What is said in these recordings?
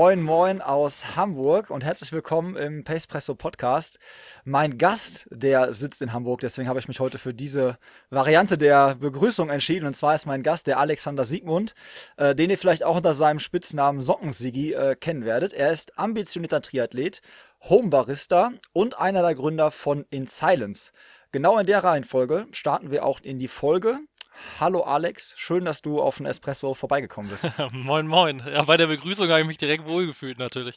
Moin, moin aus Hamburg und herzlich willkommen im Pacepresso Podcast. Mein Gast, der sitzt in Hamburg, deswegen habe ich mich heute für diese Variante der Begrüßung entschieden. Und zwar ist mein Gast der Alexander Siegmund, äh, den ihr vielleicht auch unter seinem Spitznamen Sockensigi äh, kennen werdet. Er ist ambitionierter Triathlet, Homebarista und einer der Gründer von In Silence. Genau in der Reihenfolge starten wir auch in die Folge. Hallo Alex, schön, dass du auf den Espresso vorbeigekommen bist. moin, moin. Ja, bei der Begrüßung habe ich mich direkt wohlgefühlt natürlich.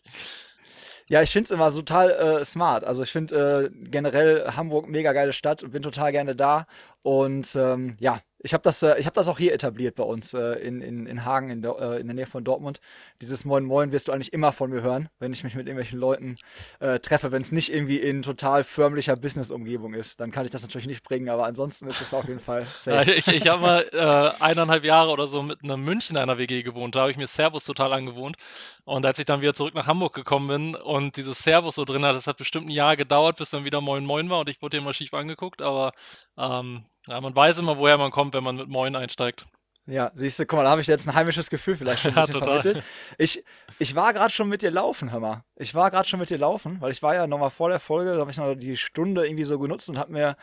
Ja, ich finde es immer total äh, smart. Also ich finde äh, generell Hamburg mega geile Stadt und bin total gerne da. Und ähm, ja, ich habe das, äh, hab das auch hier etabliert bei uns äh, in, in, in Hagen, in, äh, in der Nähe von Dortmund. Dieses Moin Moin wirst du eigentlich immer von mir hören, wenn ich mich mit irgendwelchen Leuten äh, treffe. Wenn es nicht irgendwie in total förmlicher Business-Umgebung ist, dann kann ich das natürlich nicht bringen, aber ansonsten ist es auf jeden Fall safe. ich ich habe mal äh, eineinhalb Jahre oder so mit einem München einer WG gewohnt. Da habe ich mir Servus total angewohnt. Und als ich dann wieder zurück nach Hamburg gekommen bin und dieses Servus so drin hat, das hat bestimmt ein Jahr gedauert, bis dann wieder Moin Moin war und ich wurde immer schief angeguckt, aber ähm, ja, man weiß immer, woher man kommt, wenn man mit Moin einsteigt. Ja, siehst du, guck mal, da habe ich jetzt ein heimisches Gefühl vielleicht schon ein bisschen ja, vermittelt. Ich, ich war gerade schon mit dir laufen, hör mal. Ich war gerade schon mit dir laufen, weil ich war ja nochmal vor der Folge, da habe ich noch die Stunde irgendwie so genutzt und habe mir,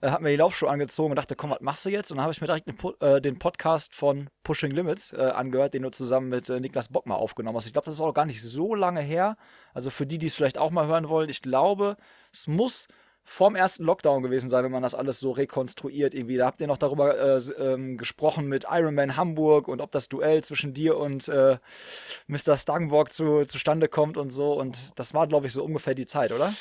äh, hab mir die Laufschuhe angezogen und dachte, komm, was machst du jetzt? Und dann habe ich mir direkt den, äh, den, Podcast von Pushing Limits äh, angehört, den du zusammen mit äh, Niklas Bock mal aufgenommen hast. Ich glaube, das ist auch gar nicht so lange her. Also für die, die es vielleicht auch mal hören wollen, ich glaube, es muss vorm ersten Lockdown gewesen sein, wenn man das alles so rekonstruiert irgendwie. Da habt ihr noch darüber äh, ähm, gesprochen mit Ironman Hamburg und ob das Duell zwischen dir und äh, Mr. Stangenborg zu, zustande kommt und so. Und das war, glaube ich, so ungefähr die Zeit, oder?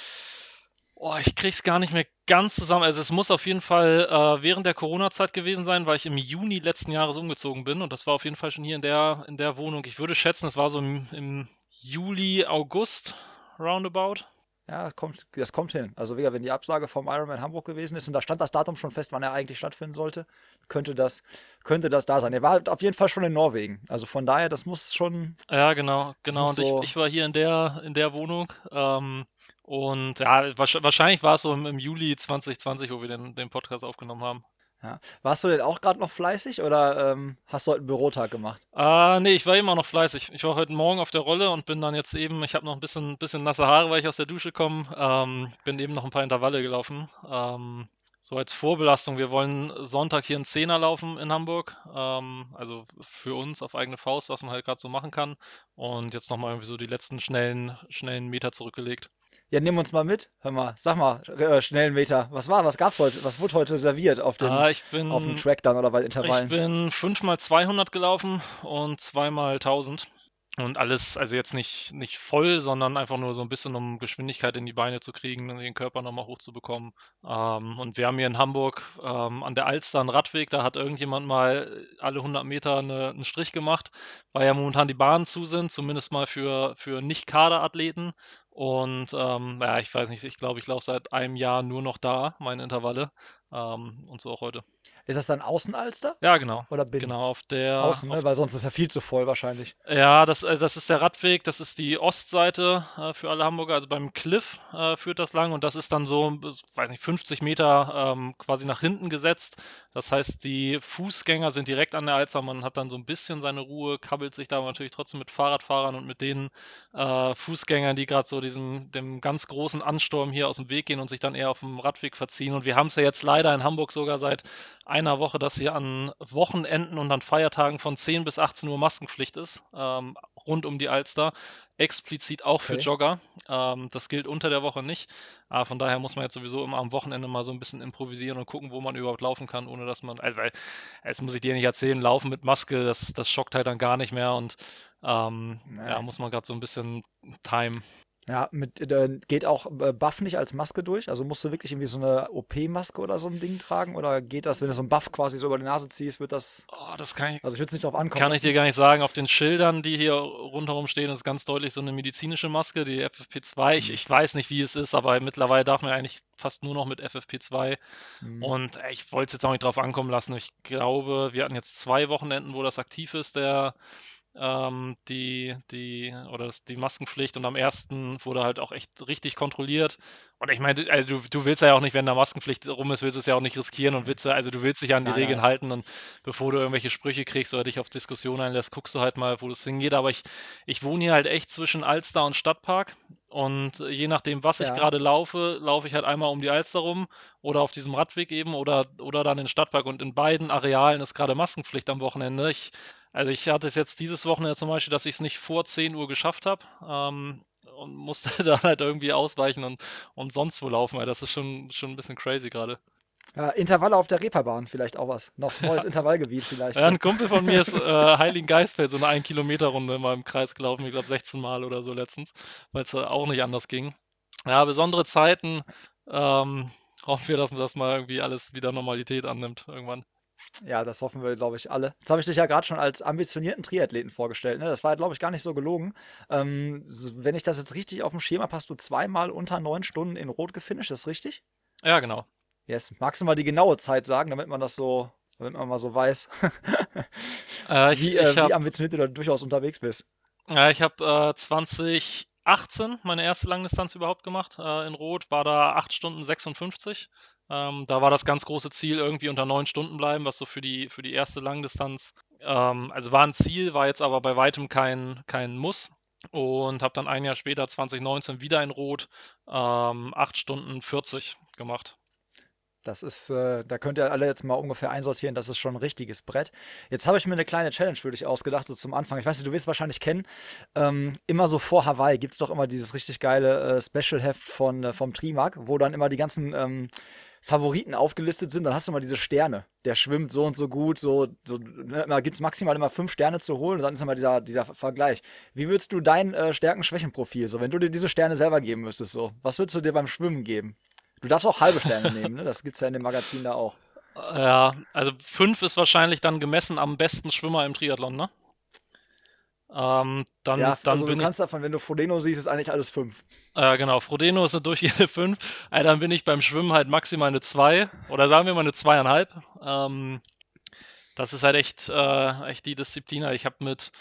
Oh, ich krieg's gar nicht mehr ganz zusammen. Also es muss auf jeden Fall äh, während der Corona-Zeit gewesen sein, weil ich im Juni letzten Jahres umgezogen bin und das war auf jeden Fall schon hier in der, in der Wohnung. Ich würde schätzen, es war so im, im Juli, August roundabout. Ja, das kommt, das kommt hin. Also wenn die Absage vom Ironman Hamburg gewesen ist und da stand das Datum schon fest, wann er eigentlich stattfinden sollte, könnte das, könnte das da sein. Er war auf jeden Fall schon in Norwegen. Also von daher, das muss schon. Ja, genau, genau. Und so ich, ich, war hier in der, in der Wohnung. Ähm, und ja, wahrscheinlich war es so im, im, Juli 2020, wo wir den, den Podcast aufgenommen haben. Ja. Warst du denn auch gerade noch fleißig oder ähm, hast du heute einen Bürotag gemacht? Ah, nee, ich war immer noch fleißig. Ich war heute Morgen auf der Rolle und bin dann jetzt eben, ich habe noch ein bisschen, bisschen nasse Haare, weil ich aus der Dusche komme. Ähm, bin eben noch ein paar Intervalle gelaufen. Ähm, so als Vorbelastung, wir wollen Sonntag hier einen Zehner laufen in Hamburg. Ähm, also für uns auf eigene Faust, was man halt gerade so machen kann. Und jetzt nochmal irgendwie so die letzten schnellen, schnellen Meter zurückgelegt. Ja, nimm uns mal mit. Hör mal, sag mal, äh, schnell Meter. Was war, was gab's heute? Was wurde heute serviert auf dem, ah, bin, auf dem Track dann oder bei Intervallen? Ich bin 5 mal 200 gelaufen und 2 mal 1000. Und alles, also jetzt nicht, nicht voll, sondern einfach nur so ein bisschen, um Geschwindigkeit in die Beine zu kriegen und den Körper nochmal hochzubekommen. Ähm, und wir haben hier in Hamburg ähm, an der Alster einen Radweg, da hat irgendjemand mal alle 100 Meter eine, einen Strich gemacht, weil ja momentan die Bahnen zu sind, zumindest mal für, für Nicht-Kaderathleten. Und ähm, ja, ich weiß nicht, ich glaube, ich laufe seit einem Jahr nur noch da, meine Intervalle. Ähm, und so auch heute. Ist das dann Außenalster? Ja, genau. Oder binnen? Genau, auf der. Außen, ne? Weil sonst ist ja viel zu voll wahrscheinlich. Ja, das, also das ist der Radweg, das ist die Ostseite äh, für alle Hamburger. Also beim Cliff äh, führt das lang und das ist dann so, weiß nicht, 50 Meter ähm, quasi nach hinten gesetzt. Das heißt, die Fußgänger sind direkt an der Alster. Man hat dann so ein bisschen seine Ruhe, kabbelt sich da natürlich trotzdem mit Fahrradfahrern und mit den äh, Fußgängern, die gerade so diesem, dem ganz großen Ansturm hier aus dem Weg gehen und sich dann eher auf dem Radweg verziehen. Und wir haben es ja jetzt leider in Hamburg sogar seit einer Woche, dass hier an Wochenenden und an Feiertagen von 10 bis 18 Uhr Maskenpflicht ist, ähm, rund um die Alster. Explizit auch für Jogger. Ähm, das gilt unter der Woche nicht. Aber von daher muss man jetzt sowieso immer am Wochenende mal so ein bisschen improvisieren und gucken, wo man überhaupt laufen kann, ohne dass man. Also, jetzt muss ich dir nicht erzählen, laufen mit Maske, das, das schockt halt dann gar nicht mehr und ähm, ja, muss man gerade so ein bisschen time. Ja, mit, äh, geht auch äh, Buff nicht als Maske durch? Also musst du wirklich irgendwie so eine OP-Maske oder so ein Ding tragen? Oder geht das, wenn du so einen Buff quasi so über die Nase ziehst, wird das. Oh, das kann ich. Also ich würde es nicht drauf ankommen. Kann ich dir gar nicht sagen. Auf den Schildern, die hier rundherum stehen, ist ganz deutlich so eine medizinische Maske, die FFP2. Ich, mhm. ich weiß nicht, wie es ist, aber mittlerweile darf man eigentlich fast nur noch mit FFP2. Mhm. Und äh, ich wollte es jetzt auch nicht drauf ankommen lassen. Ich glaube, wir hatten jetzt zwei Wochenenden, wo das aktiv ist, der ähm, die, die, oder das, die Maskenpflicht und am ersten wurde halt auch echt richtig kontrolliert. Und ich meine, also du, du willst ja auch nicht, wenn da Maskenpflicht rum ist, willst du es ja auch nicht riskieren und willst, also du willst dich an die nein, Regeln nein. halten und bevor du irgendwelche Sprüche kriegst oder dich auf Diskussionen einlässt, guckst du halt mal, wo das hingeht. Aber ich, ich wohne hier halt echt zwischen Alster und Stadtpark und je nachdem, was ja. ich gerade laufe, laufe ich halt einmal um die Alster rum oder auf diesem Radweg eben oder, oder dann in den Stadtpark und in beiden Arealen ist gerade Maskenpflicht am Wochenende. Ich also ich hatte es jetzt dieses Wochenende zum Beispiel, dass ich es nicht vor 10 Uhr geschafft habe ähm, und musste dann halt irgendwie ausweichen und, und sonst wo laufen, weil das ist schon, schon ein bisschen crazy gerade. Ja, Intervalle auf der Reeperbahn, vielleicht auch was. Noch neues Intervallgebiet vielleicht. Ja, ein Kumpel von mir ist äh, Heiligen Geistfeld, so eine 1-Kilometer-Runde mal im Kreis gelaufen, ich glaube 16 Mal oder so letztens, weil es äh, auch nicht anders ging. Ja, besondere Zeiten. Ähm, hoffen wir, dass das mal irgendwie alles wieder Normalität annimmt irgendwann. Ja, das hoffen wir, glaube ich, alle. Jetzt habe ich dich ja gerade schon als ambitionierten Triathleten vorgestellt. Ne? Das war, glaube ich, gar nicht so gelogen. Ähm, wenn ich das jetzt richtig auf dem Schema habe, hast du zweimal unter neun Stunden in Rot gefinisht, ist das richtig? Ja, genau. Yes. Magst du mal die genaue Zeit sagen, damit man das so, damit man mal so weiß, äh, ich, wie, äh, ich hab, wie ambitioniert du da durchaus unterwegs bist? Ja, ich habe äh, 2018 meine erste Langdistanz überhaupt gemacht äh, in Rot, war da 8 Stunden 56. Ähm, da war das ganz große Ziel, irgendwie unter neun Stunden bleiben, was so für die, für die erste Langdistanz, ähm, also war ein Ziel, war jetzt aber bei weitem kein, kein Muss. Und habe dann ein Jahr später, 2019, wieder in Rot, ähm, 8 Stunden 40 gemacht. Das ist, äh, da könnt ihr alle jetzt mal ungefähr einsortieren, das ist schon ein richtiges Brett. Jetzt habe ich mir eine kleine Challenge für dich ausgedacht, so zum Anfang. Ich weiß nicht, du wirst es wahrscheinlich kennen. Ähm, immer so vor Hawaii gibt es doch immer dieses richtig geile äh, Special-Heft von, äh, vom Trimark, wo dann immer die ganzen ähm, Favoriten aufgelistet sind, dann hast du mal diese Sterne. Der schwimmt so und so gut, so, so ne, gibt es maximal immer fünf Sterne zu holen und dann ist immer dieser, dieser Vergleich. Wie würdest du dein äh, Stärken-Schwächen-Profil, so wenn du dir diese Sterne selber geben müsstest, so, was würdest du dir beim Schwimmen geben? Du darfst auch halbe Sterne nehmen, ne? Das gibt es ja in dem Magazin da auch. Ja, also fünf ist wahrscheinlich dann gemessen am besten Schwimmer im Triathlon, ne? Ähm, dann, ja, dann also du kannst davon, wenn du Frodeno siehst, ist eigentlich alles 5. Äh, genau, Frodeno ist eine durchgehende 5. Äh, dann bin ich beim Schwimmen halt maximal eine 2 oder sagen wir mal eine 2,5. Ähm, das ist halt echt, äh, echt die Disziplin. Ich habe mit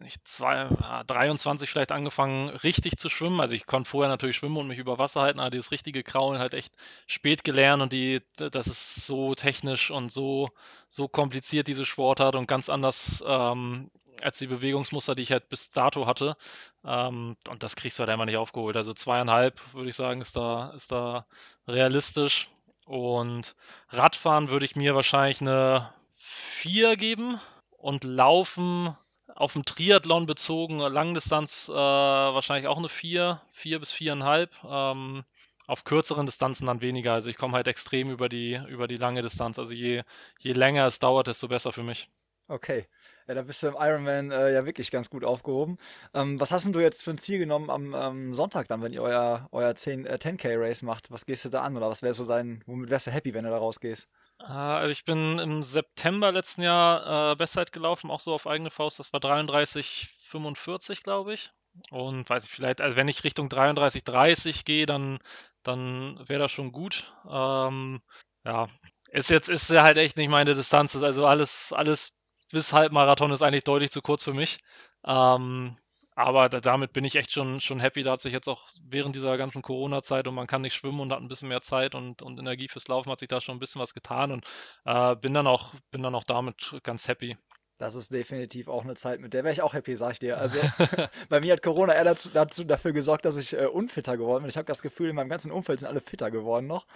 nicht, zwei, 23 vielleicht angefangen, richtig zu schwimmen. Also ich konnte vorher natürlich schwimmen und mich über Wasser halten, aber dieses richtige Kraulen halt echt spät gelernt und die, das ist so technisch und so, so kompliziert, diese Sportart und ganz anders ähm, als die Bewegungsmuster, die ich halt bis dato hatte. Ähm, und das kriegst du halt einfach nicht aufgeholt. Also zweieinhalb, würde ich sagen, ist da, ist da realistisch. Und Radfahren würde ich mir wahrscheinlich eine 4 geben und Laufen auf dem Triathlon bezogen, Langdistanz äh, wahrscheinlich auch eine 4, 4 bis 4,5. Ähm, auf kürzeren Distanzen dann weniger. Also ich komme halt extrem über die, über die lange Distanz. Also je, je länger es dauert, desto besser für mich. Okay, ja, da bist du im Ironman äh, ja wirklich ganz gut aufgehoben. Ähm, was hast denn du jetzt für ein Ziel genommen am ähm, Sonntag dann, wenn ihr euer, euer 10, äh, 10K Race macht? Was gehst du da an oder was wäre so dein, womit wärst du happy, wenn du da rausgehst? Äh, also ich bin im September letzten Jahr äh, Bestzeit gelaufen, auch so auf eigene Faust. Das war 33,45, glaube ich. Und weiß ich vielleicht, also wenn ich Richtung 33,30 gehe, dann, dann wäre das schon gut. Ähm, ja, ist jetzt ist ja halt echt nicht meine Distanz. Also alles, alles bis Halbmarathon ist eigentlich deutlich zu kurz für mich. Ähm, aber da, damit bin ich echt schon, schon happy. Da hat sich jetzt auch während dieser ganzen Corona-Zeit und man kann nicht schwimmen und hat ein bisschen mehr Zeit und, und Energie fürs Laufen, hat sich da schon ein bisschen was getan und äh, bin, dann auch, bin dann auch damit ganz happy. Das ist definitiv auch eine Zeit, mit der wäre ich auch happy, sag ich dir. Also bei mir hat Corona eher dazu, dazu dafür gesorgt, dass ich äh, unfitter geworden bin. Ich habe das Gefühl, in meinem ganzen Umfeld sind alle fitter geworden noch,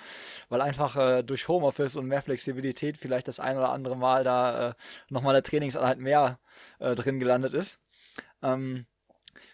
weil einfach äh, durch Homeoffice und mehr Flexibilität vielleicht das ein oder andere Mal da äh, nochmal eine Trainingseinheit mehr äh, drin gelandet ist. Ähm,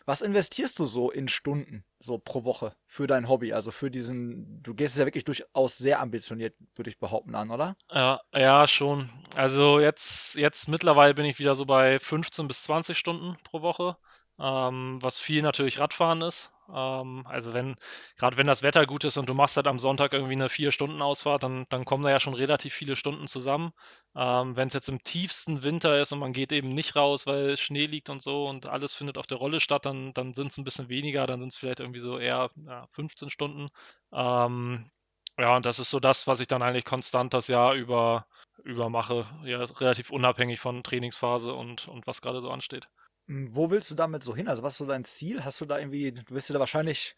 was investierst du so in Stunden, so pro Woche für dein Hobby? Also für diesen, du gehst es ja wirklich durchaus sehr ambitioniert, würde ich behaupten, an, oder? Ja, ja, schon. Also jetzt, jetzt mittlerweile bin ich wieder so bei 15 bis 20 Stunden pro Woche. Ähm, was viel natürlich Radfahren ist. Ähm, also wenn, gerade wenn das Wetter gut ist und du machst halt am Sonntag irgendwie eine Vier-Stunden-Ausfahrt, dann, dann kommen da ja schon relativ viele Stunden zusammen. Ähm, wenn es jetzt im tiefsten Winter ist und man geht eben nicht raus, weil Schnee liegt und so und alles findet auf der Rolle statt, dann, dann sind es ein bisschen weniger, dann sind es vielleicht irgendwie so eher ja, 15 Stunden. Ähm, ja, und das ist so das, was ich dann eigentlich konstant das Jahr über, über mache. Ja, relativ unabhängig von Trainingsphase und, und was gerade so ansteht. Hm, wo willst du damit so hin? Also, was ist so dein Ziel? Hast du da irgendwie, du wirst dir da wahrscheinlich,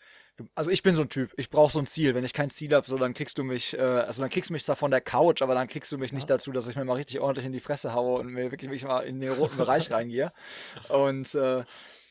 also ich bin so ein Typ, ich brauche so ein Ziel. Wenn ich kein Ziel habe, so dann kriegst du mich, äh, also dann kriegst du mich zwar von der Couch, aber dann kriegst du mich ja. nicht dazu, dass ich mir mal richtig ordentlich in die Fresse haue und mir wirklich, wirklich mal in den roten Bereich reingehe. Und äh,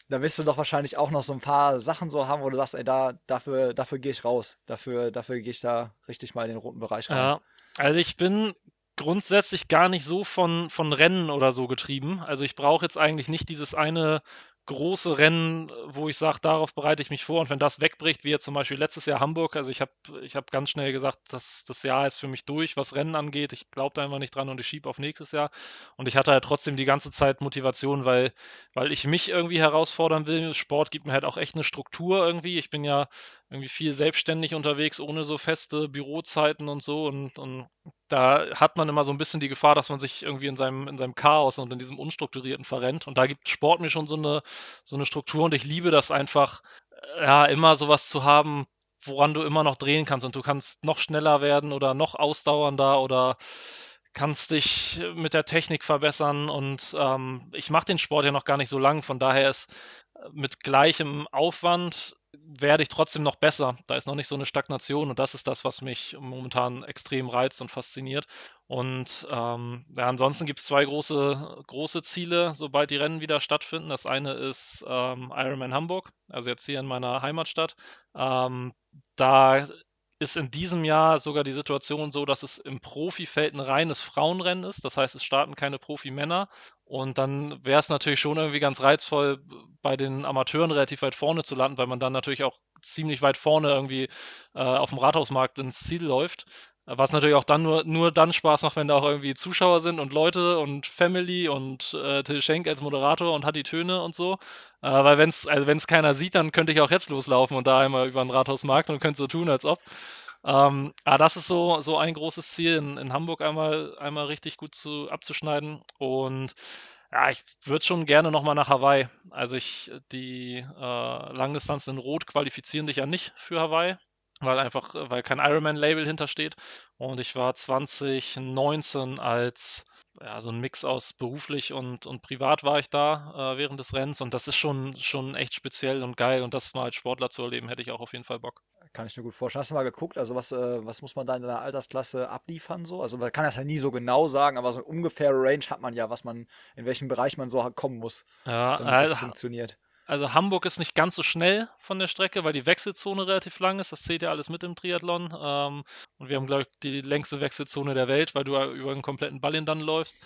da wirst du doch wahrscheinlich auch noch so ein paar Sachen so haben, wo du sagst, ey, da, dafür, dafür gehe ich raus. Dafür, dafür gehe ich da richtig mal in den roten Bereich rein. Ja, also ich bin grundsätzlich gar nicht so von, von Rennen oder so getrieben. Also ich brauche jetzt eigentlich nicht dieses eine große Rennen, wo ich sage, darauf bereite ich mich vor. Und wenn das wegbricht, wie jetzt zum Beispiel letztes Jahr Hamburg, also ich habe ich hab ganz schnell gesagt, dass das Jahr ist für mich durch, was Rennen angeht. Ich glaube da einfach nicht dran und ich schiebe auf nächstes Jahr. Und ich hatte halt trotzdem die ganze Zeit Motivation, weil, weil ich mich irgendwie herausfordern will. Sport gibt mir halt auch echt eine Struktur irgendwie. Ich bin ja irgendwie viel selbstständig unterwegs, ohne so feste Bürozeiten und so. Und, und da hat man immer so ein bisschen die Gefahr, dass man sich irgendwie in seinem, in seinem Chaos und in diesem Unstrukturierten verrennt. Und da gibt Sport mir schon so eine, so eine Struktur und ich liebe das einfach, äh, ja, immer sowas zu haben, woran du immer noch drehen kannst und du kannst noch schneller werden oder noch ausdauernder oder kannst dich mit der Technik verbessern und ähm, ich mache den Sport ja noch gar nicht so lang, von daher ist äh, mit gleichem Aufwand werde ich trotzdem noch besser. Da ist noch nicht so eine Stagnation und das ist das, was mich momentan extrem reizt und fasziniert. Und ähm, ja, ansonsten gibt es zwei große, große Ziele, sobald die Rennen wieder stattfinden. Das eine ist ähm, Ironman Hamburg, also jetzt hier in meiner Heimatstadt. Ähm, da ist in diesem Jahr sogar die Situation so, dass es im Profifeld ein reines Frauenrennen ist. Das heißt, es starten keine Profimänner. Und dann wäre es natürlich schon irgendwie ganz reizvoll, bei den Amateuren relativ weit vorne zu landen, weil man dann natürlich auch ziemlich weit vorne irgendwie äh, auf dem Rathausmarkt ins Ziel läuft. Was natürlich auch dann nur, nur dann Spaß macht, wenn da auch irgendwie Zuschauer sind und Leute und Family und äh, Till Schenk als Moderator und hat die Töne und so. Äh, weil wenn es also wenn's keiner sieht, dann könnte ich auch jetzt loslaufen und da einmal über den Rathausmarkt und könnte so tun, als ob. Ähm, aber das ist so, so ein großes Ziel, in, in Hamburg einmal, einmal richtig gut zu, abzuschneiden. Und ja, ich würde schon gerne nochmal nach Hawaii. Also ich, die äh, Langdistanzen in Rot qualifizieren dich ja nicht für Hawaii weil einfach, weil kein Ironman-Label hintersteht. Und ich war 2019 als ja, so ein Mix aus beruflich und, und privat war ich da äh, während des Rennens und das ist schon, schon echt speziell und geil und das mal als Sportler zu erleben, hätte ich auch auf jeden Fall Bock. Kann ich mir gut vorstellen. Hast du mal geguckt, also was, äh, was muss man da in der Altersklasse abliefern so? Also man kann das ja nie so genau sagen, aber so eine ungefähre Range hat man ja, was man, in welchem Bereich man so kommen muss, ja, damit also, das funktioniert. Also Hamburg ist nicht ganz so schnell von der Strecke, weil die Wechselzone relativ lang ist. Das zählt ja alles mit im Triathlon. Ähm, und wir haben, glaube ich, die längste Wechselzone der Welt, weil du über einen kompletten Ball dann läufst.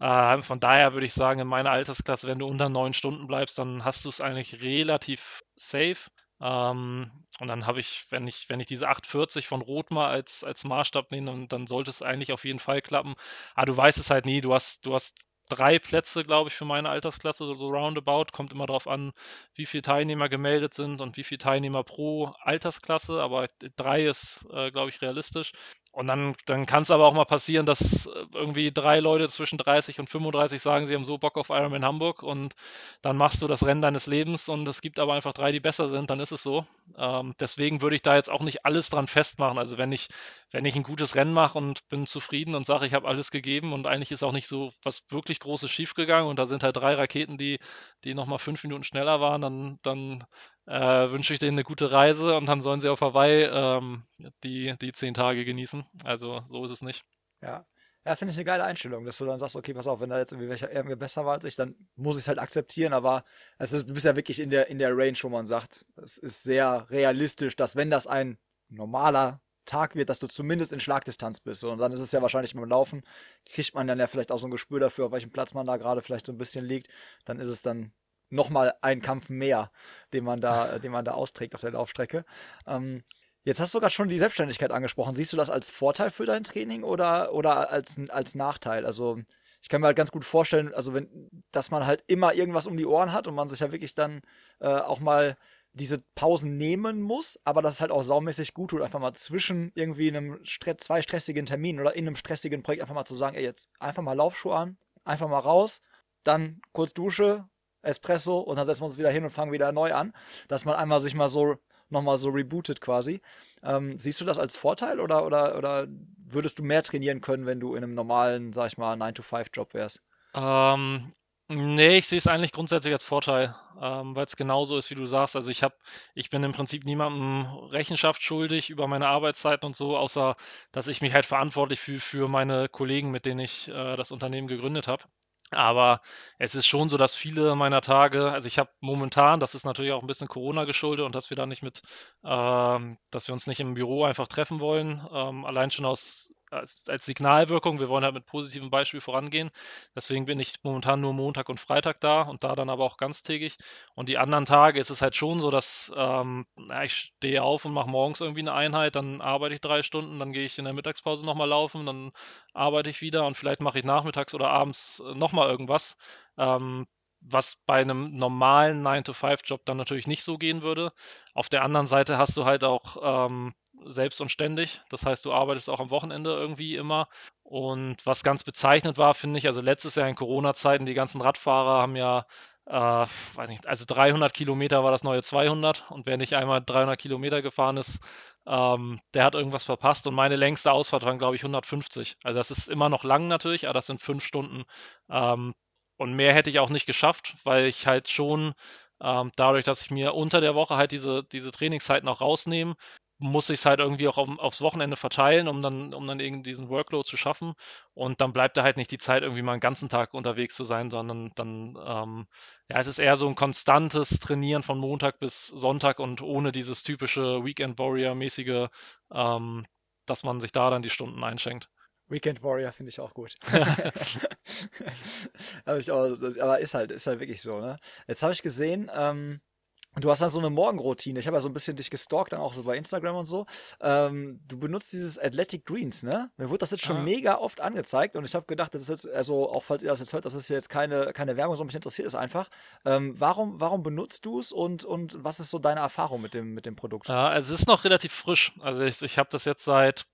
Äh, von daher würde ich sagen, in meiner Altersklasse, wenn du unter neun Stunden bleibst, dann hast du es eigentlich relativ safe. Ähm, und dann habe ich, wenn ich, wenn ich diese 840 von Rothmar als, als Maßstab nehme, dann, dann sollte es eigentlich auf jeden Fall klappen. Aber du weißt es halt nie, du hast, du hast drei Plätze, glaube ich, für meine Altersklasse, so roundabout. Kommt immer darauf an, wie viele Teilnehmer gemeldet sind und wie viele Teilnehmer pro Altersklasse. Aber drei ist, äh, glaube ich, realistisch. Und dann, dann kann es aber auch mal passieren, dass äh, irgendwie drei Leute zwischen 30 und 35 sagen, sie haben so Bock auf Ironman Hamburg und dann machst du das Rennen deines Lebens und es gibt aber einfach drei, die besser sind, dann ist es so. Ähm, deswegen würde ich da jetzt auch nicht alles dran festmachen. Also wenn ich, wenn ich ein gutes Rennen mache und bin zufrieden und sage, ich habe alles gegeben und eigentlich ist auch nicht so was wirklich Großes schiefgegangen und da sind halt drei Raketen, die, die nochmal fünf Minuten schneller waren, dann, dann äh, wünsche ich denen eine gute Reise und dann sollen sie auf Hawaii ähm, die, die zehn Tage genießen. Also so ist es nicht. Ja. Ja, finde ich eine geile Einstellung, dass du dann sagst, okay, pass auf, wenn da jetzt irgendwie welcher irgendwie besser war als ich, dann muss ich es halt akzeptieren, aber ist, du bist ja wirklich in der, in der Range, wo man sagt, es ist sehr realistisch, dass wenn das ein normaler Tag wird, dass du zumindest in Schlagdistanz bist. Und dann ist es ja wahrscheinlich beim Laufen, kriegt man dann ja vielleicht auch so ein Gespür dafür, auf welchem Platz man da gerade vielleicht so ein bisschen liegt. Dann ist es dann nochmal ein Kampf mehr, den man da, den man da austrägt auf der Laufstrecke. Ähm, jetzt hast du gerade schon die Selbstständigkeit angesprochen. Siehst du das als Vorteil für dein Training oder, oder als, als Nachteil? Also ich kann mir halt ganz gut vorstellen, also wenn, dass man halt immer irgendwas um die Ohren hat und man sich ja wirklich dann äh, auch mal diese Pausen nehmen muss, aber dass es halt auch saumäßig gut tut, einfach mal zwischen irgendwie einem Stre zwei stressigen Terminen oder in einem stressigen Projekt einfach mal zu sagen, ey, jetzt einfach mal Laufschuhe an, einfach mal raus, dann kurz Dusche, Espresso und dann setzen wir uns wieder hin und fangen wieder neu an, dass man einmal sich mal so nochmal so rebootet quasi. Ähm, siehst du das als Vorteil oder, oder, oder würdest du mehr trainieren können, wenn du in einem normalen, sag ich mal, 9-to-5-Job wärst? Ähm, Nee, ich sehe es eigentlich grundsätzlich als Vorteil, ähm, weil es genauso ist, wie du sagst. Also ich habe, ich bin im Prinzip niemandem Rechenschaft schuldig über meine Arbeitszeiten und so, außer dass ich mich halt verantwortlich fühle für meine Kollegen, mit denen ich äh, das Unternehmen gegründet habe. Aber es ist schon so, dass viele meiner Tage, also ich habe momentan, das ist natürlich auch ein bisschen Corona geschuldet und dass wir da nicht mit, ähm, dass wir uns nicht im Büro einfach treffen wollen, ähm, allein schon aus als, als Signalwirkung. Wir wollen halt mit positivem Beispiel vorangehen. Deswegen bin ich momentan nur Montag und Freitag da und da dann aber auch ganztägig. Und die anderen Tage ist es halt schon so, dass ähm, ich stehe auf und mache morgens irgendwie eine Einheit, dann arbeite ich drei Stunden, dann gehe ich in der Mittagspause nochmal laufen, dann arbeite ich wieder und vielleicht mache ich nachmittags oder abends äh, nochmal irgendwas. Ähm, was bei einem normalen 9-to-5-Job dann natürlich nicht so gehen würde. Auf der anderen Seite hast du halt auch ähm, selbst und ständig. Das heißt, du arbeitest auch am Wochenende irgendwie immer. Und was ganz bezeichnend war, finde ich, also letztes Jahr in Corona-Zeiten, die ganzen Radfahrer haben ja, äh, weiß nicht, also 300 Kilometer war das neue 200 und wer nicht einmal 300 Kilometer gefahren ist, ähm, der hat irgendwas verpasst und meine längste Ausfahrt waren, glaube ich, 150. Also das ist immer noch lang natürlich, aber das sind fünf Stunden. Ähm, und mehr hätte ich auch nicht geschafft, weil ich halt schon ähm, dadurch, dass ich mir unter der Woche halt diese, diese Trainingszeiten auch rausnehme, muss ich es halt irgendwie auch auf, aufs Wochenende verteilen, um dann, um dann irgendwie diesen Workload zu schaffen. Und dann bleibt da halt nicht die Zeit, irgendwie mal einen ganzen Tag unterwegs zu sein, sondern dann, ähm, ja, es ist eher so ein konstantes Trainieren von Montag bis Sonntag und ohne dieses typische Weekend Warrior-mäßige, ähm, dass man sich da dann die Stunden einschenkt. Weekend Warrior finde ich auch gut. aber, ich auch, aber ist halt, ist halt wirklich so, ne? Jetzt habe ich gesehen, ähm, Du hast dann so eine Morgenroutine. Ich habe ja so ein bisschen dich gestalkt, dann auch so bei Instagram und so. Ähm, du benutzt dieses Athletic Greens, ne? Mir wurde das jetzt schon ah. mega oft angezeigt und ich habe gedacht, das ist jetzt, also auch falls ihr das jetzt hört, das ist jetzt keine, keine Werbung, sondern mich interessiert es einfach. Ähm, warum, warum benutzt du es und, und was ist so deine Erfahrung mit dem, mit dem Produkt? Ja, es ist noch relativ frisch. Also ich, ich habe das jetzt seit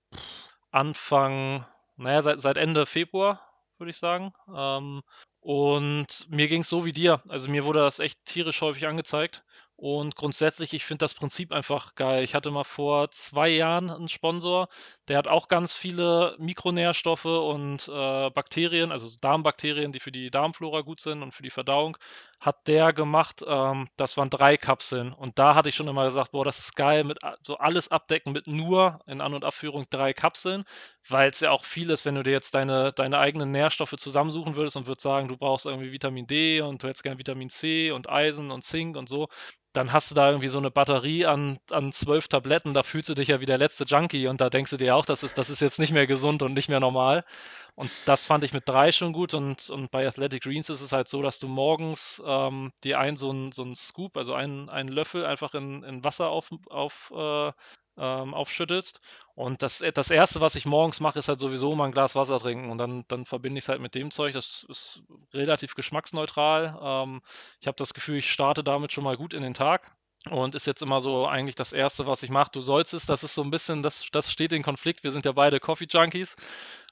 Anfang, naja, seit, seit Ende Februar, würde ich sagen. Ähm, und mir ging es so wie dir. Also mir wurde das echt tierisch häufig angezeigt. Und grundsätzlich, ich finde das Prinzip einfach geil. Ich hatte mal vor zwei Jahren einen Sponsor, der hat auch ganz viele Mikronährstoffe und äh, Bakterien, also Darmbakterien, die für die Darmflora gut sind und für die Verdauung, hat der gemacht. Ähm, das waren drei Kapseln. Und da hatte ich schon immer gesagt, boah, das ist geil, mit so alles abdecken mit nur in An- und Abführung drei Kapseln, weil es ja auch viel ist, wenn du dir jetzt deine, deine eigenen Nährstoffe zusammensuchen würdest und würdest sagen, du brauchst irgendwie Vitamin D und du hättest gerne Vitamin C und Eisen und Zink und so dann hast du da irgendwie so eine Batterie an, an zwölf Tabletten, da fühlst du dich ja wie der letzte Junkie und da denkst du dir auch, das ist, das ist jetzt nicht mehr gesund und nicht mehr normal. Und das fand ich mit drei schon gut und, und bei Athletic Greens ist es halt so, dass du morgens ähm, dir ein so ein, so Scoop, also einen, einen Löffel einfach in, in Wasser auf, auf äh, ähm, aufschüttelst. Und das, das Erste, was ich morgens mache, ist halt sowieso mal ein Glas Wasser trinken. Und dann, dann verbinde ich es halt mit dem Zeug. Das ist relativ geschmacksneutral. Ähm, ich habe das Gefühl, ich starte damit schon mal gut in den Tag. Und ist jetzt immer so eigentlich das Erste, was ich mache. Du sollst es, das ist so ein bisschen, das, das steht in Konflikt. Wir sind ja beide Coffee-Junkies.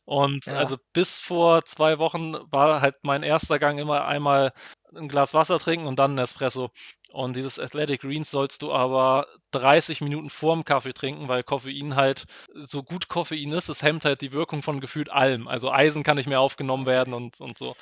Und ja. also bis vor zwei Wochen war halt mein erster Gang immer einmal ein Glas Wasser trinken und dann ein Espresso. Und dieses Athletic Greens sollst du aber 30 Minuten vorm Kaffee trinken, weil Koffein halt, so gut Koffein ist, es hemmt halt die Wirkung von gefühlt allem. Also Eisen kann nicht mehr aufgenommen werden und, und so.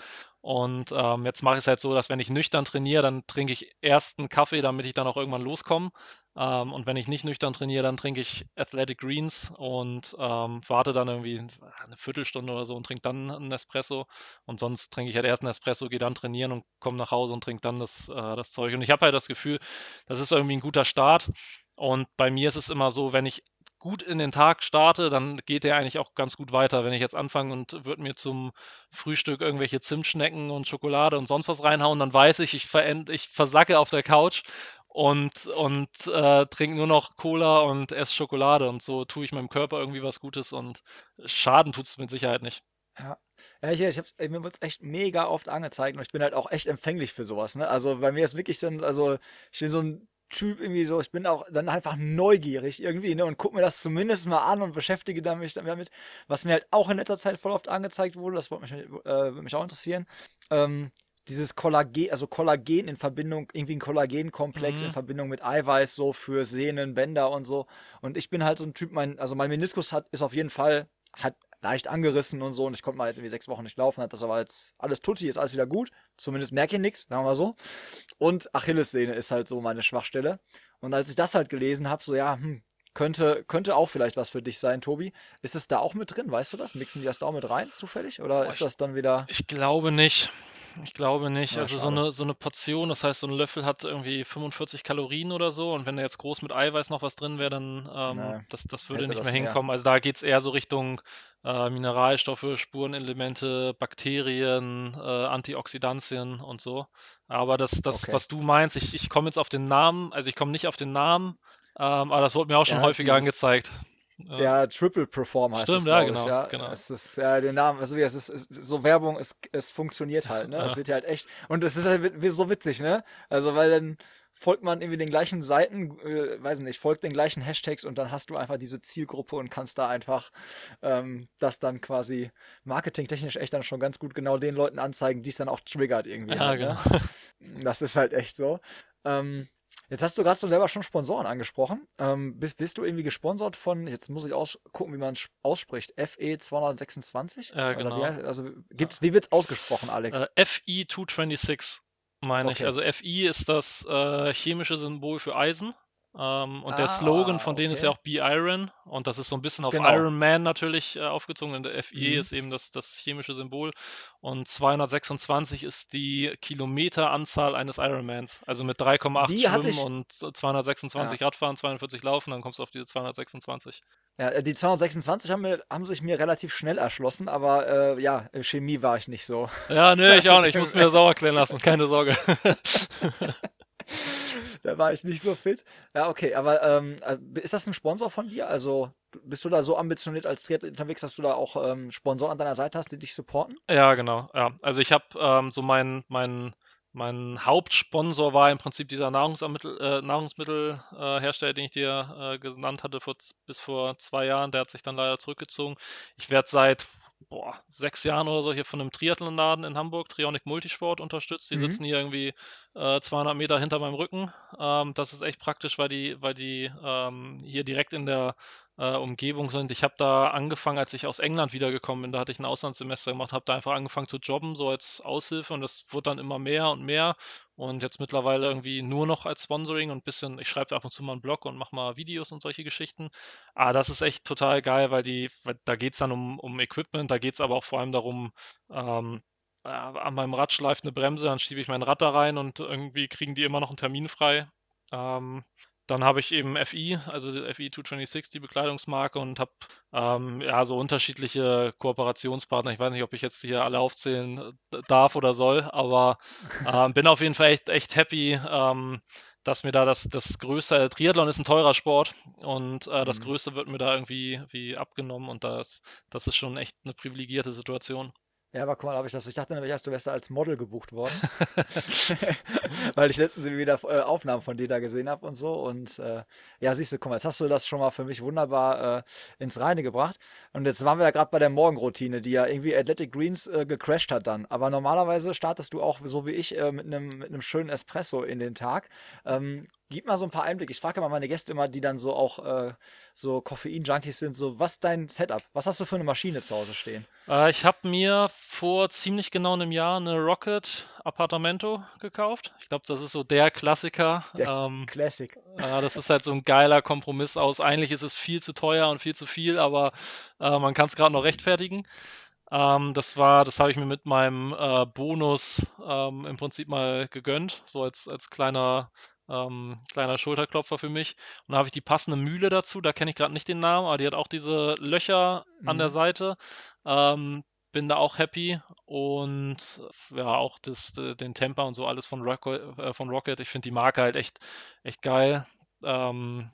Und ähm, jetzt mache ich es halt so, dass wenn ich nüchtern trainiere, dann trinke ich erst einen Kaffee, damit ich dann auch irgendwann loskomme. Ähm, und wenn ich nicht nüchtern trainiere, dann trinke ich Athletic Greens und ähm, warte dann irgendwie eine Viertelstunde oder so und trinke dann einen Espresso. Und sonst trinke ich halt erst einen Espresso, gehe dann trainieren und komme nach Hause und trinke dann das, äh, das Zeug. Und ich habe halt das Gefühl, das ist irgendwie ein guter Start. Und bei mir ist es immer so, wenn ich gut in den Tag starte, dann geht der eigentlich auch ganz gut weiter. Wenn ich jetzt anfange und würde mir zum Frühstück irgendwelche Zimtschnecken und Schokolade und sonst was reinhauen, dann weiß ich, ich, ich versacke auf der Couch und, und äh, trinke nur noch Cola und esse Schokolade und so tue ich meinem Körper irgendwie was Gutes und Schaden tut es mit Sicherheit nicht. Ja. Ja, ich, ich hab's, mir wird's echt mega oft angezeigt und ich bin halt auch echt empfänglich für sowas, ne? Also bei mir ist wirklich dann, also ich bin so ein Typ irgendwie so, ich bin auch dann einfach neugierig irgendwie, ne? Und guck mir das zumindest mal an und beschäftige mich damit. Was mir halt auch in letzter Zeit voll oft angezeigt wurde, das würde mich, äh, würde mich auch interessieren. Ähm, dieses Kollagen, also Kollagen in Verbindung, irgendwie ein Kollagenkomplex mhm. in Verbindung mit Eiweiß, so für Sehnen, Bänder und so. Und ich bin halt so ein Typ, mein, also mein Meniskus hat, ist auf jeden Fall, hat leicht angerissen und so. Und ich konnte mal jetzt irgendwie sechs Wochen nicht laufen, hat das aber jetzt alles tutti, ist alles wieder gut. Zumindest merke ich nichts, sagen wir mal so. Und Achillessehne ist halt so meine Schwachstelle. Und als ich das halt gelesen habe, so ja, hm, könnte, könnte auch vielleicht was für dich sein, Tobi. Ist es da auch mit drin? Weißt du das? Mixen die das da auch mit rein, zufällig? Oder Boah, ist das dann wieder. Ich glaube nicht. Ich glaube nicht. Ja, also so eine, so eine Portion, das heißt, so ein Löffel hat irgendwie 45 Kalorien oder so. Und wenn da jetzt groß mit Eiweiß noch was drin wäre, dann ähm, nee, das, das würde nicht mehr hinkommen. Mehr. Also da geht es eher so Richtung äh, Mineralstoffe, Spurenelemente, Bakterien, äh, Antioxidantien und so. Aber das, das okay. was du meinst, ich, ich komme jetzt auf den Namen, also ich komme nicht auf den Namen, ähm, aber das wurde mir auch schon ja, häufiger dieses, angezeigt. Ja, Triple Perform heißt Stimmt, es, ja, genau, ich, ja. genau. Es ist, ja, den Namen, also es ist, es ist so Werbung, es, es funktioniert halt, ne? Es wird ja halt echt, und es ist halt so witzig, ne? Also, weil dann folgt man irgendwie den gleichen Seiten, äh, weiß nicht, folgt den gleichen Hashtags und dann hast du einfach diese Zielgruppe und kannst da einfach ähm, das dann quasi marketingtechnisch echt dann schon ganz gut genau den Leuten anzeigen, die es dann auch triggert irgendwie. Ja, halt, ne? genau. Ne? Das ist halt echt so. Ähm, Jetzt hast du gerade so selber schon Sponsoren angesprochen. Ähm, bist, bist du irgendwie gesponsert von, jetzt muss ich aus, gucken, wie man es ausspricht, FE 226? Ja, genau. Wie, also gibt's, wie wird es ausgesprochen, Alex? Äh, FE 226 meine okay. ich. Also FI ist das äh, chemische Symbol für Eisen. Ähm, und ah, der Slogan von denen okay. ist ja auch Be Iron. Und das ist so ein bisschen auf genau. Iron Man natürlich äh, aufgezogen. Und der FE mhm. ist eben das, das chemische Symbol. Und 226 ist die Kilometeranzahl eines Ironmans. Also mit 3,8 Schwimmen und 226 ja. Radfahren, 42 Laufen, dann kommst du auf diese 226. Ja, äh, die 226 haben, mir, haben sich mir relativ schnell erschlossen, aber äh, ja, Chemie war ich nicht so. Ja, nö, ich auch nicht. Ich muss mir sauer klären lassen, keine Sorge. da war ich nicht so fit. Ja, okay, aber ähm, äh, ist das ein Sponsor von dir? Also bist du da so ambitioniert als Triathlet unterwegs, dass du da auch ähm, Sponsoren an deiner Seite hast, die dich supporten? Ja, genau. Ja. Also ich habe ähm, so meinen mein, mein Hauptsponsor war im Prinzip dieser Nahrungsmittel, äh, Nahrungsmittelhersteller, äh, den ich dir äh, genannt hatte vor, bis vor zwei Jahren. Der hat sich dann leider zurückgezogen. Ich werde seit boah, sechs Jahren oder so hier von einem Triathlonladen in Hamburg, Trionic Multisport, unterstützt. Die mhm. sitzen hier irgendwie äh, 200 Meter hinter meinem Rücken. Ähm, das ist echt praktisch, weil die, weil die ähm, hier direkt in der äh, Umgebung sind. Ich habe da angefangen, als ich aus England wiedergekommen bin, da hatte ich ein Auslandssemester gemacht, habe da einfach angefangen zu jobben, so als Aushilfe und das wurde dann immer mehr und mehr und jetzt mittlerweile irgendwie nur noch als Sponsoring und ein bisschen, ich schreibe ab und zu mal einen Blog und mache mal Videos und solche Geschichten. Aber das ist echt total geil, weil die, weil da geht es dann um, um Equipment, da geht es aber auch vor allem darum, ähm, äh, an meinem Rad schleift eine Bremse, dann schiebe ich mein Rad da rein und irgendwie kriegen die immer noch einen Termin frei. Ähm, dann habe ich eben FI, also FI 226, die Bekleidungsmarke und habe ähm, ja so unterschiedliche Kooperationspartner. Ich weiß nicht, ob ich jetzt hier alle aufzählen äh, darf oder soll, aber äh, bin auf jeden Fall echt, echt happy, ähm, dass mir da das, das größte, Triathlon ist ein teurer Sport und äh, das mhm. Größte wird mir da irgendwie wie abgenommen und das, das ist schon echt eine privilegierte Situation. Ja, aber guck mal, habe ich das. Ich dachte nämlich erst, du wärst als Model gebucht worden. Weil ich letztens wieder äh, Aufnahmen von dir da gesehen habe und so. Und äh, ja, siehst du, guck mal, jetzt hast du das schon mal für mich wunderbar äh, ins Reine gebracht. Und jetzt waren wir ja gerade bei der Morgenroutine, die ja irgendwie Athletic Greens äh, gecrashed hat dann. Aber normalerweise startest du auch, so wie ich, äh, mit einem mit schönen Espresso in den Tag. Ähm, Gib mal so ein paar Einblicke. Ich frage mal meine Gäste immer, die dann so auch äh, so Koffein-Junkies sind, so was dein Setup? Was hast du für eine Maschine zu Hause stehen? Äh, ich habe mir vor ziemlich genau einem Jahr eine Rocket Appartamento gekauft. Ich glaube, das ist so der Klassiker. Der ähm, Classic. Äh, das ist halt so ein geiler Kompromiss aus. Eigentlich ist es viel zu teuer und viel zu viel, aber äh, man kann es gerade noch rechtfertigen. Ähm, das war, das habe ich mir mit meinem äh, Bonus ähm, im Prinzip mal gegönnt, so als, als kleiner ähm, kleiner Schulterklopfer für mich. Und da habe ich die passende Mühle dazu. Da kenne ich gerade nicht den Namen, aber die hat auch diese Löcher mhm. an der mhm. Seite. Ähm, bin da auch happy und ja, auch das, den Temper und so alles von, Rock, äh, von Rocket. Ich finde die Marke halt echt, echt geil. Ähm,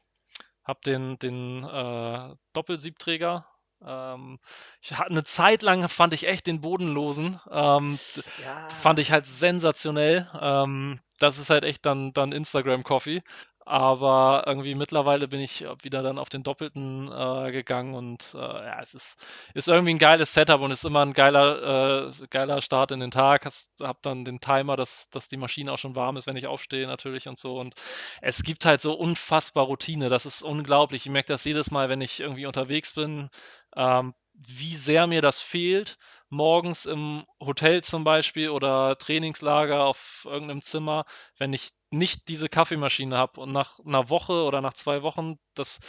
hab den, den äh, Doppelsiebträger Ähm, ich, eine Zeit lang fand ich echt den Bodenlosen. Ähm, ja. Fand ich halt sensationell. Ähm, das ist halt echt dann, dann Instagram-Coffee. Aber irgendwie mittlerweile bin ich wieder dann auf den Doppelten äh, gegangen und äh, ja, es ist, ist irgendwie ein geiles Setup und ist immer ein geiler, äh, geiler Start in den Tag. Hast, hab dann den Timer, dass, dass die Maschine auch schon warm ist, wenn ich aufstehe natürlich und so. Und es gibt halt so unfassbar Routine. Das ist unglaublich. Ich merke das jedes Mal, wenn ich irgendwie unterwegs bin, ähm, wie sehr mir das fehlt morgens im Hotel zum Beispiel oder Trainingslager auf irgendeinem Zimmer, wenn ich nicht diese Kaffeemaschine habe und nach einer Woche oder nach zwei Wochen, das,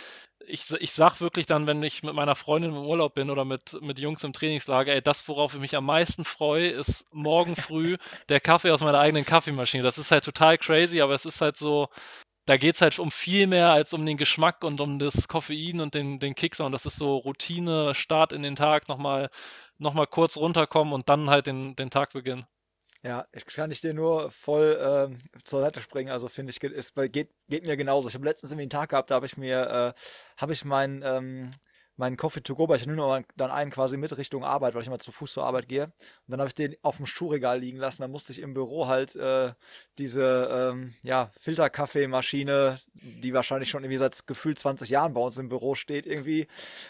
ich, ich sag wirklich dann, wenn ich mit meiner Freundin im Urlaub bin oder mit, mit Jungs im Trainingslager, ey, das, worauf ich mich am meisten freue, ist morgen früh der Kaffee aus meiner eigenen Kaffeemaschine. Das ist halt total crazy, aber es ist halt so, da geht es halt um viel mehr als um den Geschmack und um das Koffein und den, den Kick, sondern das ist so Routine, Start in den Tag, nochmal noch mal kurz runterkommen und dann halt den, den Tag beginnen. Ja, ich kann ich dir nur voll ähm, zur Seite springen. Also finde ich, ist, geht, geht mir genauso. Ich habe letztens irgendwie einen Tag gehabt, da habe ich mir, äh, habe ich mein, ähm, meinen Coffee to go, weil ich nehme dann einen quasi mit Richtung Arbeit, weil ich immer zu Fuß zur Arbeit gehe. Und dann habe ich den auf dem Schuhregal liegen lassen. Dann musste ich im Büro halt äh, diese ähm, ja, Filterkaffeemaschine, die wahrscheinlich schon irgendwie seit gefühlt 20 Jahren bei uns im Büro steht, irgendwie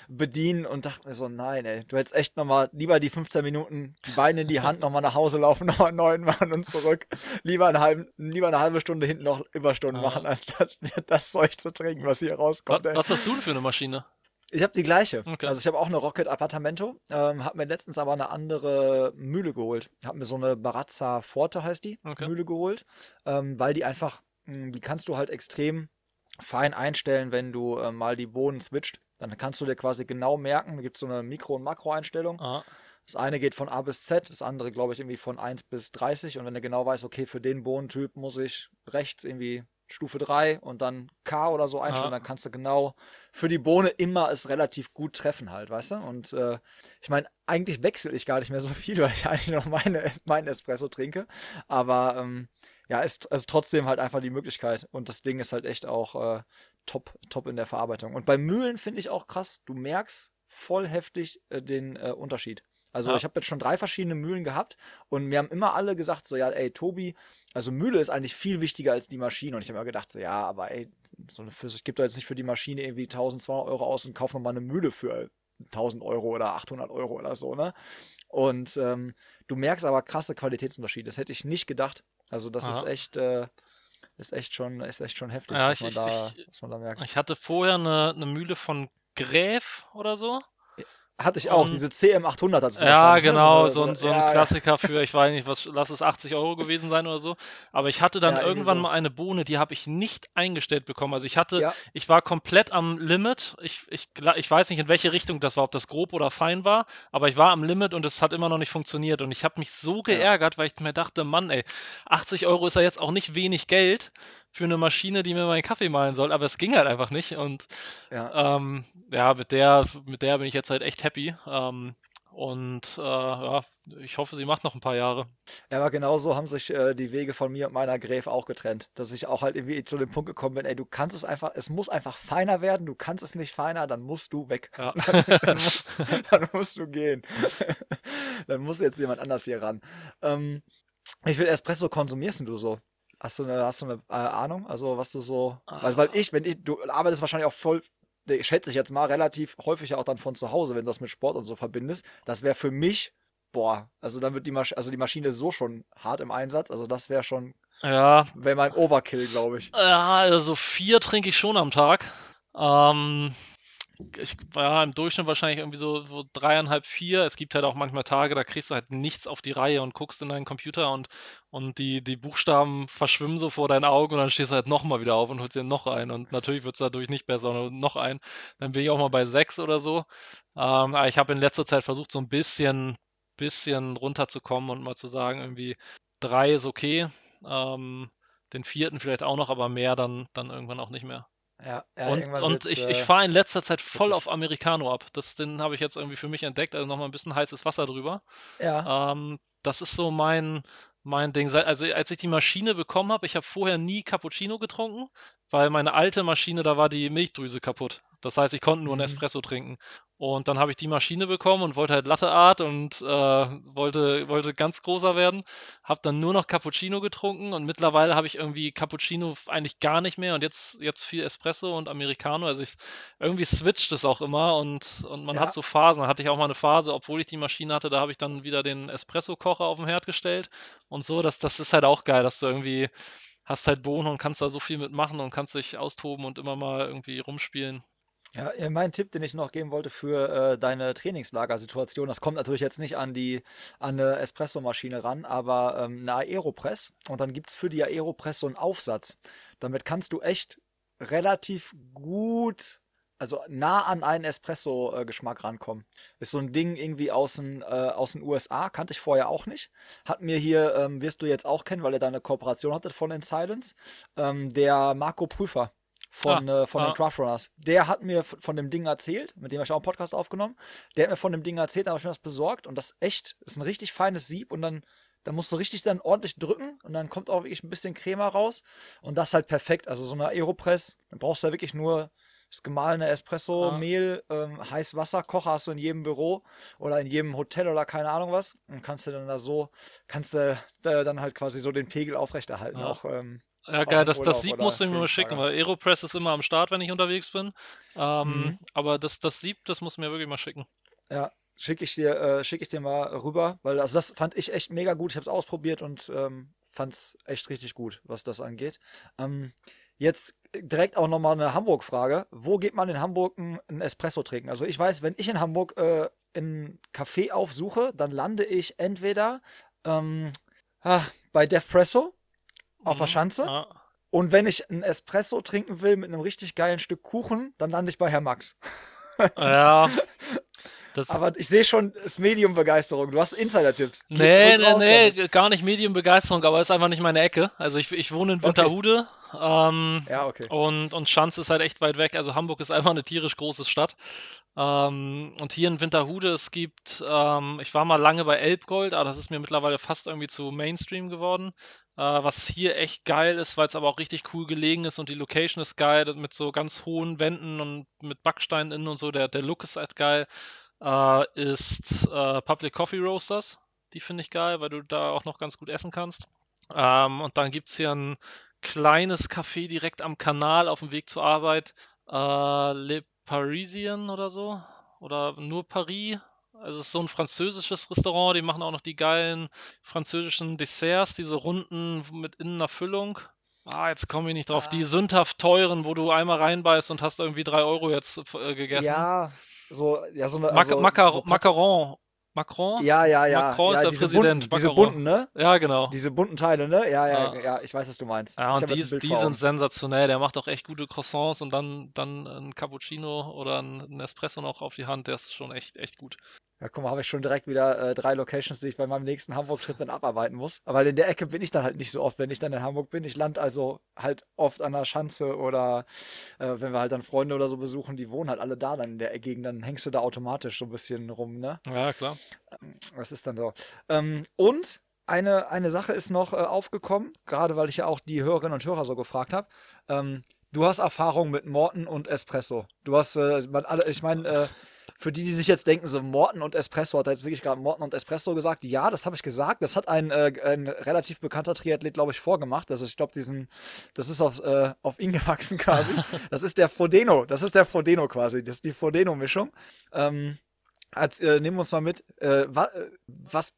bedienen und dachte mir so, nein, ey, du hättest echt nochmal lieber die 15 Minuten, die Beine in die Hand, nochmal nach Hause laufen, nochmal neun machen und zurück. Lieber, eine halbe, lieber eine halbe Stunde hinten noch Überstunden ah. machen, anstatt das Zeug zu trinken, was hier rauskommt. Was, was hast du denn für eine Maschine? Ich habe die gleiche. Okay. Also ich habe auch eine Rocket Appartamento, ähm, habe mir letztens aber eine andere Mühle geholt. Habe mir so eine Barazza Forte heißt die okay. Mühle geholt, ähm, weil die einfach, mh, hm, die kannst du halt extrem fein einstellen, wenn du äh, mal die Bohnen switcht. Dann kannst du dir quasi genau merken, da gibt es so eine Mikro- und Makro-Einstellung. Das eine geht von A bis Z, das andere, glaube ich, irgendwie von 1 bis 30. Und wenn du genau weißt, okay, für den Bohnentyp muss ich rechts irgendwie Stufe 3 und dann K oder so einstellen, ja. dann kannst du genau für die Bohne immer es relativ gut treffen halt, weißt du? Und äh, ich meine, eigentlich wechsle ich gar nicht mehr so viel, weil ich eigentlich noch meine, meinen Espresso trinke. Aber ähm, ja, ist, ist trotzdem halt einfach die Möglichkeit. Und das Ding ist halt echt auch äh, top, top in der Verarbeitung. Und bei Mühlen finde ich auch krass, du merkst voll heftig äh, den äh, Unterschied. Also ja. ich habe jetzt schon drei verschiedene Mühlen gehabt und mir haben immer alle gesagt, so ja, ey, Tobi, also Mühle ist eigentlich viel wichtiger als die Maschine. Und ich habe mir gedacht, so ja, aber ey, so eine, ich gebe da jetzt nicht für die Maschine irgendwie 1200 Euro aus und kaufe mal eine Mühle für 1000 Euro oder 800 Euro oder so, ne? Und ähm, du merkst aber krasse Qualitätsunterschiede. Das hätte ich nicht gedacht. Also das Aha. ist echt, äh, ist echt schon, ist echt schon heftig, ja, was, ich, man da, ich, was man da merkt. Ich hatte vorher eine, eine Mühle von Gräf oder so. Hatte ich auch, um, diese CM800 hat es Ja, ne? genau, so, ein, so ein ja, Klassiker für, ich weiß nicht, was, lass es 80 Euro gewesen sein oder so. Aber ich hatte dann ja, irgendwann so. mal eine Bohne, die habe ich nicht eingestellt bekommen. Also ich hatte, ja. ich war komplett am Limit. Ich, ich, ich weiß nicht, in welche Richtung das war, ob das grob oder fein war, aber ich war am Limit und es hat immer noch nicht funktioniert. Und ich habe mich so geärgert, weil ich mir dachte, Mann, ey, 80 Euro ist ja jetzt auch nicht wenig Geld für eine Maschine, die mir meinen Kaffee malen soll, aber es ging halt einfach nicht. Und ja, ähm, ja mit der, mit der bin ich jetzt halt echt happy. Ähm, und äh, ja, ich hoffe, sie macht noch ein paar Jahre. Ja, aber genauso haben sich äh, die Wege von mir und meiner Gräf auch getrennt. Dass ich auch halt irgendwie zu dem Punkt gekommen bin, ey, du kannst es einfach, es muss einfach feiner werden, du kannst es nicht feiner, dann musst du weg. Ja. dann, dann, musst, dann, musst, du gehen. dann muss jetzt jemand anders hier ran. Ähm, wie viel Espresso konsumierst du so? Hast du eine, hast du eine äh, Ahnung? Also, was du so. Ah. Also, weil ich, wenn ich, du arbeitest wahrscheinlich auch voll, ich schätze ich jetzt mal, relativ häufig auch dann von zu Hause, wenn du das mit Sport und so verbindest. Das wäre für mich, boah, also dann wird die Maschine, also die Maschine ist so schon hart im Einsatz. Also, das wäre schon. Ja. Wäre mein Overkill, glaube ich. Ja, also vier trinke ich schon am Tag. Ähm, ich war im Durchschnitt wahrscheinlich irgendwie so, so dreieinhalb, vier. Es gibt halt auch manchmal Tage, da kriegst du halt nichts auf die Reihe und guckst in deinen Computer und, und die, die Buchstaben verschwimmen so vor deinen Augen und dann stehst du halt nochmal wieder auf und holst dir noch ein. Und natürlich wird es dadurch nicht besser, sondern noch ein. Dann bin ich auch mal bei sechs oder so. Ähm, aber ich habe in letzter Zeit versucht, so ein bisschen, bisschen runterzukommen und mal zu sagen, irgendwie drei ist okay. Ähm, den vierten vielleicht auch noch, aber mehr dann, dann irgendwann auch nicht mehr. Ja, ja und, und ich, ich äh, fahre in letzter Zeit voll auf Americano ab. Das, den habe ich jetzt irgendwie für mich entdeckt, also nochmal ein bisschen heißes Wasser drüber. Ja. Ähm, das ist so mein, mein Ding. Also als ich die Maschine bekommen habe, ich habe vorher nie Cappuccino getrunken, weil meine alte Maschine, da war die Milchdrüse kaputt. Das heißt, ich konnte nur einen mhm. Espresso trinken. Und dann habe ich die Maschine bekommen und wollte halt Latte Art und äh, wollte, wollte ganz großer werden. Habe dann nur noch Cappuccino getrunken und mittlerweile habe ich irgendwie Cappuccino eigentlich gar nicht mehr und jetzt, jetzt viel Espresso und Americano. Also ich, irgendwie switcht es auch immer und, und man ja. hat so Phasen. Da hatte ich auch mal eine Phase, obwohl ich die Maschine hatte, da habe ich dann wieder den Espresso-Kocher auf den Herd gestellt und so. Das, das ist halt auch geil, dass du irgendwie hast halt Bohnen und kannst da so viel mitmachen und kannst dich austoben und immer mal irgendwie rumspielen. Ja, mein Tipp, den ich noch geben wollte für äh, deine Trainingslagersituation, das kommt natürlich jetzt nicht an die an eine Espressomaschine ran, aber ähm, eine Aeropress. Und dann gibt es für die Aeropress so einen Aufsatz. Damit kannst du echt relativ gut, also nah an einen Espresso-Geschmack rankommen. Ist so ein Ding irgendwie aus den, äh, aus den USA, kannte ich vorher auch nicht. Hat mir hier, ähm, wirst du jetzt auch kennen, weil er da eine Kooperation hatte von den Silence, ähm, der Marco Prüfer von, ah, äh, von ah. den Craftrunners. Der hat mir von dem Ding erzählt, mit dem habe ich auch einen Podcast aufgenommen. Der hat mir von dem Ding erzählt, da habe ich mir das besorgt und das ist echt, ist ein richtig feines Sieb und dann, dann musst du richtig dann ordentlich drücken und dann kommt auch wirklich ein bisschen Creme raus und das ist halt perfekt. Also so eine Aeropress, dann brauchst du ja wirklich nur das gemahlene Espresso, ah. Mehl, ähm, heiß Wasser, Kocher hast du in jedem Büro oder in jedem Hotel oder keine Ahnung was und kannst du dann da so, kannst du da dann halt quasi so den Pegel aufrechterhalten, ah. auch ähm, ja, geil, das, das Sieb musst du mir mal schicken, weil Aeropress ist immer am Start, wenn ich unterwegs bin. Ähm, mhm. Aber das, das Sieb, das musst du mir wirklich mal schicken. Ja, schicke ich dir, äh, schicke ich dir mal rüber, weil also das fand ich echt mega gut. Ich habe es ausprobiert und ähm, fand es echt richtig gut, was das angeht. Ähm, jetzt direkt auch nochmal eine Hamburg-Frage. Wo geht man in Hamburg ein Espresso trinken? Also ich weiß, wenn ich in Hamburg äh, einen Café aufsuche, dann lande ich entweder ähm, ah, bei Defpresso auf der mhm. Schanze. Ja. Und wenn ich einen Espresso trinken will mit einem richtig geilen Stück Kuchen, dann lande ich bei Herr Max. Ja. Aber ich sehe schon, es ist Medium-Begeisterung. Du hast Insider-Tipps. Nee, nee, nee, damit. gar nicht Medium-Begeisterung, aber es ist einfach nicht meine Ecke. Also ich, ich wohne in Winterhude. Okay. Ähm, ja, okay. Und, und Schanz ist halt echt weit weg. Also Hamburg ist einfach eine tierisch große Stadt. Ähm, und hier in Winterhude, es gibt, ähm, ich war mal lange bei Elbgold, aber das ist mir mittlerweile fast irgendwie zu Mainstream geworden. Äh, was hier echt geil ist, weil es aber auch richtig cool gelegen ist und die Location ist geil, mit so ganz hohen Wänden und mit Backsteinen innen und so. Der, der Look ist halt geil. Äh, ist äh, Public Coffee Roasters. Die finde ich geil, weil du da auch noch ganz gut essen kannst. Ähm, und dann gibt es hier ein kleines Café direkt am Kanal auf dem Weg zur Arbeit. Äh, Le Parisien oder so. Oder nur Paris. Also es ist so ein französisches Restaurant, die machen auch noch die geilen französischen Desserts, diese runden mit innen einer Füllung. Ah, jetzt komme ich nicht drauf. Ah. Die sündhaft teuren, wo du einmal reinbeißt und hast irgendwie drei Euro jetzt äh, gegessen. Ja, so, ja, so eine. Mac also, Macar so Macaron Macron? Ja, ja, ja. Macron ja, ist der diese Präsident. Bunten, diese bunten, ne? Ja, genau. Diese bunten Teile, ne? Ja, ja, ja, ja ich weiß, was du meinst. Ja, und die, die sind sensationell. Der macht auch echt gute Croissants und dann, dann ein Cappuccino oder ein Espresso noch auf die Hand. Der ist schon echt, echt gut. Ja, guck mal, habe ich schon direkt wieder äh, drei Locations, die ich bei meinem nächsten Hamburg-Trip dann abarbeiten muss. Aber in der Ecke bin ich dann halt nicht so oft, wenn ich dann in Hamburg bin. Ich lande also halt oft an der Schanze oder äh, wenn wir halt dann Freunde oder so besuchen, die wohnen halt alle da dann in der Gegend, dann hängst du da automatisch so ein bisschen rum, ne? Ja, klar. Das ist dann so. Ähm, und eine, eine Sache ist noch äh, aufgekommen, gerade weil ich ja auch die Hörerinnen und Hörer so gefragt habe. Ähm, du hast Erfahrung mit Morten und Espresso. Du hast, äh, ich meine, äh, für die, die sich jetzt denken, so Morten und Espresso, hat er jetzt wirklich gerade Morten und Espresso gesagt? Ja, das habe ich gesagt. Das hat ein, äh, ein relativ bekannter Triathlet, glaube ich, vorgemacht. Also ich glaube, diesen, das ist auf, äh, auf ihn gewachsen quasi. Das ist der Frodeno. Das ist der Frodeno quasi. Das ist die Frodeno-Mischung. Ähm, als, äh, nehmen wir uns mal mit, äh, wa, was,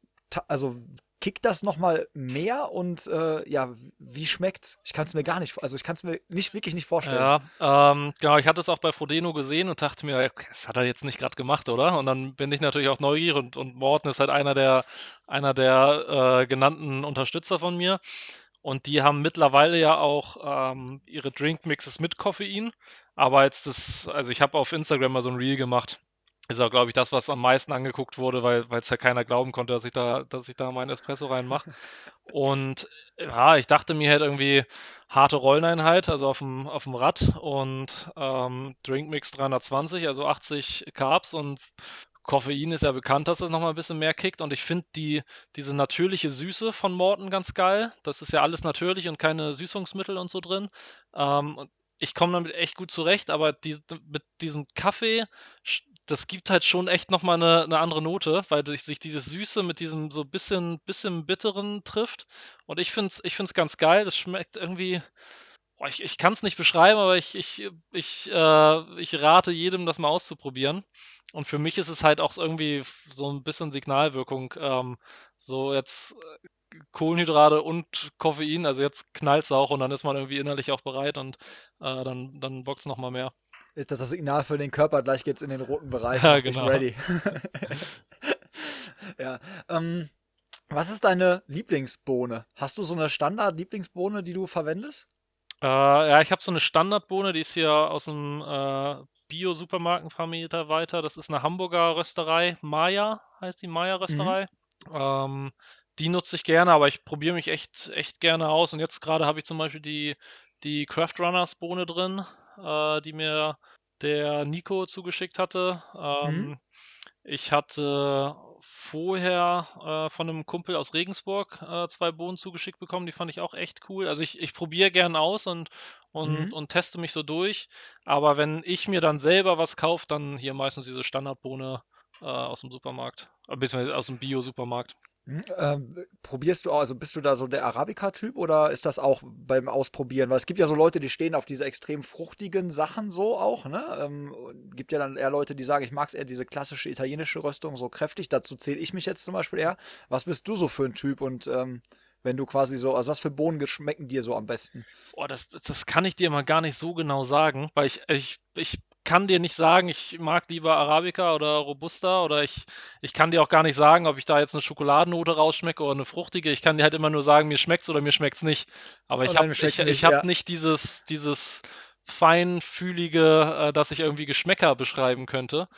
also kickt das nochmal mehr und äh, ja, wie schmeckt's? Ich kann es mir gar nicht, also ich kann es mir nicht wirklich nicht vorstellen. Ja, ähm, genau, ich hatte es auch bei Frodeno gesehen und dachte mir, okay, das hat er jetzt nicht gerade gemacht, oder? Und dann bin ich natürlich auch neugierig und, und Morten ist halt einer der, einer der äh, genannten Unterstützer von mir. Und die haben mittlerweile ja auch ähm, ihre Drinkmixes mit Koffein. Aber jetzt das, also ich habe auf Instagram mal so ein Reel gemacht ist auch, glaube ich, das, was am meisten angeguckt wurde, weil es ja keiner glauben konnte, dass ich da, dass ich da meinen Espresso reinmache. Und ja, ich dachte mir halt irgendwie harte Rolleneinheit, also auf dem, auf dem Rad und ähm, Drinkmix 320, also 80 Carbs und Koffein ist ja bekannt, dass es nochmal ein bisschen mehr kickt und ich finde die, diese natürliche Süße von Morten ganz geil. Das ist ja alles natürlich und keine Süßungsmittel und so drin. Ähm, ich komme damit echt gut zurecht, aber die, mit diesem Kaffee, das gibt halt schon echt nochmal eine, eine andere Note, weil sich dieses Süße mit diesem so bisschen, bisschen Bitteren trifft. Und ich finde es ich find's ganz geil. Das schmeckt irgendwie. Boah, ich ich kann es nicht beschreiben, aber ich, ich, ich, äh, ich rate jedem, das mal auszuprobieren. Und für mich ist es halt auch irgendwie so ein bisschen Signalwirkung. Ähm, so jetzt äh, Kohlenhydrate und Koffein, also jetzt knallt es auch und dann ist man irgendwie innerlich auch bereit und äh, dann, dann bockt es nochmal mehr. Ist das das Signal für den Körper, gleich geht's in den roten Bereich. Ja, genau. ready. ja. Ähm, was ist deine Lieblingsbohne? Hast du so eine Standard-Lieblingsbohne, die du verwendest? Äh, ja, ich habe so eine Standardbohne, die ist hier aus dem äh, Meter weiter. Das ist eine Hamburger Rösterei. Maya heißt die Maya-Rösterei. Mhm. Ähm, die nutze ich gerne, aber ich probiere mich echt, echt gerne aus. Und jetzt gerade habe ich zum Beispiel die, die Craft Runners Bohne drin, äh, die mir der Nico zugeschickt hatte. Ähm, mhm. Ich hatte vorher äh, von einem Kumpel aus Regensburg äh, zwei Bohnen zugeschickt bekommen, die fand ich auch echt cool. Also ich, ich probiere gern aus und, und, mhm. und teste mich so durch. Aber wenn ich mir dann selber was kaufe, dann hier meistens diese Standardbohne äh, aus dem Supermarkt, äh, beziehungsweise aus dem Bio-Supermarkt. Mhm, ähm, probierst du, also bist du da so der Arabica-Typ oder ist das auch beim Ausprobieren? Weil es gibt ja so Leute, die stehen auf diese extrem fruchtigen Sachen so auch, ne? Ähm, gibt ja dann eher Leute, die sagen, ich mag es eher diese klassische italienische Röstung so kräftig. Dazu zähle ich mich jetzt zum Beispiel eher. Was bist du so für ein Typ und ähm, wenn du quasi so, also was für Bohnen schmecken dir so am besten? Boah, das, das kann ich dir mal gar nicht so genau sagen, weil ich, ich, ich kann dir nicht sagen, ich mag lieber Arabica oder Robusta oder ich, ich kann dir auch gar nicht sagen, ob ich da jetzt eine Schokoladennote rausschmecke oder eine fruchtige. Ich kann dir halt immer nur sagen, mir schmeckt's oder mir schmeckt's nicht. Aber ich habe ich, ich hab ja. nicht dieses, dieses feinfühlige, äh, dass ich irgendwie Geschmäcker beschreiben könnte.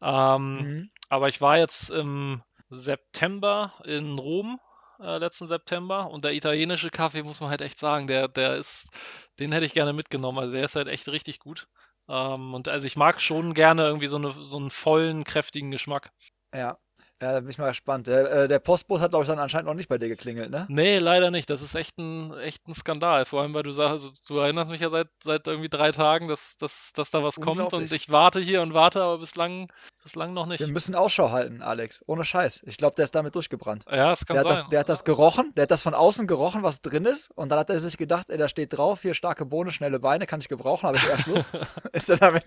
Ähm, mhm. Aber ich war jetzt im September in Rom, äh, letzten September, und der italienische Kaffee, muss man halt echt sagen, der, der ist, den hätte ich gerne mitgenommen. Also der ist halt echt richtig gut. Ähm, und also ich mag schon gerne irgendwie so, eine, so einen vollen, kräftigen Geschmack. Ja. Ja, da bin ich mal gespannt. Der, äh, der Postbote hat, glaube ich, dann anscheinend noch nicht bei dir geklingelt, ne? Nee, leider nicht. Das ist echt ein, echt ein Skandal. Vor allem, weil du sagst, also, du erinnerst mich ja seit, seit irgendwie drei Tagen, dass, dass, dass da was kommt und ich warte hier und warte, aber bislang, bislang noch nicht. Wir müssen Ausschau halten, Alex. Ohne Scheiß. Ich glaube, der ist damit durchgebrannt. Ja, das kann der sein. Hat das, der hat das gerochen, der hat das von außen gerochen, was drin ist. Und dann hat er sich gedacht, ey, da steht drauf, hier starke Bohne, schnelle Beine, kann ich gebrauchen, habe ich eher Schluss. ist, er damit,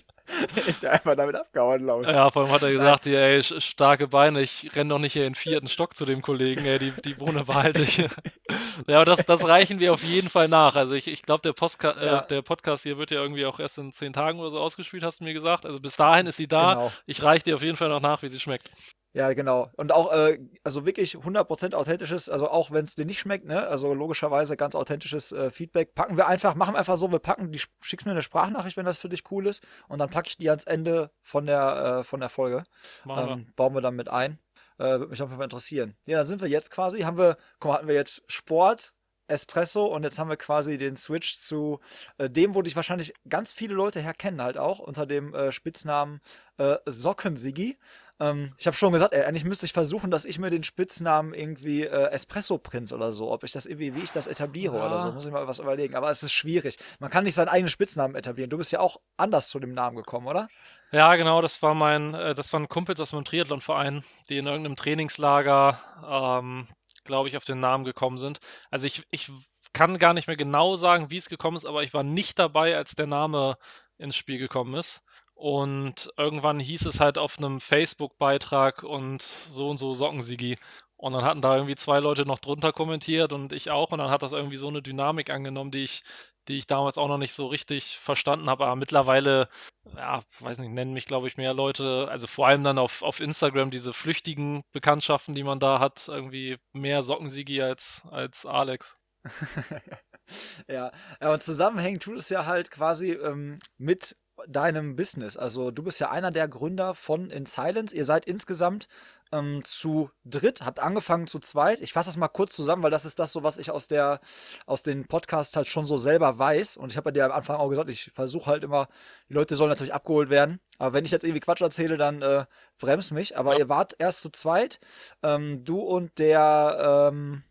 ist er einfach damit abgehauen, glaube ich. Ja, vor allem hat er gesagt, hier, ey, starke Beine, ich renne doch nicht hier in vierten Stock zu dem Kollegen, ey, die, die Bohne behalte ich. ja, aber das, das reichen wir auf jeden Fall nach. Also ich, ich glaube, der, äh, ja. der Podcast hier wird ja irgendwie auch erst in zehn Tagen oder so ausgespielt, hast du mir gesagt. Also bis dahin ist sie da. Genau. Ich reiche dir auf jeden Fall noch nach, wie sie schmeckt. Ja, genau. Und auch, äh, also wirklich 100% authentisches, also auch wenn es dir nicht schmeckt, ne, also logischerweise ganz authentisches äh, Feedback, packen wir einfach, machen wir einfach so, wir packen, die schickst mir eine Sprachnachricht, wenn das für dich cool ist, und dann packe ich die ans Ende von der, äh, von der Folge. Ähm, bauen wir dann mit ein. Äh, würde mich auf jeden Fall interessieren. Ja, da sind wir jetzt quasi. Haben wir, guck mal, hatten wir jetzt Sport, Espresso und jetzt haben wir quasi den Switch zu äh, dem, wo dich wahrscheinlich ganz viele Leute herkennen, halt auch unter dem äh, Spitznamen äh, Sockensigi. Ähm, ich habe schon gesagt, ey, eigentlich müsste ich versuchen, dass ich mir den Spitznamen irgendwie äh, Espresso Prinz oder so, ob ich das irgendwie, wie ich das etabliere ja. oder so, muss ich mal was überlegen. Aber es ist schwierig. Man kann nicht seinen eigenen Spitznamen etablieren. Du bist ja auch anders zu dem Namen gekommen, oder? Ja, genau, das war mein, äh, das waren Kumpels aus meinem Triathlonverein, die in irgendeinem Trainingslager, ähm, glaube ich, auf den Namen gekommen sind. Also ich, ich kann gar nicht mehr genau sagen, wie es gekommen ist, aber ich war nicht dabei, als der Name ins Spiel gekommen ist. Und irgendwann hieß es halt auf einem Facebook-Beitrag und so und so Sockensigi. Und dann hatten da irgendwie zwei Leute noch drunter kommentiert und ich auch. Und dann hat das irgendwie so eine Dynamik angenommen, die ich die ich damals auch noch nicht so richtig verstanden habe. Aber mittlerweile, ja, weiß nicht, nennen mich, glaube ich, mehr Leute, also vor allem dann auf, auf Instagram diese flüchtigen Bekanntschaften, die man da hat, irgendwie mehr Sockensigi als, als Alex. ja. und zusammenhängen tut es ja halt quasi ähm, mit deinem Business. Also du bist ja einer der Gründer von In Silence. Ihr seid insgesamt ähm, zu dritt, habt angefangen zu zweit. Ich fasse das mal kurz zusammen, weil das ist das so, was ich aus der aus den Podcasts halt schon so selber weiß. Und ich habe ja dir am Anfang auch gesagt, ich versuche halt immer, die Leute sollen natürlich abgeholt werden. Aber wenn ich jetzt irgendwie Quatsch erzähle, dann äh, bremst mich. Aber ja. ihr wart erst zu zweit. Ähm, du und der ähm,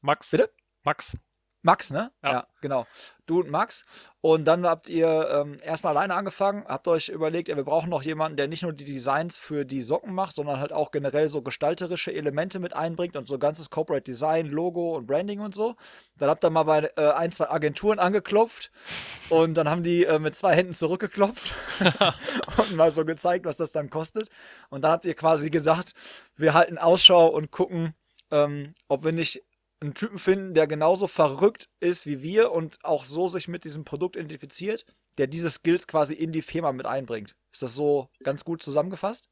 Max. Bitte? Max. Max, ne? Ja. ja. genau. Du und Max. Und dann habt ihr ähm, erstmal alleine angefangen, habt euch überlegt, ja, wir brauchen noch jemanden, der nicht nur die Designs für die Socken macht, sondern halt auch generell so gestalterische Elemente mit einbringt und so ganzes Corporate Design, Logo und Branding und so. Dann habt ihr mal bei äh, ein, zwei Agenturen angeklopft und dann haben die äh, mit zwei Händen zurückgeklopft und mal so gezeigt, was das dann kostet. Und da habt ihr quasi gesagt, wir halten Ausschau und gucken, ähm, ob wir nicht einen Typen finden, der genauso verrückt ist wie wir und auch so sich mit diesem Produkt identifiziert, der diese Skills quasi in die Firma mit einbringt. Ist das so ganz gut zusammengefasst?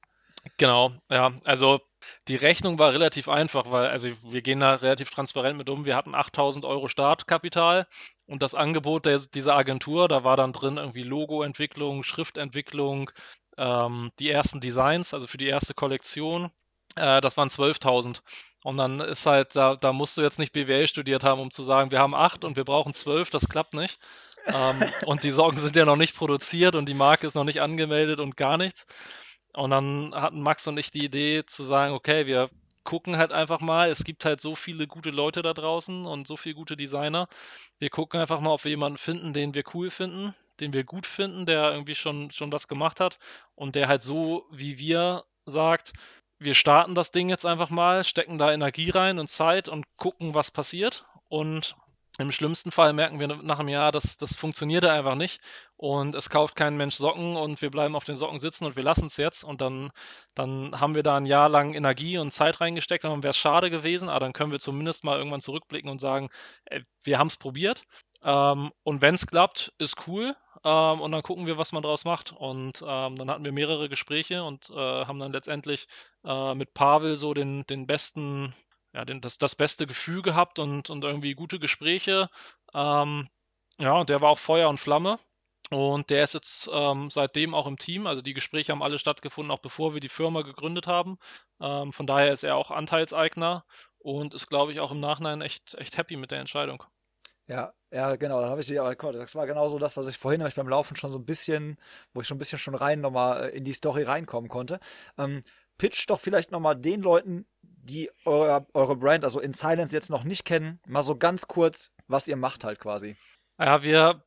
Genau, ja. Also die Rechnung war relativ einfach, weil also wir gehen da relativ transparent mit um. Wir hatten 8000 Euro Startkapital und das Angebot der, dieser Agentur, da war dann drin irgendwie Logoentwicklung, Schriftentwicklung, ähm, die ersten Designs, also für die erste Kollektion. Äh, das waren 12.000. Und dann ist halt, da, da musst du jetzt nicht BWL studiert haben, um zu sagen, wir haben acht und wir brauchen zwölf, das klappt nicht. ähm, und die Sorgen sind ja noch nicht produziert und die Marke ist noch nicht angemeldet und gar nichts. Und dann hatten Max und ich die Idee zu sagen, okay, wir gucken halt einfach mal. Es gibt halt so viele gute Leute da draußen und so viele gute Designer. Wir gucken einfach mal, ob wir jemanden finden, den wir cool finden, den wir gut finden, der irgendwie schon, schon was gemacht hat und der halt so wie wir sagt, wir starten das Ding jetzt einfach mal, stecken da Energie rein und Zeit und gucken, was passiert. Und im schlimmsten Fall merken wir nach einem Jahr, dass das funktioniert einfach nicht und es kauft kein Mensch Socken und wir bleiben auf den Socken sitzen und wir lassen es jetzt und dann, dann haben wir da ein Jahr lang Energie und Zeit reingesteckt und dann wäre es schade gewesen, aber dann können wir zumindest mal irgendwann zurückblicken und sagen, ey, wir haben es probiert ähm, und wenn es klappt, ist cool. Ähm, und dann gucken wir, was man draus macht. Und ähm, dann hatten wir mehrere Gespräche und äh, haben dann letztendlich äh, mit Pavel so den, den besten, ja, den, das, das beste Gefühl gehabt und, und irgendwie gute Gespräche. Ähm, ja, der war auch Feuer und Flamme. Und der ist jetzt ähm, seitdem auch im Team. Also die Gespräche haben alle stattgefunden, auch bevor wir die Firma gegründet haben. Ähm, von daher ist er auch Anteilseigner und ist, glaube ich, auch im Nachhinein echt, echt happy mit der Entscheidung. Ja, ja, genau, dann habe ich die, aber das war genauso das, was ich vorhin nämlich beim Laufen schon so ein bisschen, wo ich schon ein bisschen schon rein nochmal äh, in die Story reinkommen konnte. Ähm, pitch doch vielleicht nochmal den Leuten, die eure, eure Brand, also in Silence jetzt noch nicht kennen, mal so ganz kurz, was ihr macht halt quasi. Ja, wir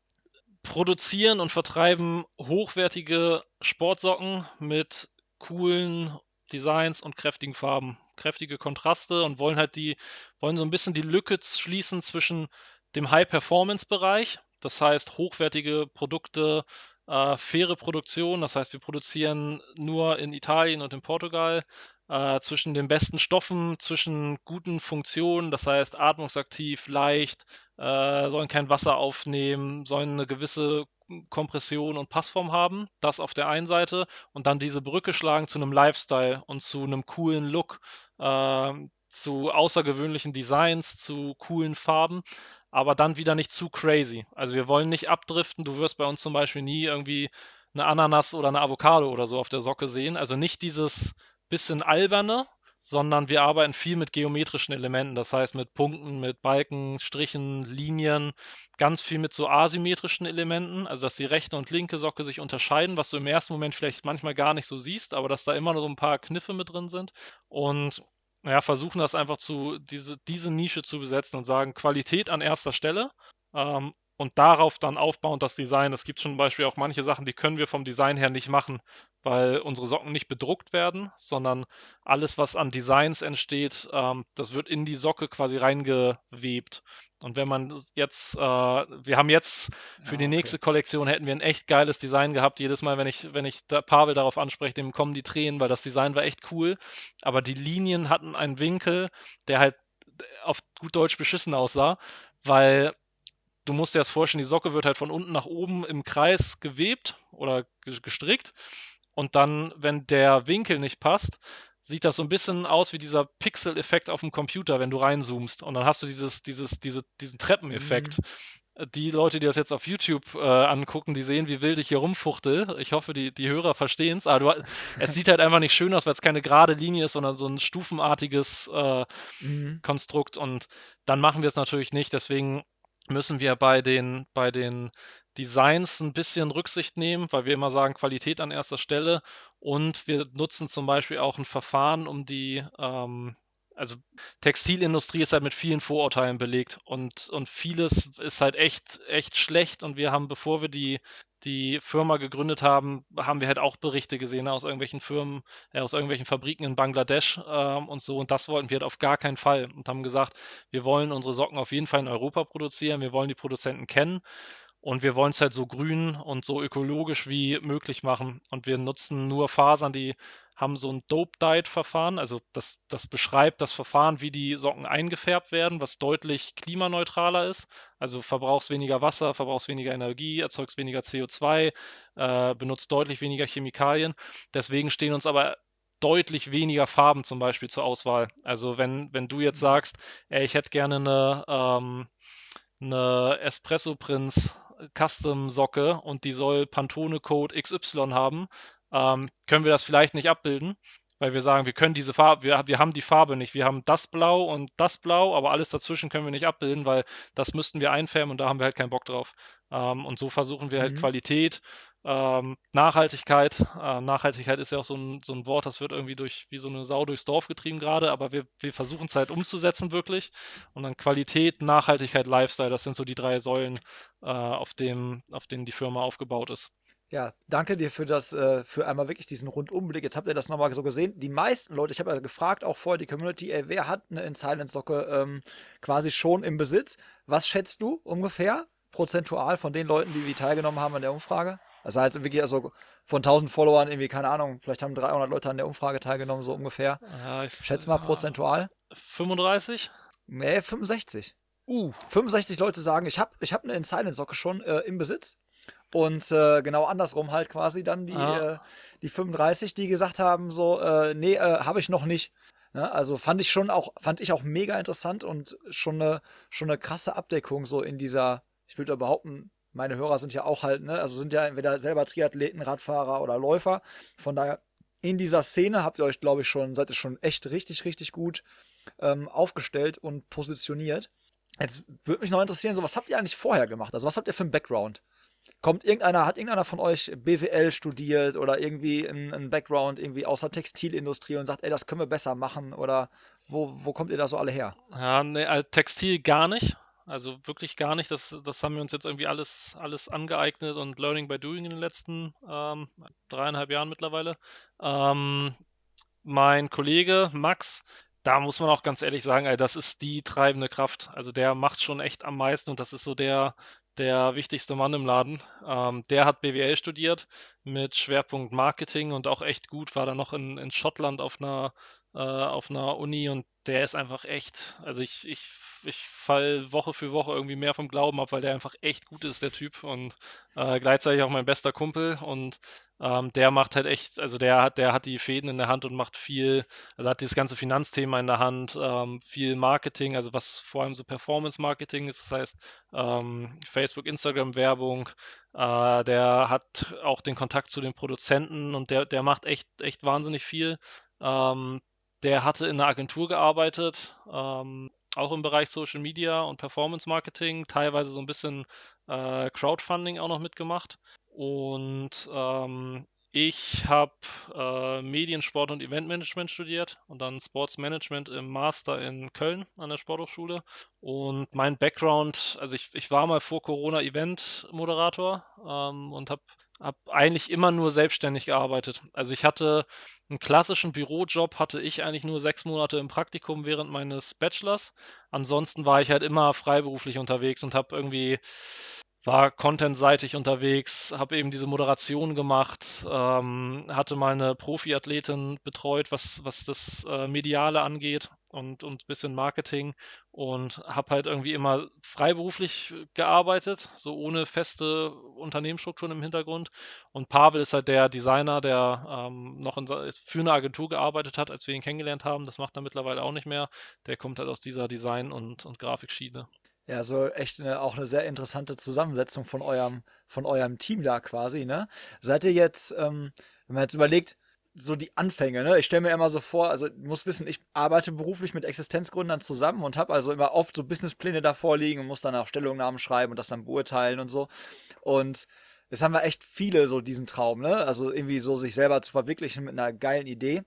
produzieren und vertreiben hochwertige Sportsocken mit coolen Designs und kräftigen Farben, kräftige Kontraste und wollen halt die, wollen so ein bisschen die Lücke schließen zwischen dem High-Performance-Bereich, das heißt hochwertige Produkte, äh, faire Produktion, das heißt wir produzieren nur in Italien und in Portugal, äh, zwischen den besten Stoffen, zwischen guten Funktionen, das heißt atmungsaktiv, leicht, äh, sollen kein Wasser aufnehmen, sollen eine gewisse Kompression und Passform haben, das auf der einen Seite. Und dann diese Brücke schlagen zu einem Lifestyle und zu einem coolen Look, äh, zu außergewöhnlichen Designs, zu coolen Farben aber dann wieder nicht zu crazy. Also wir wollen nicht abdriften. Du wirst bei uns zum Beispiel nie irgendwie eine Ananas oder eine Avocado oder so auf der Socke sehen. Also nicht dieses bisschen alberne, sondern wir arbeiten viel mit geometrischen Elementen. Das heißt mit Punkten, mit Balken, Strichen, Linien, ganz viel mit so asymmetrischen Elementen. Also dass die rechte und linke Socke sich unterscheiden, was du im ersten Moment vielleicht manchmal gar nicht so siehst, aber dass da immer nur so ein paar Kniffe mit drin sind. Und ja, versuchen das einfach zu, diese, diese Nische zu besetzen und sagen, Qualität an erster Stelle ähm, und darauf dann aufbauend das Design. Es gibt zum Beispiel auch manche Sachen, die können wir vom Design her nicht machen, weil unsere Socken nicht bedruckt werden, sondern alles, was an Designs entsteht, ähm, das wird in die Socke quasi reingewebt. Und wenn man jetzt, äh, wir haben jetzt für ja, die nächste Kollektion hätten wir ein echt geiles Design gehabt. Jedes Mal, wenn ich, wenn ich da Pavel darauf anspreche, dem kommen die Tränen, weil das Design war echt cool. Aber die Linien hatten einen Winkel, der halt auf gut Deutsch beschissen aussah, weil du musst dir das vorstellen, die Socke wird halt von unten nach oben im Kreis gewebt oder gestrickt. Und dann, wenn der Winkel nicht passt, sieht das so ein bisschen aus wie dieser Pixel-Effekt auf dem Computer, wenn du reinzoomst. Und dann hast du dieses, dieses, diese, diesen Treppeneffekt. Mhm. Die Leute, die das jetzt auf YouTube äh, angucken, die sehen, wie wild ich hier rumfuchtel. Ich hoffe, die, die Hörer verstehen es. Aber du, es sieht halt einfach nicht schön aus, weil es keine gerade Linie ist, sondern so ein stufenartiges äh, mhm. Konstrukt. Und dann machen wir es natürlich nicht. Deswegen müssen wir bei den, bei den Designs ein bisschen Rücksicht nehmen, weil wir immer sagen, Qualität an erster Stelle. Und wir nutzen zum Beispiel auch ein Verfahren, um die, ähm, also Textilindustrie ist halt mit vielen Vorurteilen belegt und, und vieles ist halt echt, echt schlecht und wir haben, bevor wir die, die Firma gegründet haben, haben wir halt auch Berichte gesehen aus irgendwelchen Firmen, äh, aus irgendwelchen Fabriken in Bangladesch ähm, und so und das wollten wir halt auf gar keinen Fall und haben gesagt, wir wollen unsere Socken auf jeden Fall in Europa produzieren, wir wollen die Produzenten kennen und wir wollen es halt so grün und so ökologisch wie möglich machen. Und wir nutzen nur Fasern, die haben so ein Dope-Dyed-Verfahren. Also das, das beschreibt das Verfahren, wie die Socken eingefärbt werden, was deutlich klimaneutraler ist. Also verbrauchst weniger Wasser, verbrauchst weniger Energie, erzeugst weniger CO2, äh, benutzt deutlich weniger Chemikalien. Deswegen stehen uns aber deutlich weniger Farben zum Beispiel zur Auswahl. Also wenn, wenn du jetzt mhm. sagst, ey, ich hätte gerne eine, ähm, eine Espresso Prince Custom-Socke und die soll Pantone-Code XY haben, ähm, können wir das vielleicht nicht abbilden, weil wir sagen, wir können diese Farbe, wir, wir haben die Farbe nicht. Wir haben das Blau und das Blau, aber alles dazwischen können wir nicht abbilden, weil das müssten wir einfärben und da haben wir halt keinen Bock drauf. Ähm, und so versuchen wir halt mhm. Qualität ähm, Nachhaltigkeit. Äh, Nachhaltigkeit ist ja auch so ein, so ein Wort, das wird irgendwie durch wie so eine Sau durchs Dorf getrieben gerade, aber wir, wir versuchen es halt umzusetzen wirklich. Und dann Qualität, Nachhaltigkeit, Lifestyle, das sind so die drei Säulen, äh, auf, dem, auf denen die Firma aufgebaut ist. Ja, danke dir für das, äh, für einmal wirklich diesen Rundumblick. Jetzt habt ihr das nochmal so gesehen. Die meisten Leute, ich habe ja gefragt, auch vorher die Community, ey, wer hat eine In Silence Socke ähm, quasi schon im Besitz? Was schätzt du ungefähr prozentual von den Leuten, die, die teilgenommen haben an der Umfrage? Das heißt wirklich also von 1000 Followern irgendwie, keine Ahnung, vielleicht haben 300 Leute an der Umfrage teilgenommen, so ungefähr. Ja, ich schätze mal prozentual. 35? Nee, 65. Uh. 65 Leute sagen, ich habe ich hab eine In-Silent-Socke schon äh, im Besitz. Und äh, genau andersrum halt quasi dann die, ah. äh, die 35, die gesagt haben, so, äh, nee, äh, habe ich noch nicht. Ja, ne, also fand ich schon auch, fand ich auch mega interessant und schon eine, schon eine krasse Abdeckung so in dieser, ich würde behaupten, meine Hörer sind ja auch halt, ne, also sind ja entweder selber Triathleten, Radfahrer oder Läufer. Von daher, in dieser Szene habt ihr euch, glaube ich, schon, seid ihr schon echt richtig, richtig gut ähm, aufgestellt und positioniert. Jetzt würde mich noch interessieren, so was habt ihr eigentlich vorher gemacht? Also was habt ihr für einen Background? Kommt irgendeiner, hat irgendeiner von euch BWL studiert oder irgendwie einen Background irgendwie außer Textilindustrie und sagt, ey, das können wir besser machen? Oder wo, wo kommt ihr da so alle her? Ja, ne, also Textil gar nicht. Also wirklich gar nicht. Das, das haben wir uns jetzt irgendwie alles, alles angeeignet und Learning by Doing in den letzten ähm, dreieinhalb Jahren mittlerweile. Ähm, mein Kollege Max, da muss man auch ganz ehrlich sagen, das ist die treibende Kraft. Also der macht schon echt am meisten und das ist so der, der wichtigste Mann im Laden. Ähm, der hat BWL studiert mit Schwerpunkt Marketing und auch echt gut, war da noch in, in Schottland auf einer, äh, auf einer Uni und der ist einfach echt, also ich, ich, ich fall Woche für Woche irgendwie mehr vom Glauben ab, weil der einfach echt gut ist, der Typ und äh, gleichzeitig auch mein bester Kumpel und ähm, der macht halt echt, also der hat, der hat die Fäden in der Hand und macht viel, also hat dieses ganze Finanzthema in der Hand, ähm, viel Marketing, also was vor allem so Performance-Marketing ist, das heißt ähm, Facebook, Instagram-Werbung, äh, der hat auch den Kontakt zu den Produzenten und der, der macht echt, echt wahnsinnig viel. Ähm, der hatte in einer Agentur gearbeitet, ähm, auch im Bereich Social Media und Performance Marketing, teilweise so ein bisschen äh, Crowdfunding auch noch mitgemacht. Und ähm, ich habe äh, Mediensport und Eventmanagement studiert und dann Sportsmanagement im Master in Köln an der Sporthochschule. Und mein Background, also ich, ich war mal vor Corona Event-Moderator ähm, und habe habe eigentlich immer nur selbstständig gearbeitet. Also ich hatte einen klassischen Bürojob, hatte ich eigentlich nur sechs Monate im Praktikum während meines Bachelors. Ansonsten war ich halt immer freiberuflich unterwegs und habe irgendwie war contentseitig unterwegs, habe eben diese Moderation gemacht, ähm, hatte meine Profiathletin betreut, was, was das äh, Mediale angeht und, und ein bisschen Marketing und habe halt irgendwie immer freiberuflich gearbeitet, so ohne feste Unternehmensstrukturen im Hintergrund. Und Pavel ist halt der Designer, der ähm, noch in, für eine Agentur gearbeitet hat, als wir ihn kennengelernt haben. Das macht er mittlerweile auch nicht mehr. Der kommt halt aus dieser Design- und, und Grafikschiene. Ja, so echt eine, auch eine sehr interessante Zusammensetzung von eurem, von eurem Team da quasi, ne? Seid ihr jetzt, ähm, wenn man jetzt überlegt, so die Anfänge, ne? Ich stelle mir immer so vor, also du musst wissen, ich arbeite beruflich mit Existenzgründern zusammen und habe also immer oft so Businesspläne davor liegen und muss dann auch Stellungnahmen schreiben und das dann beurteilen und so. Und es haben wir echt viele so diesen Traum, ne? Also irgendwie so sich selber zu verwirklichen mit einer geilen Idee.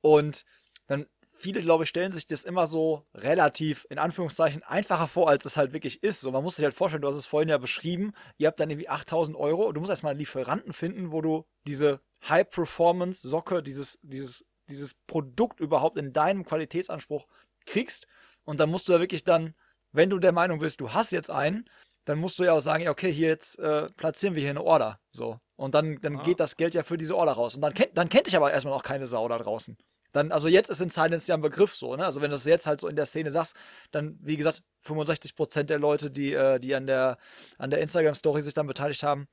Und dann viele, glaube ich, stellen sich das immer so relativ, in Anführungszeichen, einfacher vor, als es halt wirklich ist. So, man muss sich halt vorstellen, du hast es vorhin ja beschrieben, ihr habt dann irgendwie 8000 Euro und du musst erstmal einen Lieferanten finden, wo du diese High-Performance-Socke, dieses, dieses, dieses Produkt überhaupt in deinem Qualitätsanspruch kriegst. Und dann musst du ja wirklich dann, wenn du der Meinung bist, du hast jetzt einen, dann musst du ja auch sagen, ja, okay, hier jetzt äh, platzieren wir hier eine Order. So. Und dann, dann ah. geht das Geld ja für diese Order raus. Und dann kennt, dann kennt dich aber erstmal noch keine Sau da draußen. Dann, also jetzt ist in Silence ja ein Begriff so, ne? Also wenn du das jetzt halt so in der Szene sagst, dann, wie gesagt, 65% der Leute, die, äh, die an der, an der Instagram-Story sich dann beteiligt haben,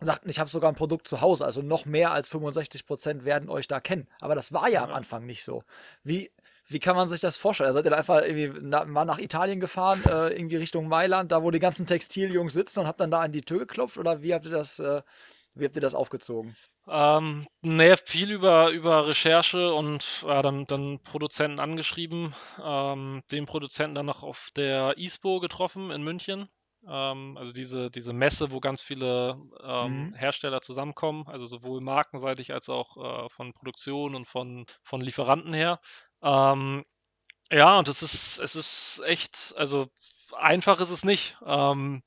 sagten, ich habe sogar ein Produkt zu Hause. Also noch mehr als 65% werden euch da kennen. Aber das war ja am Anfang nicht so. Wie, wie kann man sich das vorstellen? Seid ihr da einfach irgendwie na, mal nach Italien gefahren, äh, irgendwie Richtung Mailand, da wo die ganzen Textiljungs sitzen und habt dann da an die Tür geklopft? Oder wie habt ihr das, äh, wie habt ihr das aufgezogen? Ähm, ne, viel über, über Recherche und ja, dann, dann Produzenten angeschrieben, ähm, den Produzenten dann noch auf der ISPO getroffen in München. Ähm, also diese, diese Messe, wo ganz viele ähm, mhm. Hersteller zusammenkommen, also sowohl markenseitig als auch äh, von Produktion und von, von Lieferanten her. Ähm, ja, und es ist, es ist echt, also einfach ist es nicht. Ähm,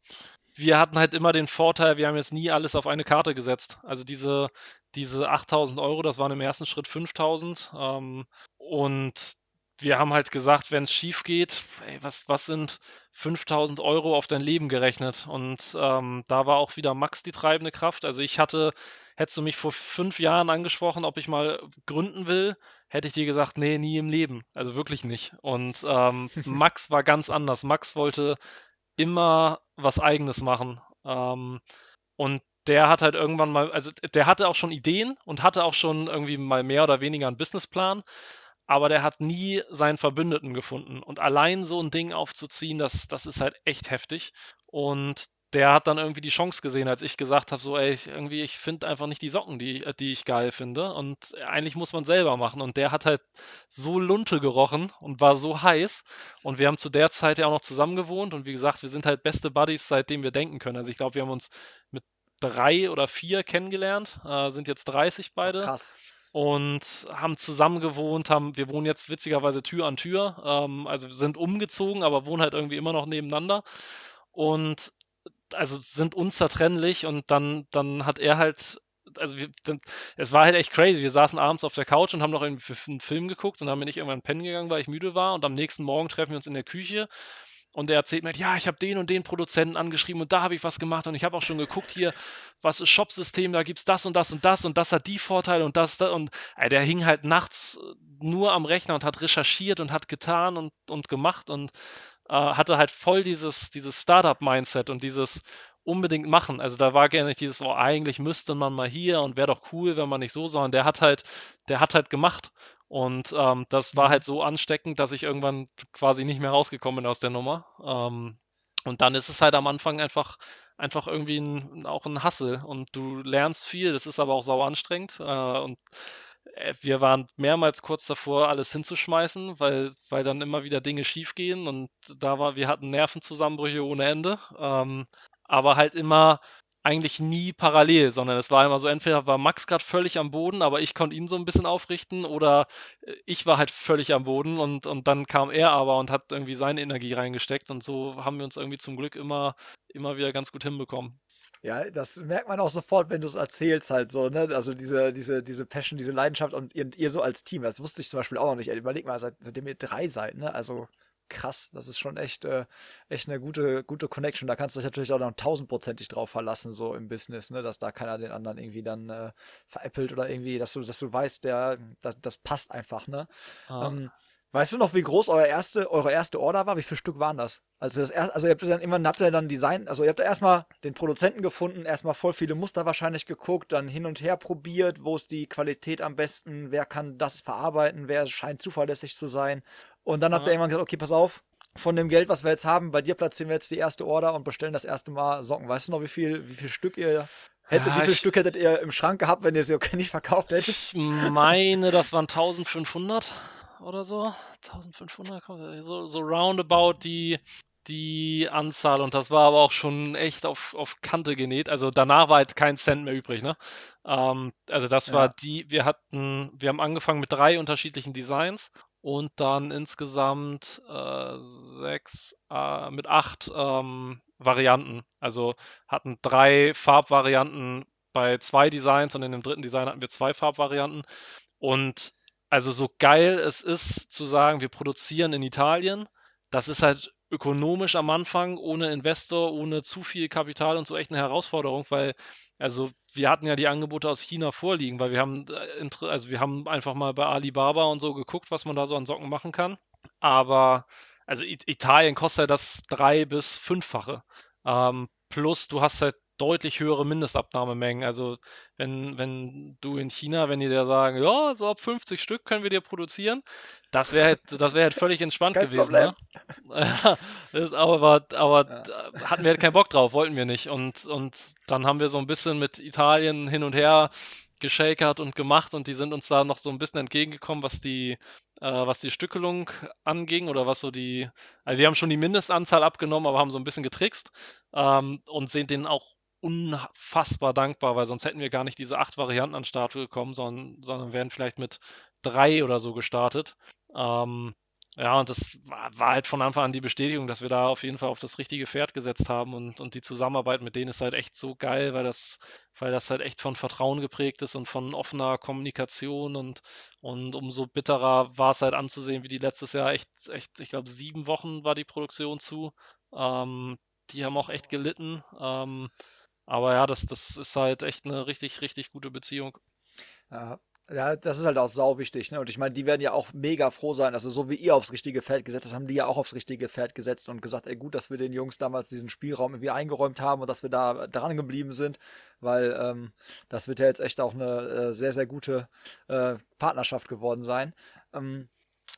wir hatten halt immer den Vorteil, wir haben jetzt nie alles auf eine Karte gesetzt. Also diese, diese 8000 Euro, das waren im ersten Schritt 5000. Ähm, und wir haben halt gesagt, wenn es schief geht, ey, was, was sind 5000 Euro auf dein Leben gerechnet? Und ähm, da war auch wieder Max die treibende Kraft. Also ich hatte, hättest du mich vor fünf Jahren angesprochen, ob ich mal gründen will, hätte ich dir gesagt, nee, nie im Leben. Also wirklich nicht. Und ähm, Max war ganz anders. Max wollte immer was Eigenes machen. Ähm, und der hat halt irgendwann mal, also der hatte auch schon Ideen und hatte auch schon irgendwie mal mehr oder weniger einen Businessplan, aber der hat nie seinen Verbündeten gefunden. Und allein so ein Ding aufzuziehen, das, das ist halt echt heftig. Und der hat dann irgendwie die Chance gesehen, als ich gesagt habe, so, ey, ich, irgendwie, ich finde einfach nicht die Socken, die, äh, die ich geil finde. Und eigentlich muss man selber machen. Und der hat halt so Lunte gerochen und war so heiß. Und wir haben zu der Zeit ja auch noch zusammen gewohnt. Und wie gesagt, wir sind halt beste Buddies, seitdem wir denken können. Also ich glaube, wir haben uns mit drei oder vier kennengelernt, äh, sind jetzt 30 beide. Krass und haben zusammen gewohnt, haben, wir wohnen jetzt witzigerweise Tür an Tür, ähm, also sind umgezogen, aber wohnen halt irgendwie immer noch nebeneinander. Und also sind unzertrennlich und dann, dann hat er halt, also wir, dann, es war halt echt crazy. Wir saßen abends auf der Couch und haben noch irgendwie einen Film geguckt und dann bin ich irgendwann pennen gegangen, weil ich müde war und am nächsten Morgen treffen wir uns in der Küche und er erzählt mir, ja, ich habe den und den Produzenten angeschrieben und da habe ich was gemacht und ich habe auch schon geguckt hier, was ist Shopsystem, da gibt es das und das und das und das hat die Vorteile und das, das und ey, der hing halt nachts nur am Rechner und hat recherchiert und hat getan und, und gemacht und äh, hatte halt voll dieses, dieses Startup-Mindset und dieses unbedingt machen. Also da war gerne nicht dieses, oh, eigentlich müsste man mal hier und wäre doch cool, wenn man nicht so, sondern der hat halt, der hat halt gemacht. Und ähm, das war mhm. halt so ansteckend, dass ich irgendwann quasi nicht mehr rausgekommen bin aus der Nummer. Ähm, und dann ist es halt am Anfang einfach, einfach irgendwie ein, auch ein Hassel und du lernst viel, das ist aber auch sau anstrengend. Äh, und äh, wir waren mehrmals kurz davor, alles hinzuschmeißen, weil, weil dann immer wieder Dinge schiefgehen und da war, wir hatten Nervenzusammenbrüche ohne Ende. Ähm, aber halt immer eigentlich nie parallel, sondern es war immer so, entweder war Max gerade völlig am Boden, aber ich konnte ihn so ein bisschen aufrichten oder äh, ich war halt völlig am Boden und, und dann kam er aber und hat irgendwie seine Energie reingesteckt und so haben wir uns irgendwie zum Glück immer, immer wieder ganz gut hinbekommen. Ja, das merkt man auch sofort, wenn du es erzählst halt so, ne? Also diese, diese, diese Passion, diese Leidenschaft und ihr, ihr so als Team, das wusste ich zum Beispiel auch noch nicht. Überleg mal, seit, seitdem ihr drei seid, ne? Also krass, das ist schon echt, äh, echt eine gute, gute Connection. Da kannst du dich natürlich auch noch tausendprozentig drauf verlassen, so im Business, ne? Dass da keiner den anderen irgendwie dann äh, veräppelt oder irgendwie, dass du, dass du weißt, der, das, das passt einfach, ne? Ah. Ähm, Weißt du noch, wie groß euer erste, eure erste Order war? Wie viele Stück waren das? Also, das erst, also ihr habt dann immer, habt ihr dann Design, also ihr habt erstmal den Produzenten gefunden, erstmal voll viele Muster wahrscheinlich geguckt, dann hin und her probiert, wo ist die Qualität am besten, wer kann das verarbeiten, wer scheint zuverlässig zu sein. Und dann habt ihr irgendwann gesagt, okay, pass auf, von dem Geld, was wir jetzt haben, bei dir platzieren wir jetzt die erste Order und bestellen das erste Mal Socken. Weißt du noch, wie viel, wie viel Stück ihr hättet, ja, wie viel Stück hättet ihr im Schrank gehabt, wenn ihr sie okay nicht verkauft hättet? Ich meine, das waren 1500 oder so. 1500, so, so roundabout die, die Anzahl und das war aber auch schon echt auf, auf Kante genäht. Also danach war halt kein Cent mehr übrig, ne? Ähm, also das ja. war die, wir hatten, wir haben angefangen mit drei unterschiedlichen Designs und dann insgesamt äh, sechs, äh, mit acht ähm, Varianten. Also hatten drei Farbvarianten bei zwei Designs und in dem dritten Design hatten wir zwei Farbvarianten. Und also so geil es ist zu sagen, wir produzieren in Italien, das ist halt ökonomisch am Anfang, ohne Investor, ohne zu viel Kapital und so echt eine Herausforderung, weil, also wir hatten ja die Angebote aus China vorliegen, weil wir haben, äh, also wir haben einfach mal bei Alibaba und so geguckt, was man da so an Socken machen kann. Aber also Italien kostet das drei- bis fünffache. Ähm, plus du hast halt deutlich höhere Mindestabnahmemengen. Also wenn, wenn du in China, wenn die dir sagen, ja, so ab 50 Stück können wir dir produzieren, das wäre halt, das wäre halt völlig entspannt gewesen. Ne? das, aber aber ja. hatten wir halt keinen Bock drauf, wollten wir nicht. Und, und dann haben wir so ein bisschen mit Italien hin und her geschakert und gemacht und die sind uns da noch so ein bisschen entgegengekommen, was die, äh, was die Stückelung anging oder was so die, also wir haben schon die Mindestanzahl abgenommen, aber haben so ein bisschen getrickst ähm, und sind denen auch unfassbar dankbar, weil sonst hätten wir gar nicht diese acht Varianten an Start gekommen, sondern, sondern wären vielleicht mit drei oder so gestartet. Ähm, ja, und das war, war, halt von Anfang an die Bestätigung, dass wir da auf jeden Fall auf das richtige Pferd gesetzt haben und, und die Zusammenarbeit mit denen ist halt echt so geil, weil das, weil das halt echt von Vertrauen geprägt ist und von offener Kommunikation und, und umso bitterer war es halt anzusehen, wie die letztes Jahr echt, echt, ich glaube, sieben Wochen war die Produktion zu. Ähm, die haben auch echt gelitten. Ähm, aber ja, das, das ist halt echt eine richtig, richtig gute Beziehung. Ja, ja, das ist halt auch sau wichtig. Ne? Und ich meine, die werden ja auch mega froh sein. Also, so wie ihr aufs richtige Feld gesetzt habt, haben die ja auch aufs richtige Feld gesetzt und gesagt, ey, gut, dass wir den Jungs damals diesen Spielraum irgendwie eingeräumt haben und dass wir da dran geblieben sind, weil ähm, das wird ja jetzt echt auch eine äh, sehr, sehr gute äh, Partnerschaft geworden sein. Ähm,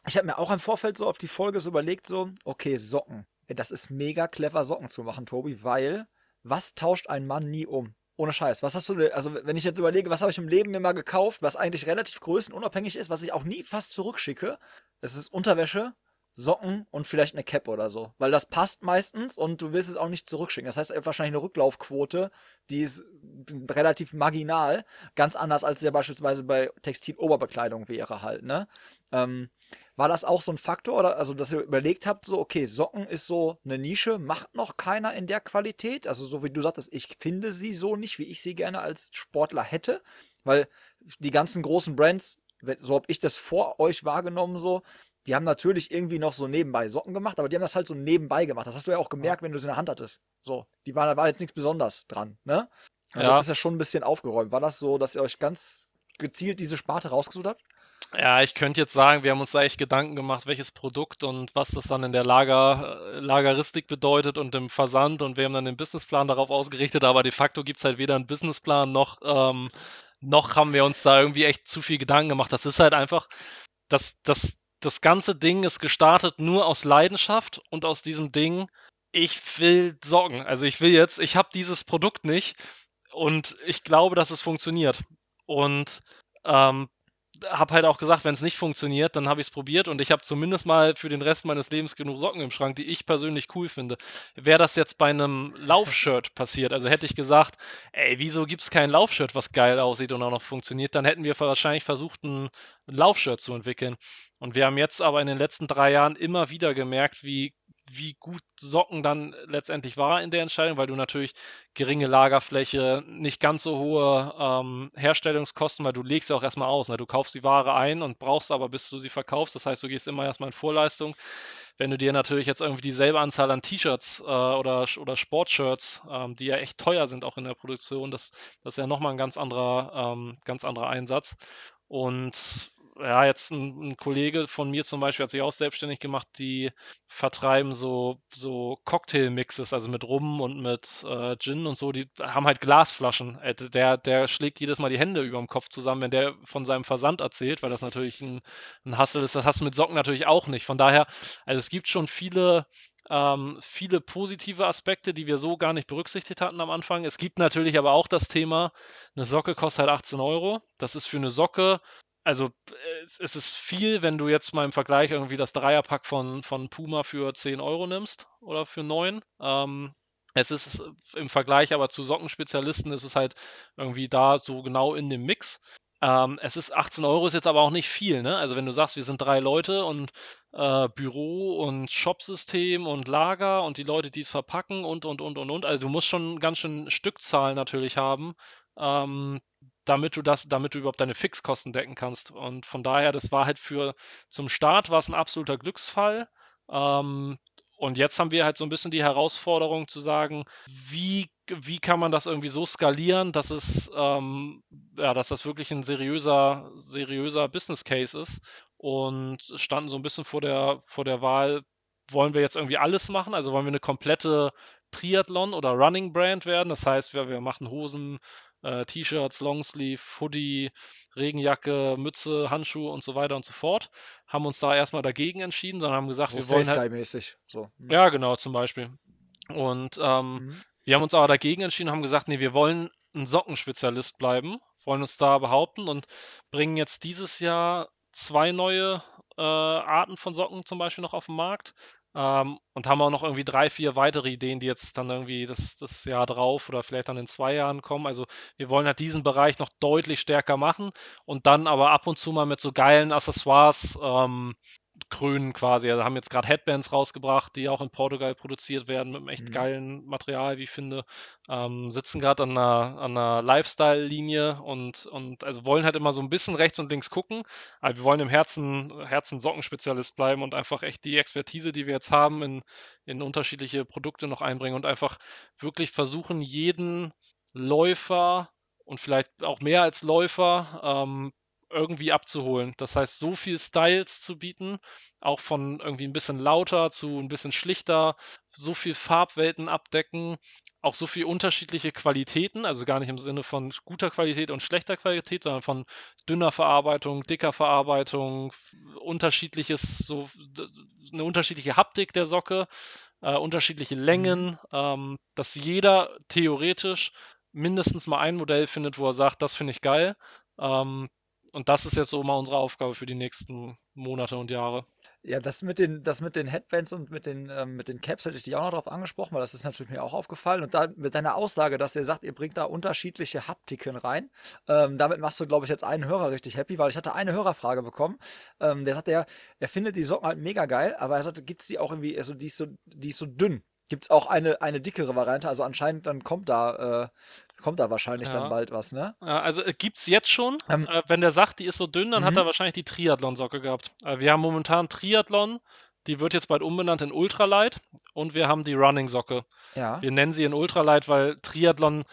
ich habe mir auch im Vorfeld so auf die Folge so überlegt, so, okay, Socken. Ey, das ist mega clever, Socken zu machen, Tobi, weil was tauscht ein Mann nie um? Ohne Scheiß. Was hast du, also wenn ich jetzt überlege, was habe ich im Leben mir mal gekauft, was eigentlich relativ größenunabhängig ist, was ich auch nie fast zurückschicke, es ist Unterwäsche, Socken und vielleicht eine Cap oder so. Weil das passt meistens und du willst es auch nicht zurückschicken. Das heißt wahrscheinlich eine Rücklaufquote, die ist relativ marginal. Ganz anders als ja beispielsweise bei Textiloberbekleidung wäre halt, ne? Ähm, war das auch so ein Faktor oder also, dass ihr überlegt habt, so, okay, Socken ist so eine Nische, macht noch keiner in der Qualität? Also, so wie du sagtest, ich finde sie so nicht, wie ich sie gerne als Sportler hätte, weil die ganzen großen Brands, so habe ich das vor euch wahrgenommen, so, die haben natürlich irgendwie noch so nebenbei Socken gemacht, aber die haben das halt so nebenbei gemacht. Das hast du ja auch gemerkt, wenn du sie in der Hand hattest. So, die waren, da war jetzt nichts Besonderes dran, ne? Also ja. das ist ja schon ein bisschen aufgeräumt. War das so, dass ihr euch ganz gezielt diese Sparte rausgesucht habt? Ja, ich könnte jetzt sagen, wir haben uns da echt Gedanken gemacht, welches Produkt und was das dann in der Lager, äh, Lageristik bedeutet und im Versand und wir haben dann den Businessplan darauf ausgerichtet, aber de facto gibt es halt weder einen Businessplan noch, ähm, noch haben wir uns da irgendwie echt zu viel Gedanken gemacht. Das ist halt einfach, das, das, das ganze Ding ist gestartet nur aus Leidenschaft und aus diesem Ding, ich will sorgen. Also ich will jetzt, ich habe dieses Produkt nicht und ich glaube, dass es funktioniert. Und ähm, habe halt auch gesagt, wenn es nicht funktioniert, dann habe ich es probiert und ich habe zumindest mal für den Rest meines Lebens genug Socken im Schrank, die ich persönlich cool finde. Wäre das jetzt bei einem Laufshirt passiert, also hätte ich gesagt, ey, wieso gibt es kein Laufshirt, was geil aussieht und auch noch funktioniert, dann hätten wir wahrscheinlich versucht, ein Laufshirt zu entwickeln. Und wir haben jetzt aber in den letzten drei Jahren immer wieder gemerkt, wie wie gut Socken dann letztendlich war in der Entscheidung, weil du natürlich geringe Lagerfläche, nicht ganz so hohe ähm, Herstellungskosten, weil du legst ja auch erstmal aus. Ne? Du kaufst die Ware ein und brauchst aber, bis du sie verkaufst. Das heißt, du gehst immer erstmal in Vorleistung. Wenn du dir natürlich jetzt irgendwie dieselbe Anzahl an T-Shirts äh, oder, oder Sportshirts, ähm, die ja echt teuer sind auch in der Produktion, das, das ist ja nochmal ein ganz anderer, ähm, ganz anderer Einsatz. Und ja, jetzt ein, ein, Kollege von mir zum Beispiel hat sich auch selbstständig gemacht, die vertreiben so, so Cocktailmixes, also mit Rum und mit äh, Gin und so, die haben halt Glasflaschen. Äh, der, der schlägt jedes Mal die Hände über dem Kopf zusammen, wenn der von seinem Versand erzählt, weil das natürlich ein, ein Hassel ist. Das hast du mit Socken natürlich auch nicht. Von daher, also es gibt schon viele ähm, viele positive Aspekte, die wir so gar nicht berücksichtigt hatten am Anfang. Es gibt natürlich aber auch das Thema, eine Socke kostet halt 18 Euro. Das ist für eine Socke also es, es, ist viel, wenn du jetzt mal im Vergleich irgendwie das Dreierpack von, von Puma für 10 Euro nimmst oder für 9. Ähm, es ist im Vergleich aber zu Sockenspezialisten ist es halt irgendwie da so genau in dem Mix. Ähm, es ist 18 Euro, ist jetzt aber auch nicht viel, ne? Also wenn du sagst, wir sind drei Leute und äh, Büro und Shopsystem und Lager und die Leute, die es verpacken und und und und und. Also du musst schon ganz schön Stückzahlen natürlich haben, ähm, damit du das, damit du überhaupt deine Fixkosten decken kannst. Und von daher, das war halt für zum Start war es ein absoluter Glücksfall. Ähm, und jetzt haben wir halt so ein bisschen die Herausforderung zu sagen, wie, wie kann man das irgendwie so skalieren, dass es, ähm, ja, dass das wirklich ein seriöser, seriöser Business Case ist. Und standen so ein bisschen vor der, vor der Wahl, wollen wir jetzt irgendwie alles machen? Also wollen wir eine komplette Triathlon oder Running Brand werden? Das heißt, wir, wir machen Hosen, äh, T-Shirts, Longsleeve, Hoodie, Regenjacke, Mütze, Handschuhe und so weiter und so fort. Haben uns da erstmal dagegen entschieden, sondern haben gesagt, so wir wollen halt, mäßig so. Mhm. Ja, genau, zum Beispiel. Und ähm, mhm. wir haben uns aber dagegen entschieden, haben gesagt, nee, wir wollen ein Sockenspezialist bleiben, wollen uns da behaupten und bringen jetzt dieses Jahr zwei neue äh, Arten von Socken zum Beispiel noch auf den Markt. Ähm, und haben auch noch irgendwie drei, vier weitere Ideen, die jetzt dann irgendwie das, das Jahr drauf oder vielleicht dann in zwei Jahren kommen. Also wir wollen halt diesen Bereich noch deutlich stärker machen und dann aber ab und zu mal mit so geilen Accessoires ähm, krönen quasi. Also haben jetzt gerade Headbands rausgebracht, die auch in Portugal produziert werden mit einem echt mhm. geilen Material, wie ich finde. Ähm, sitzen gerade an einer, an einer Lifestyle-Linie und, und also wollen halt immer so ein bisschen rechts und links gucken. Aber wir wollen im Herzen, Herzen Sockenspezialist bleiben und einfach echt die Expertise, die wir jetzt haben, in, in unterschiedliche Produkte noch einbringen und einfach wirklich versuchen, jeden Läufer und vielleicht auch mehr als Läufer ähm, irgendwie abzuholen. Das heißt, so viel Styles zu bieten, auch von irgendwie ein bisschen lauter zu ein bisschen schlichter, so viel Farbwelten abdecken, auch so viel unterschiedliche Qualitäten, also gar nicht im Sinne von guter Qualität und schlechter Qualität, sondern von dünner Verarbeitung, dicker Verarbeitung, unterschiedliches, so eine unterschiedliche Haptik der Socke, äh, unterschiedliche mhm. Längen, ähm, dass jeder theoretisch mindestens mal ein Modell findet, wo er sagt, das finde ich geil. Ähm, und das ist jetzt so mal unsere Aufgabe für die nächsten Monate und Jahre. Ja, das mit den, das mit den Headbands und mit den, ähm, mit den Caps hätte ich dich auch noch drauf angesprochen, weil das ist natürlich mir auch aufgefallen. Und da mit deiner Aussage, dass ihr sagt, ihr bringt da unterschiedliche Haptiken rein, ähm, damit machst du, glaube ich, jetzt einen Hörer richtig happy, weil ich hatte eine Hörerfrage bekommen. Ähm, der sagte ja, er findet die Socken halt mega geil, aber er sagte, gibt es die auch irgendwie, also die ist so, die ist so dünn. Gibt es auch eine, eine dickere Variante? Also anscheinend dann kommt da, äh, kommt da wahrscheinlich ja. dann bald was, ne? Also äh, gibt es jetzt schon. Ähm, äh, wenn der sagt, die ist so dünn, dann hat er mhm. wahrscheinlich die Triathlon-Socke gehabt. Äh, wir haben momentan Triathlon, die wird jetzt bald umbenannt in Ultralight und wir haben die Running-Socke. Ja. Wir nennen sie in Ultralight, weil Triathlon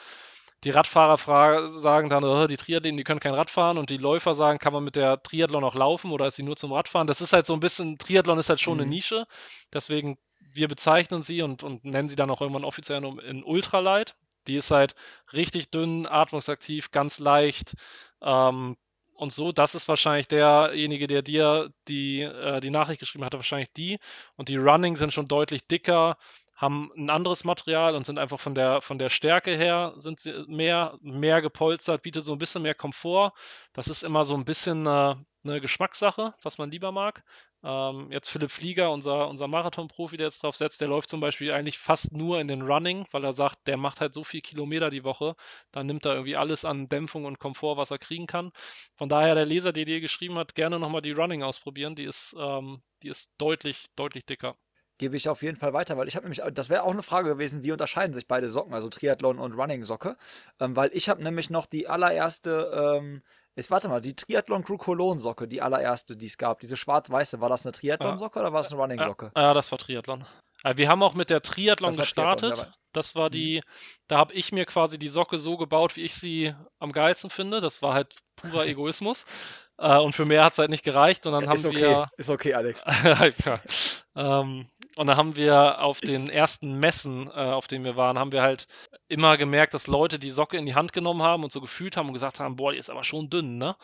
die Radfahrer sagen dann, oh, die Triathleten, die können kein Rad fahren und die Läufer sagen, kann man mit der Triathlon auch laufen oder ist sie nur zum Radfahren? Das ist halt so ein bisschen, Triathlon ist halt schon mhm. eine Nische, deswegen wir bezeichnen sie und, und nennen sie dann auch irgendwann offiziell in Ultralight. Die ist halt richtig dünn, atmungsaktiv, ganz leicht. Ähm, und so, das ist wahrscheinlich derjenige, der dir die, äh, die Nachricht geschrieben hatte, wahrscheinlich die. Und die Running sind schon deutlich dicker, haben ein anderes Material und sind einfach von der, von der Stärke her sind sie mehr, mehr gepolstert, bietet so ein bisschen mehr Komfort. Das ist immer so ein bisschen eine, eine Geschmackssache, was man lieber mag. Ähm, jetzt Philipp Flieger, unser, unser Marathon-Profi, der jetzt drauf setzt, der läuft zum Beispiel eigentlich fast nur in den Running, weil er sagt, der macht halt so viel Kilometer die Woche, dann nimmt er irgendwie alles an Dämpfung und Komfort, was er kriegen kann. Von daher, der Leser, der dir geschrieben hat, gerne nochmal die Running ausprobieren. Die ist, ähm, die ist deutlich, deutlich dicker gebe ich auf jeden Fall weiter, weil ich habe nämlich, das wäre auch eine Frage gewesen, wie unterscheiden sich beide Socken, also Triathlon und Running Socke, ähm, weil ich habe nämlich noch die allererste, ähm, jetzt warte mal, die Triathlon Crew Cologne Socke, die allererste, die es gab, diese schwarz-weiße, war das eine Triathlon Socke ja. oder war es eine Running Socke? Ja, ja, das war Triathlon. Äh, wir haben auch mit der Triathlon gestartet. Triathlon, das war die, mhm. da habe ich mir quasi die Socke so gebaut, wie ich sie am geilsten finde. Das war halt purer Egoismus. Äh, und für mehr hat es halt nicht gereicht. Und dann ja, haben okay. wir. Ist okay, Alex. ja. ähm, und dann haben wir auf den ersten Messen, äh, auf denen wir waren, haben wir halt immer gemerkt, dass Leute die Socke in die Hand genommen haben und so gefühlt haben und gesagt haben, boah, die ist aber schon dünn, ne?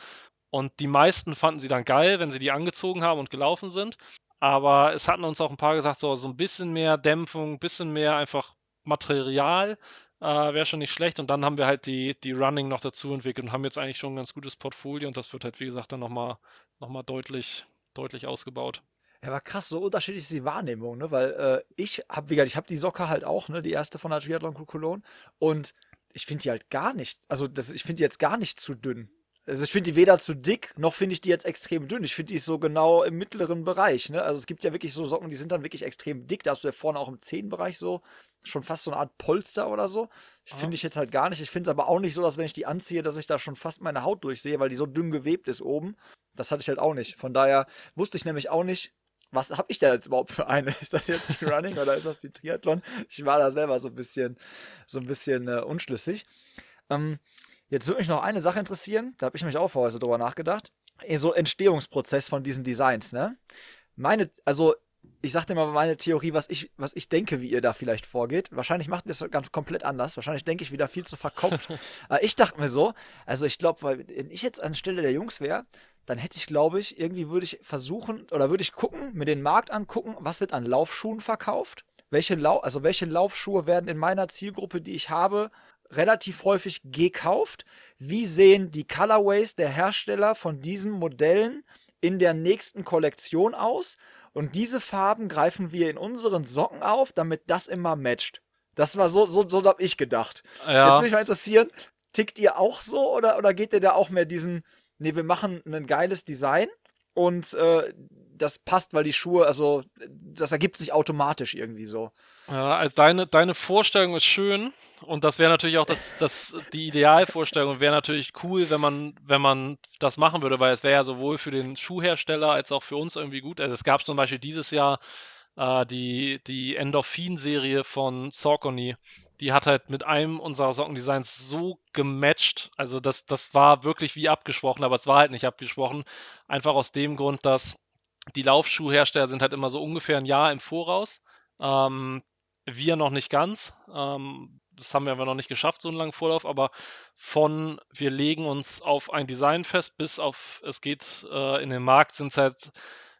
Und die meisten fanden sie dann geil, wenn sie die angezogen haben und gelaufen sind. Aber es hatten uns auch ein paar gesagt, so, so ein bisschen mehr Dämpfung, ein bisschen mehr einfach Material äh, wäre schon nicht schlecht. Und dann haben wir halt die, die Running noch dazu entwickelt und haben jetzt eigentlich schon ein ganz gutes Portfolio und das wird halt, wie gesagt, dann nochmal noch mal deutlich, deutlich ausgebaut. Ja, aber krass, so unterschiedlich ist die Wahrnehmung, ne? Weil äh, ich habe, wie gesagt, ich habe die Socke halt auch, ne? Die erste von der Triathlon Cologne. Und ich finde die halt gar nicht, also das, ich finde die jetzt gar nicht zu dünn. Also ich finde die weder zu dick, noch finde ich die jetzt extrem dünn. Ich finde die so genau im mittleren Bereich. Ne? Also es gibt ja wirklich so Socken, die sind dann wirklich extrem dick. Da hast du ja vorne auch im Zehenbereich so schon fast so eine Art Polster oder so. Finde ich jetzt halt gar nicht. Ich finde es aber auch nicht so, dass wenn ich die anziehe, dass ich da schon fast meine Haut durchsehe, weil die so dünn gewebt ist oben. Das hatte ich halt auch nicht. Von daher wusste ich nämlich auch nicht, was habe ich da jetzt überhaupt für eine? Ist das jetzt die Running oder ist das die Triathlon? Ich war da selber so ein bisschen, so ein bisschen äh, unschlüssig. Ähm, Jetzt würde mich noch eine Sache interessieren, da habe ich mich auch vorher so drüber nachgedacht. So Entstehungsprozess von diesen Designs, ne? Meine, also ich sag dir mal meine Theorie, was ich, was ich denke, wie ihr da vielleicht vorgeht. Wahrscheinlich macht ihr es ganz komplett anders. Wahrscheinlich denke ich wieder viel zu verkopft. Aber ich dachte mir so, also ich glaube, weil wenn ich jetzt anstelle der Jungs wäre, dann hätte ich, glaube ich, irgendwie würde ich versuchen oder würde ich gucken, mir den Markt angucken, was wird an Laufschuhen verkauft. Welche, Lau also welche Laufschuhe werden in meiner Zielgruppe, die ich habe, relativ häufig gekauft. Wie sehen die Colorways der Hersteller von diesen Modellen in der nächsten Kollektion aus? Und diese Farben greifen wir in unseren Socken auf, damit das immer matcht. Das war so, so, so habe ich gedacht. Ja. Jetzt würde mich mal interessieren, tickt ihr auch so oder, oder geht ihr da auch mehr diesen, nee, wir machen ein geiles Design und äh, das passt, weil die Schuhe, also das ergibt sich automatisch irgendwie so. Ja, also deine, deine Vorstellung ist schön und das wäre natürlich auch das, das, die Idealvorstellung wäre natürlich cool, wenn man, wenn man das machen würde, weil es wäre ja sowohl für den Schuhhersteller als auch für uns irgendwie gut. Also es gab zum Beispiel dieses Jahr äh, die, die Endorphin-Serie von Saucony. Die hat halt mit einem unserer Sockendesigns so gematcht. Also das, das war wirklich wie abgesprochen, aber es war halt nicht abgesprochen. Einfach aus dem Grund, dass die Laufschuhhersteller sind halt immer so ungefähr ein Jahr im Voraus. Ähm, wir noch nicht ganz. Ähm, das haben wir aber noch nicht geschafft, so einen langen Vorlauf, aber von wir legen uns auf ein Design fest, bis auf es geht äh, in den Markt, sind es halt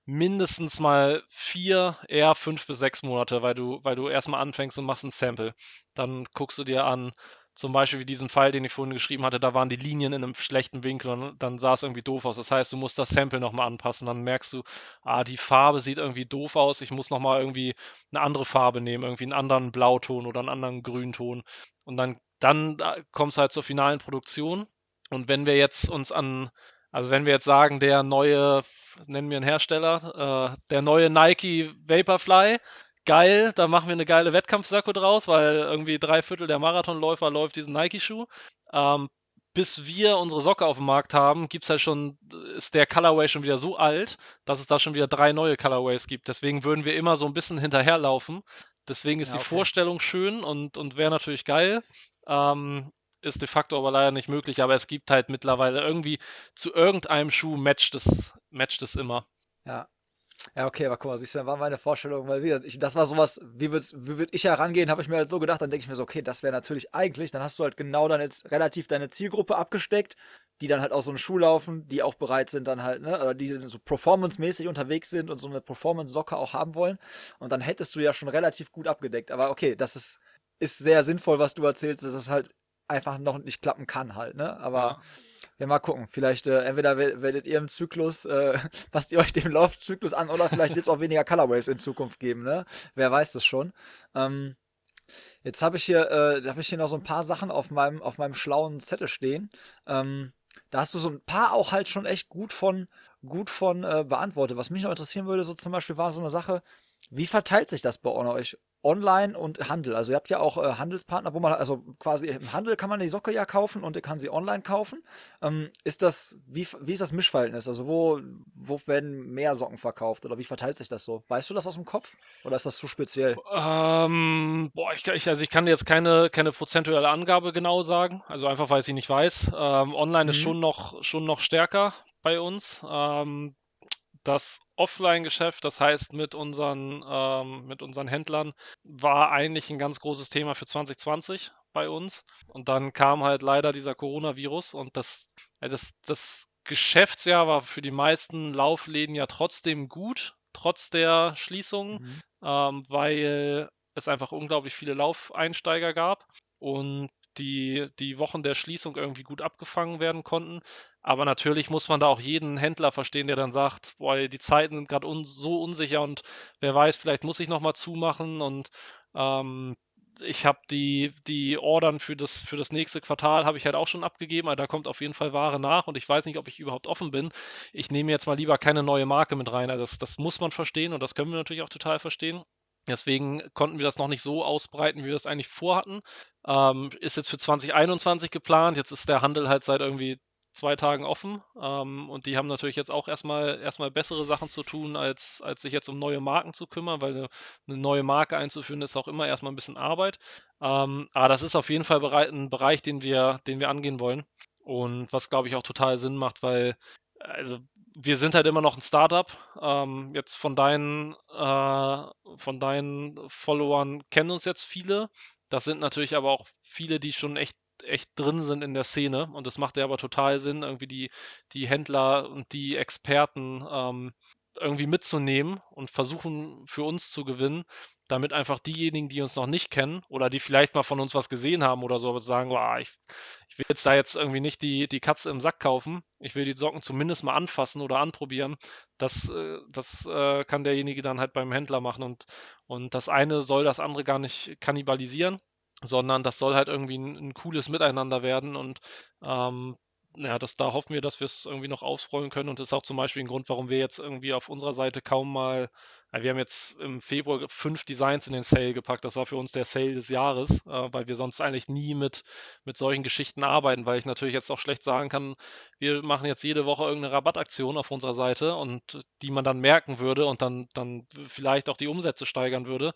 mindestens mal vier, eher fünf bis sechs Monate, weil du, weil du erstmal anfängst und machst ein Sample. Dann guckst du dir an, zum Beispiel wie diesen Fall, den ich vorhin geschrieben hatte, da waren die Linien in einem schlechten Winkel und dann sah es irgendwie doof aus. Das heißt, du musst das Sample nochmal anpassen. Dann merkst du, ah, die Farbe sieht irgendwie doof aus. Ich muss nochmal irgendwie eine andere Farbe nehmen, irgendwie einen anderen Blauton oder einen anderen Grünton. Und dann, dann kommst du halt zur finalen Produktion. Und wenn wir jetzt uns an, also wenn wir jetzt sagen, der neue, nennen wir einen Hersteller, äh, der neue Nike Vaporfly, geil, da machen wir eine geile Wettkampfsacko draus, weil irgendwie drei Viertel der Marathonläufer läuft diesen Nike-Schuh. Ähm, bis wir unsere Socke auf dem Markt haben, gibt's halt schon, ist der Colorway schon wieder so alt, dass es da schon wieder drei neue Colorways gibt. Deswegen würden wir immer so ein bisschen hinterherlaufen. Deswegen ist ja, okay. die Vorstellung schön und, und wäre natürlich geil. Ähm, ist de facto aber leider nicht möglich, aber es gibt halt mittlerweile irgendwie zu irgendeinem Schuh matcht es, matcht es immer. Ja, ja, okay, aber guck mal, siehst du, dann war meine Vorstellung mal wieder. Ich, das war sowas, wie würde wie würd ich herangehen, habe ich mir halt so gedacht. Dann denke ich mir so, okay, das wäre natürlich eigentlich, dann hast du halt genau dann jetzt relativ deine Zielgruppe abgesteckt, die dann halt auch so eine Schuh laufen, die auch bereit sind, dann halt, ne, oder die so performance-mäßig unterwegs sind und so eine Performance-Socke auch haben wollen. Und dann hättest du ja schon relativ gut abgedeckt. Aber okay, das ist, ist sehr sinnvoll, was du erzählst, dass es halt einfach noch nicht klappen kann halt, ne? Aber. Ja ja, mal gucken. Vielleicht, äh, entweder werdet ihr im Zyklus, äh, passt ihr euch dem Laufzyklus an oder vielleicht wird es auch weniger Colorways in Zukunft geben, ne? Wer weiß das schon. Ähm, jetzt habe ich hier, äh, habe ich hier noch so ein paar Sachen auf meinem, auf meinem schlauen Zettel stehen. Ähm, da hast du so ein paar auch halt schon echt gut von, gut von äh, beantwortet. Was mich noch interessieren würde, so zum Beispiel war so eine Sache, wie verteilt sich das bei euch? Online und Handel. Also ihr habt ja auch äh, Handelspartner, wo man, also quasi im Handel kann man die Socke ja kaufen und ihr kann sie online kaufen. Ähm, ist das, wie, wie ist das Mischverhältnis? Also wo, wo werden mehr Socken verkauft oder wie verteilt sich das so? Weißt du das aus dem Kopf oder ist das zu speziell? Ähm, boah, ich, ich, also ich kann jetzt keine, keine prozentuelle Angabe genau sagen, also einfach weil ich sie nicht weiß. Ähm, online mhm. ist schon noch, schon noch stärker bei uns. Ähm, das Offline-Geschäft, das heißt mit unseren, ähm, mit unseren Händlern, war eigentlich ein ganz großes Thema für 2020 bei uns. Und dann kam halt leider dieser Coronavirus und das, das, das Geschäftsjahr war für die meisten Laufläden ja trotzdem gut, trotz der Schließung, mhm. ähm, weil es einfach unglaublich viele Laufeinsteiger gab. Und die, die Wochen der Schließung irgendwie gut abgefangen werden konnten. Aber natürlich muss man da auch jeden Händler verstehen, der dann sagt, boah, die Zeiten sind gerade un so unsicher und wer weiß, vielleicht muss ich nochmal zumachen und ähm, ich habe die, die Ordern für das, für das nächste Quartal habe ich halt auch schon abgegeben, aber da kommt auf jeden Fall Ware nach und ich weiß nicht, ob ich überhaupt offen bin. Ich nehme jetzt mal lieber keine neue Marke mit rein. Also das, das muss man verstehen und das können wir natürlich auch total verstehen. Deswegen konnten wir das noch nicht so ausbreiten, wie wir das eigentlich vorhatten. Ähm, ist jetzt für 2021 geplant. Jetzt ist der Handel halt seit irgendwie zwei Tagen offen. Ähm, und die haben natürlich jetzt auch erstmal, erstmal bessere Sachen zu tun, als, als sich jetzt um neue Marken zu kümmern, weil eine, eine neue Marke einzuführen ist auch immer erstmal ein bisschen Arbeit. Ähm, aber das ist auf jeden Fall ein Bereich, den wir, den wir angehen wollen. Und was, glaube ich, auch total Sinn macht, weil also wir sind halt immer noch ein Startup. Ähm, jetzt von deinen, äh, von deinen Followern kennen uns jetzt viele. Das sind natürlich aber auch viele, die schon echt echt drin sind in der Szene. Und das macht ja aber total Sinn, irgendwie die, die Händler und die Experten ähm, irgendwie mitzunehmen und versuchen für uns zu gewinnen, damit einfach diejenigen, die uns noch nicht kennen oder die vielleicht mal von uns was gesehen haben oder so, sagen, oh, ich, ich will jetzt da jetzt irgendwie nicht die, die Katze im Sack kaufen, ich will die Socken zumindest mal anfassen oder anprobieren, das, äh, das äh, kann derjenige dann halt beim Händler machen und, und das eine soll das andere gar nicht kannibalisieren sondern das soll halt irgendwie ein, ein cooles Miteinander werden und ähm, ja, das, da hoffen wir, dass wir es irgendwie noch ausrollen können. Und das ist auch zum Beispiel ein Grund, warum wir jetzt irgendwie auf unserer Seite kaum mal, ja, wir haben jetzt im Februar fünf Designs in den Sale gepackt, das war für uns der Sale des Jahres, äh, weil wir sonst eigentlich nie mit, mit solchen Geschichten arbeiten, weil ich natürlich jetzt auch schlecht sagen kann, wir machen jetzt jede Woche irgendeine Rabattaktion auf unserer Seite und die man dann merken würde und dann, dann vielleicht auch die Umsätze steigern würde,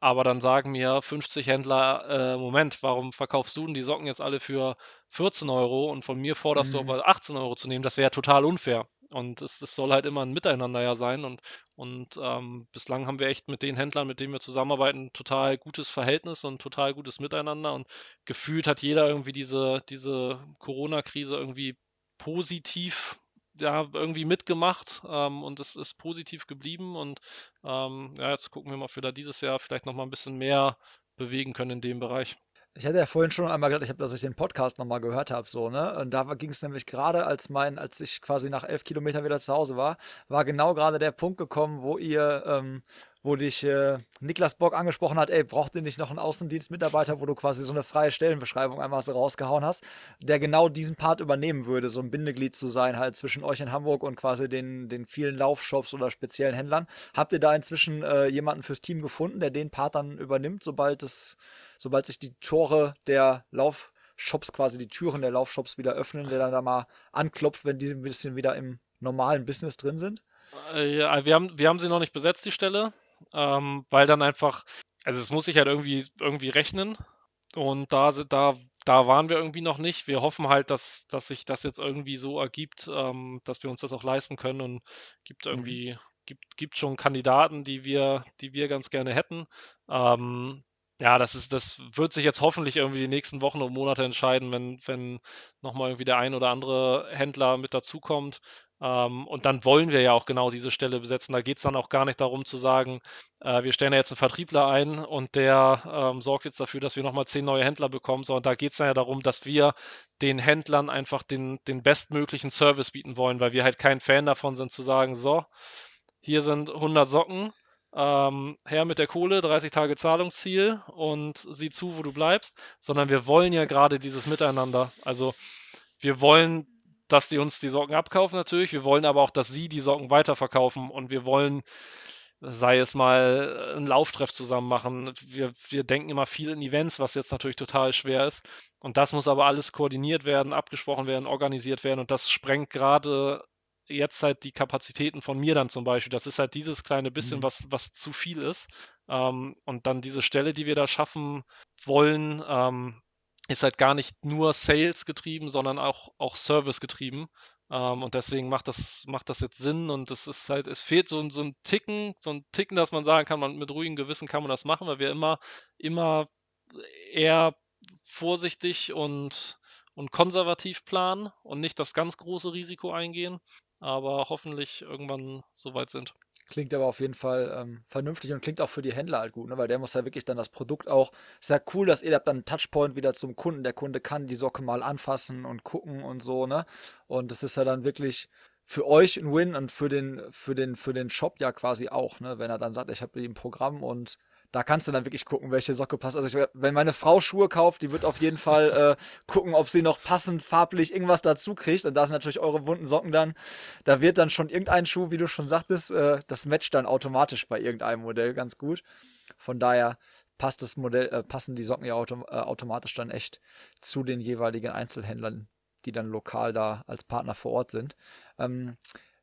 aber dann sagen mir 50 Händler, äh, Moment, warum verkaufst du denn die Socken jetzt alle für 14 Euro und von mir forderst mhm. du aber 18 Euro zu nehmen? Das wäre ja total unfair. Und es, es, soll halt immer ein Miteinander ja sein. Und, und ähm, bislang haben wir echt mit den Händlern, mit denen wir zusammenarbeiten, ein total gutes Verhältnis und total gutes Miteinander. Und gefühlt hat jeder irgendwie diese, diese Corona-Krise irgendwie positiv ja, irgendwie mitgemacht ähm, und es ist positiv geblieben. Und ähm, ja, jetzt gucken wir mal, ob wir da dieses Jahr vielleicht noch mal ein bisschen mehr bewegen können in dem Bereich. Ich hatte ja vorhin schon einmal gesagt, ich habe, dass ich den Podcast nochmal gehört habe, so, ne? Und da ging es nämlich gerade, als mein, als ich quasi nach elf Kilometern wieder zu Hause war, war genau gerade der Punkt gekommen, wo ihr, ähm, wo dich äh, Niklas Bock angesprochen hat, ey, braucht ihr nicht noch einen Außendienstmitarbeiter, wo du quasi so eine freie Stellenbeschreibung einmal so rausgehauen hast, der genau diesen Part übernehmen würde, so ein Bindeglied zu sein, halt zwischen euch in Hamburg und quasi den, den vielen Laufshops oder speziellen Händlern. Habt ihr da inzwischen äh, jemanden fürs Team gefunden, der den Part dann übernimmt, sobald es, sobald sich die Tore der Laufshops, quasi die Türen der Laufshops wieder öffnen, der dann da mal anklopft, wenn die ein bisschen wieder im normalen Business drin sind? Äh, ja, wir haben, wir haben sie noch nicht besetzt, die Stelle ähm, weil dann einfach, also es muss sich halt irgendwie, irgendwie rechnen und da, da, da waren wir irgendwie noch nicht. Wir hoffen halt, dass, dass sich das jetzt irgendwie so ergibt, ähm, dass wir uns das auch leisten können und gibt irgendwie, mhm. gibt, gibt schon Kandidaten, die wir, die wir ganz gerne hätten. Ähm, ja, das ist, das wird sich jetzt hoffentlich irgendwie die nächsten Wochen und Monate entscheiden, wenn, wenn nochmal irgendwie der ein oder andere Händler mit dazukommt. Ähm, und dann wollen wir ja auch genau diese Stelle besetzen. Da geht es dann auch gar nicht darum zu sagen, äh, wir stellen ja jetzt einen Vertriebler ein und der ähm, sorgt jetzt dafür, dass wir nochmal zehn neue Händler bekommen, sondern da geht es dann ja darum, dass wir den Händlern einfach den, den bestmöglichen Service bieten wollen, weil wir halt kein Fan davon sind zu sagen, so, hier sind 100 Socken, ähm, her mit der Kohle, 30 Tage Zahlungsziel und sieh zu, wo du bleibst, sondern wir wollen ja gerade dieses Miteinander. Also wir wollen dass die uns die Socken abkaufen natürlich. Wir wollen aber auch, dass sie die Socken weiterverkaufen und wir wollen, sei es mal einen Lauftreff zusammen machen. Wir, wir denken immer viel in Events, was jetzt natürlich total schwer ist. Und das muss aber alles koordiniert werden, abgesprochen werden, organisiert werden und das sprengt gerade jetzt halt die Kapazitäten von mir dann zum Beispiel. Das ist halt dieses kleine bisschen, mhm. was, was zu viel ist. Ähm, und dann diese Stelle, die wir da schaffen wollen, ähm, ist halt gar nicht nur Sales getrieben, sondern auch, auch Service getrieben. Ähm, und deswegen macht das, macht das jetzt Sinn und es ist halt, es fehlt so, so ein Ticken, so ein Ticken, dass man sagen kann, man mit ruhigem Gewissen kann man das machen, weil wir immer, immer eher vorsichtig und, und konservativ planen und nicht das ganz große Risiko eingehen, aber hoffentlich irgendwann soweit sind. Klingt aber auf jeden Fall ähm, vernünftig und klingt auch für die Händler halt gut, ne? weil der muss ja wirklich dann das Produkt auch. Ist ja cool, dass ihr habt dann einen Touchpoint wieder zum Kunden. Der Kunde kann die Socke mal anfassen und gucken und so, ne? Und das ist ja dann wirklich für euch ein Win und für den, für den, für den Shop ja quasi auch, ne? Wenn er dann sagt, ich habe die im Programm und da kannst du dann wirklich gucken, welche Socke passt. Also ich, wenn meine Frau Schuhe kauft, die wird auf jeden Fall äh, gucken, ob sie noch passend farblich irgendwas dazu kriegt. Und da sind natürlich eure bunten Socken dann. Da wird dann schon irgendein Schuh, wie du schon sagtest, äh, das matcht dann automatisch bei irgendeinem Modell ganz gut. Von daher passt das Modell, äh, passen die Socken ja autom äh, automatisch dann echt zu den jeweiligen Einzelhändlern, die dann lokal da als Partner vor Ort sind. Ähm,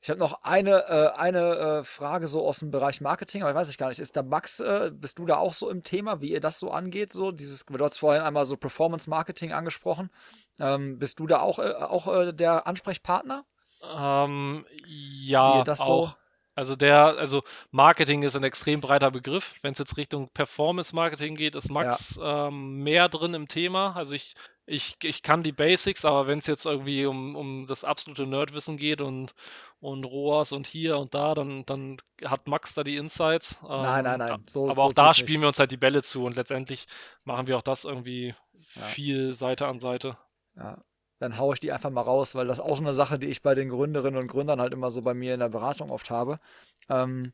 ich habe noch eine, äh, eine äh, Frage so aus dem Bereich Marketing, aber ich weiß ich gar nicht. Ist da Max, äh, bist du da auch so im Thema, wie ihr das so angeht? So dieses, du hast vorhin einmal so Performance Marketing angesprochen. Ähm, bist du da auch, äh, auch äh, der Ansprechpartner? Ähm, ja, wie ihr das auch. So also der, also Marketing ist ein extrem breiter Begriff. Wenn es jetzt Richtung Performance Marketing geht, ist Max ja. ähm, mehr drin im Thema. Also ich, ich, ich kann die Basics, aber wenn es jetzt irgendwie um, um das absolute Nerdwissen geht und, und ROAS und hier und da, dann, dann hat Max da die Insights. Ähm, nein, nein, nein. So, aber so auch da spielen nicht. wir uns halt die Bälle zu und letztendlich machen wir auch das irgendwie ja. viel Seite an Seite. Ja, dann haue ich die einfach mal raus, weil das ist auch so eine Sache, die ich bei den Gründerinnen und Gründern halt immer so bei mir in der Beratung oft habe. Ähm,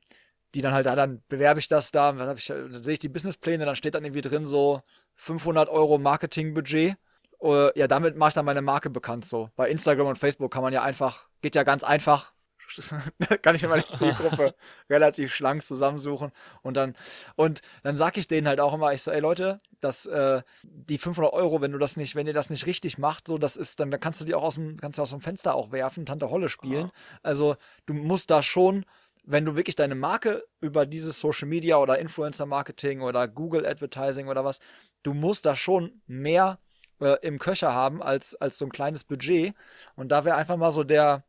die dann halt, dann bewerbe ich das da, dann, ich, dann sehe ich die Businesspläne, dann steht dann irgendwie drin so 500 Euro Marketingbudget. Uh, ja, damit mache ich dann meine Marke bekannt so. Bei Instagram und Facebook kann man ja einfach, geht ja ganz einfach, kann ich immer die Zielgruppe relativ schlank zusammensuchen und dann und dann sage ich denen halt auch immer, ich so, ey Leute, dass äh, die 500 Euro, wenn du das nicht, wenn ihr das nicht richtig macht, so das ist, dann, dann kannst du die auch aus dem, kannst du aus dem Fenster auch werfen, Tante Holle spielen. Also du musst da schon wenn du wirklich deine Marke über dieses Social Media oder Influencer Marketing oder Google Advertising oder was, du musst da schon mehr äh, im Köcher haben als, als so ein kleines Budget. Und da wäre einfach mal so der,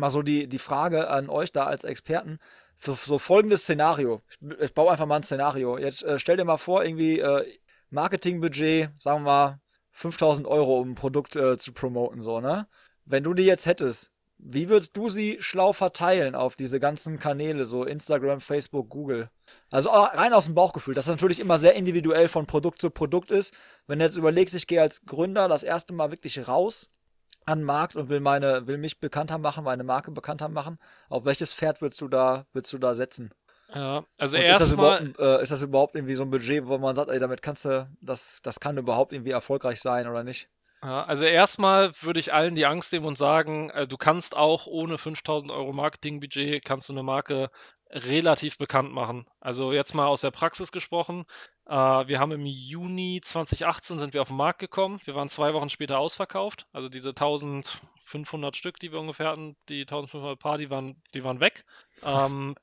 mal so die, die Frage an euch da als Experten. Für so folgendes Szenario. Ich, ich baue einfach mal ein Szenario. Jetzt äh, stell dir mal vor, irgendwie äh, Marketingbudget, sagen wir mal 5000 Euro, um ein Produkt äh, zu promoten, so, ne? Wenn du die jetzt hättest, wie würdest du sie schlau verteilen auf diese ganzen Kanäle, so Instagram, Facebook, Google? Also rein aus dem Bauchgefühl, das natürlich immer sehr individuell von Produkt zu Produkt ist. Wenn du jetzt überlegst, ich gehe als Gründer das erste Mal wirklich raus an den Markt und will meine, will mich bekannter machen, meine Marke bekannter machen. Auf welches Pferd willst du da, willst du da setzen? Ja, also erstmal. Ist, äh, ist das überhaupt irgendwie so ein Budget, wo man sagt, ey, damit kannst du, das, das kann überhaupt irgendwie erfolgreich sein oder nicht? Ja, also erstmal würde ich allen die Angst nehmen und sagen, äh, du kannst auch ohne 5000 Euro Marketingbudget, kannst du eine Marke relativ bekannt machen. Also jetzt mal aus der Praxis gesprochen. Äh, wir haben im Juni 2018 sind wir auf den Markt gekommen. Wir waren zwei Wochen später ausverkauft. Also diese 1500 Stück, die wir ungefähr hatten, die 1500 Paar, die waren, die waren weg. Ähm,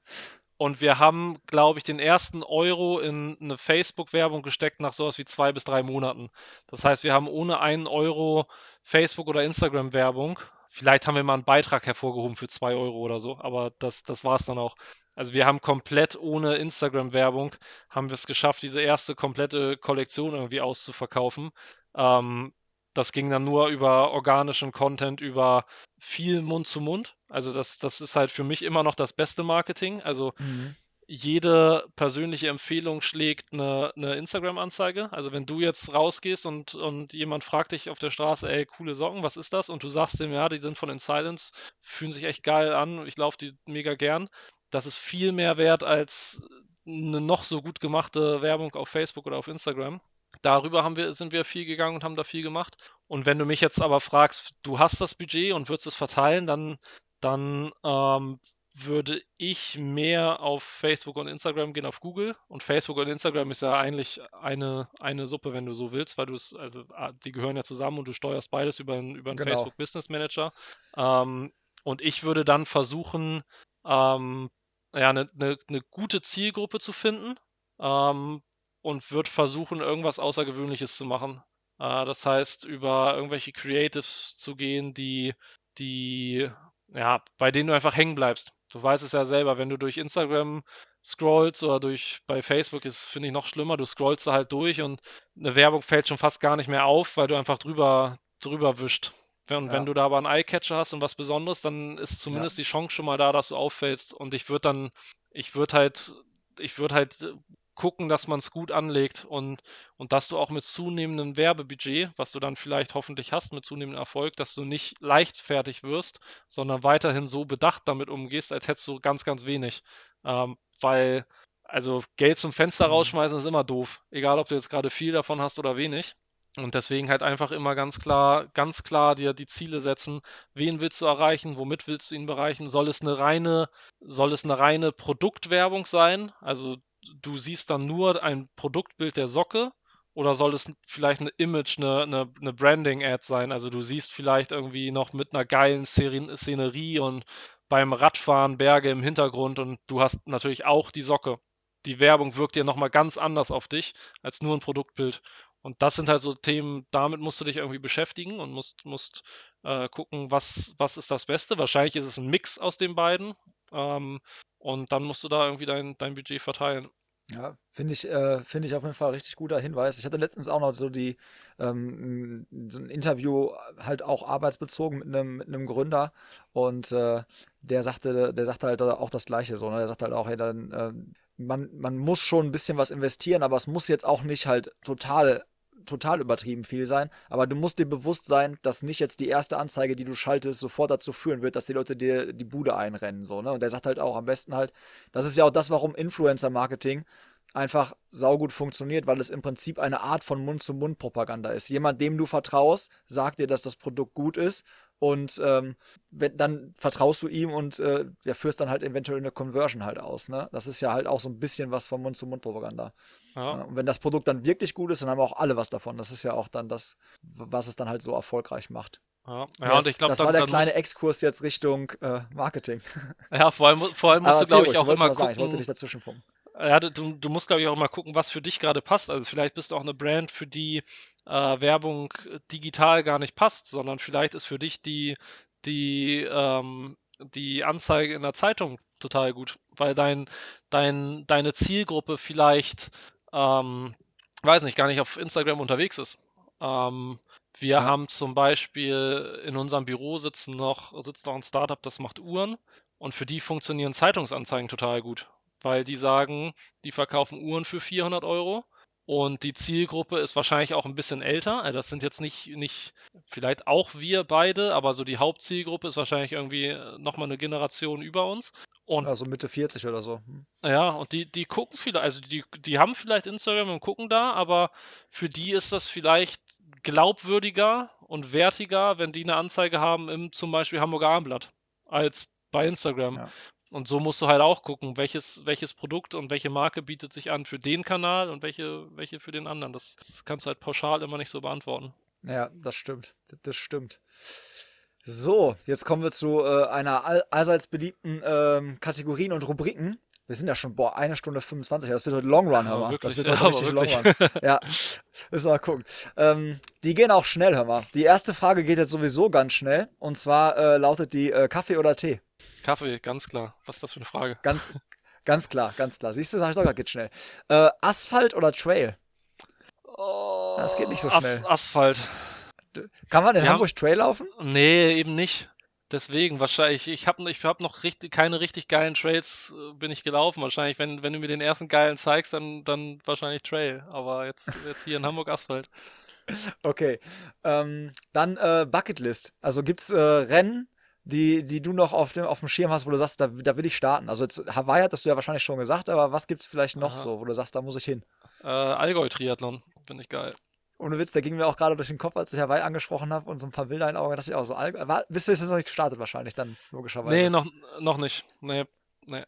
und wir haben, glaube ich, den ersten Euro in eine Facebook-Werbung gesteckt nach sowas wie zwei bis drei Monaten. Das heißt, wir haben ohne einen Euro Facebook- oder Instagram-Werbung. Vielleicht haben wir mal einen Beitrag hervorgehoben für zwei Euro oder so, aber das, das war es dann auch. Also wir haben komplett ohne Instagram-Werbung, haben wir es geschafft, diese erste komplette Kollektion irgendwie auszuverkaufen. Ähm, das ging dann nur über organischen Content, über viel Mund zu Mund. Also das, das ist halt für mich immer noch das beste Marketing. Also mhm. Jede persönliche Empfehlung schlägt eine, eine Instagram-Anzeige. Also wenn du jetzt rausgehst und, und jemand fragt dich auf der Straße, ey, coole Socken, was ist das? Und du sagst ihm, ja, die sind von In Silence, fühlen sich echt geil an, ich laufe die mega gern. Das ist viel mehr wert als eine noch so gut gemachte Werbung auf Facebook oder auf Instagram. Darüber haben wir, sind wir viel gegangen und haben da viel gemacht. Und wenn du mich jetzt aber fragst, du hast das Budget und würdest es verteilen, dann, dann ähm, würde ich mehr auf Facebook und Instagram gehen, auf Google. Und Facebook und Instagram ist ja eigentlich eine, eine Suppe, wenn du so willst, weil du es, also ah, die gehören ja zusammen und du steuerst beides über, über einen genau. Facebook Business Manager. Ähm, und ich würde dann versuchen, ähm, ja, eine, eine, eine gute Zielgruppe zu finden, ähm, und wird versuchen, irgendwas Außergewöhnliches zu machen. Äh, das heißt, über irgendwelche Creatives zu gehen, die, die, ja, bei denen du einfach hängen bleibst. Du weißt es ja selber, wenn du durch Instagram scrollst oder durch bei Facebook ist, finde ich, noch schlimmer. Du scrollst da halt durch und eine Werbung fällt schon fast gar nicht mehr auf, weil du einfach drüber, drüber wischt. Und ja. wenn du da aber einen Eyecatcher hast und was Besonderes, dann ist zumindest ja. die Chance schon mal da, dass du auffällst. Und ich würde dann, ich würde halt, ich würde halt gucken, dass man es gut anlegt und, und dass du auch mit zunehmendem Werbebudget, was du dann vielleicht hoffentlich hast, mit zunehmendem Erfolg, dass du nicht leichtfertig wirst, sondern weiterhin so bedacht damit umgehst, als hättest du ganz, ganz wenig. Ähm, weil also Geld zum Fenster mhm. rausschmeißen ist immer doof. Egal, ob du jetzt gerade viel davon hast oder wenig. Und deswegen halt einfach immer ganz klar, ganz klar dir die Ziele setzen. Wen willst du erreichen? Womit willst du ihn erreichen? Soll es eine reine, soll es eine reine Produktwerbung sein? Also du siehst dann nur ein Produktbild der Socke oder soll es vielleicht eine Image, eine, eine, eine Branding-Ad sein? Also du siehst vielleicht irgendwie noch mit einer geilen Szenerie und beim Radfahren Berge im Hintergrund und du hast natürlich auch die Socke. Die Werbung wirkt ja nochmal ganz anders auf dich als nur ein Produktbild. Und das sind halt so Themen, damit musst du dich irgendwie beschäftigen und musst, musst äh, gucken, was, was ist das Beste. Wahrscheinlich ist es ein Mix aus den beiden. Ähm, und dann musst du da irgendwie dein, dein Budget verteilen. Ja, finde ich, äh, finde ich auf jeden Fall richtig guter Hinweis. Ich hatte letztens auch noch so die ähm, so ein Interview halt auch arbeitsbezogen mit einem mit einem Gründer und äh, der sagte, der sagte halt auch das Gleiche so. Ne? Der sagte halt auch, hey, dann äh, man, man muss schon ein bisschen was investieren, aber es muss jetzt auch nicht halt total total übertrieben viel sein, aber du musst dir bewusst sein, dass nicht jetzt die erste Anzeige, die du schaltest, sofort dazu führen wird, dass die Leute dir die Bude einrennen. So, ne? Und der sagt halt auch am besten halt, das ist ja auch das, warum Influencer-Marketing einfach saugut funktioniert, weil es im Prinzip eine Art von Mund-zu-Mund-Propaganda ist. Jemand, dem du vertraust, sagt dir, dass das Produkt gut ist und ähm, wenn, dann vertraust du ihm und äh, ja, führst dann halt eventuell eine Conversion halt aus. Ne? Das ist ja halt auch so ein bisschen was von Mund-zu-Mund-Propaganda. Ja. Und wenn das Produkt dann wirklich gut ist, dann haben auch alle was davon. Das ist ja auch dann das, was es dann halt so erfolgreich macht. Ja, ja und ich glaube, das dann, war der kleine Exkurs jetzt Richtung äh, Marketing. Ja, vor allem, vor allem musst du, glaube ich, auch immer gucken. Sagen, ich wollte nicht dazwischen funken. Ja, du, du musst, glaube ich, auch immer gucken, was für dich gerade passt. Also vielleicht bist du auch eine Brand, für die äh, Werbung digital gar nicht passt, sondern vielleicht ist für dich die, die, ähm, die Anzeige in der Zeitung total gut, weil dein, dein, deine Zielgruppe vielleicht, ähm, weiß nicht, gar nicht auf Instagram unterwegs ist. Ähm, wir ja. haben zum Beispiel in unserem Büro sitzen noch, sitzt noch ein Startup, das macht Uhren und für die funktionieren Zeitungsanzeigen total gut weil die sagen, die verkaufen Uhren für 400 Euro. Und die Zielgruppe ist wahrscheinlich auch ein bisschen älter. Also das sind jetzt nicht, nicht, vielleicht auch wir beide, aber so die Hauptzielgruppe ist wahrscheinlich irgendwie äh, nochmal eine Generation über uns. Und, also Mitte 40 oder so. Hm. Ja, und die, die gucken vielleicht, also die, die haben vielleicht Instagram und gucken da, aber für die ist das vielleicht glaubwürdiger und wertiger, wenn die eine Anzeige haben im zum Beispiel Hamburger Abendblatt als bei Instagram. Ja. Und so musst du halt auch gucken, welches, welches Produkt und welche Marke bietet sich an für den Kanal und welche, welche für den anderen. Das, das kannst du halt pauschal immer nicht so beantworten. Ja, das stimmt. Das stimmt. So, jetzt kommen wir zu äh, einer all allseits beliebten ähm, Kategorien und Rubriken. Wir sind ja schon, boah, eine Stunde 25. Das wird heute Long Run, hör mal. Ja, das wird heute ja, richtig Long Run. ja, müssen wir mal gucken. Ähm, die gehen auch schnell, hör mal. Die erste Frage geht jetzt sowieso ganz schnell. Und zwar äh, lautet die äh, Kaffee oder Tee? Kaffee, ganz klar. Was ist das für eine Frage? Ganz, ganz klar, ganz klar. Siehst du, sag ich doch gerade, geht schnell. Äh, Asphalt oder Trail? Oh, das geht nicht so schnell. As Asphalt. Kann man in Wir Hamburg. Trail laufen? Nee, eben nicht. Deswegen, wahrscheinlich, ich habe ich hab noch richtig, keine richtig geilen Trails, äh, bin ich gelaufen. Wahrscheinlich, wenn, wenn du mir den ersten geilen zeigst, dann, dann wahrscheinlich Trail. Aber jetzt, jetzt hier in Hamburg Asphalt. Okay. Ähm, dann äh, Bucketlist. Also gibt es äh, Rennen, die, die du noch auf dem, auf dem Schirm hast, wo du sagst, da, da will ich starten? Also jetzt Hawaii hattest du ja wahrscheinlich schon gesagt, aber was gibt es vielleicht noch Aha. so, wo du sagst, da muss ich hin? Äh, Allgäu-Triathlon, finde ich geil. Ohne Witz, der ging mir auch gerade durch den Kopf, als ich Hawaii angesprochen habe und so ein paar Bilder in den Augen, dachte ich auch so, Allgäu, war, bist du jetzt noch nicht gestartet wahrscheinlich dann, logischerweise? Nee, noch, noch nicht. Nee, nee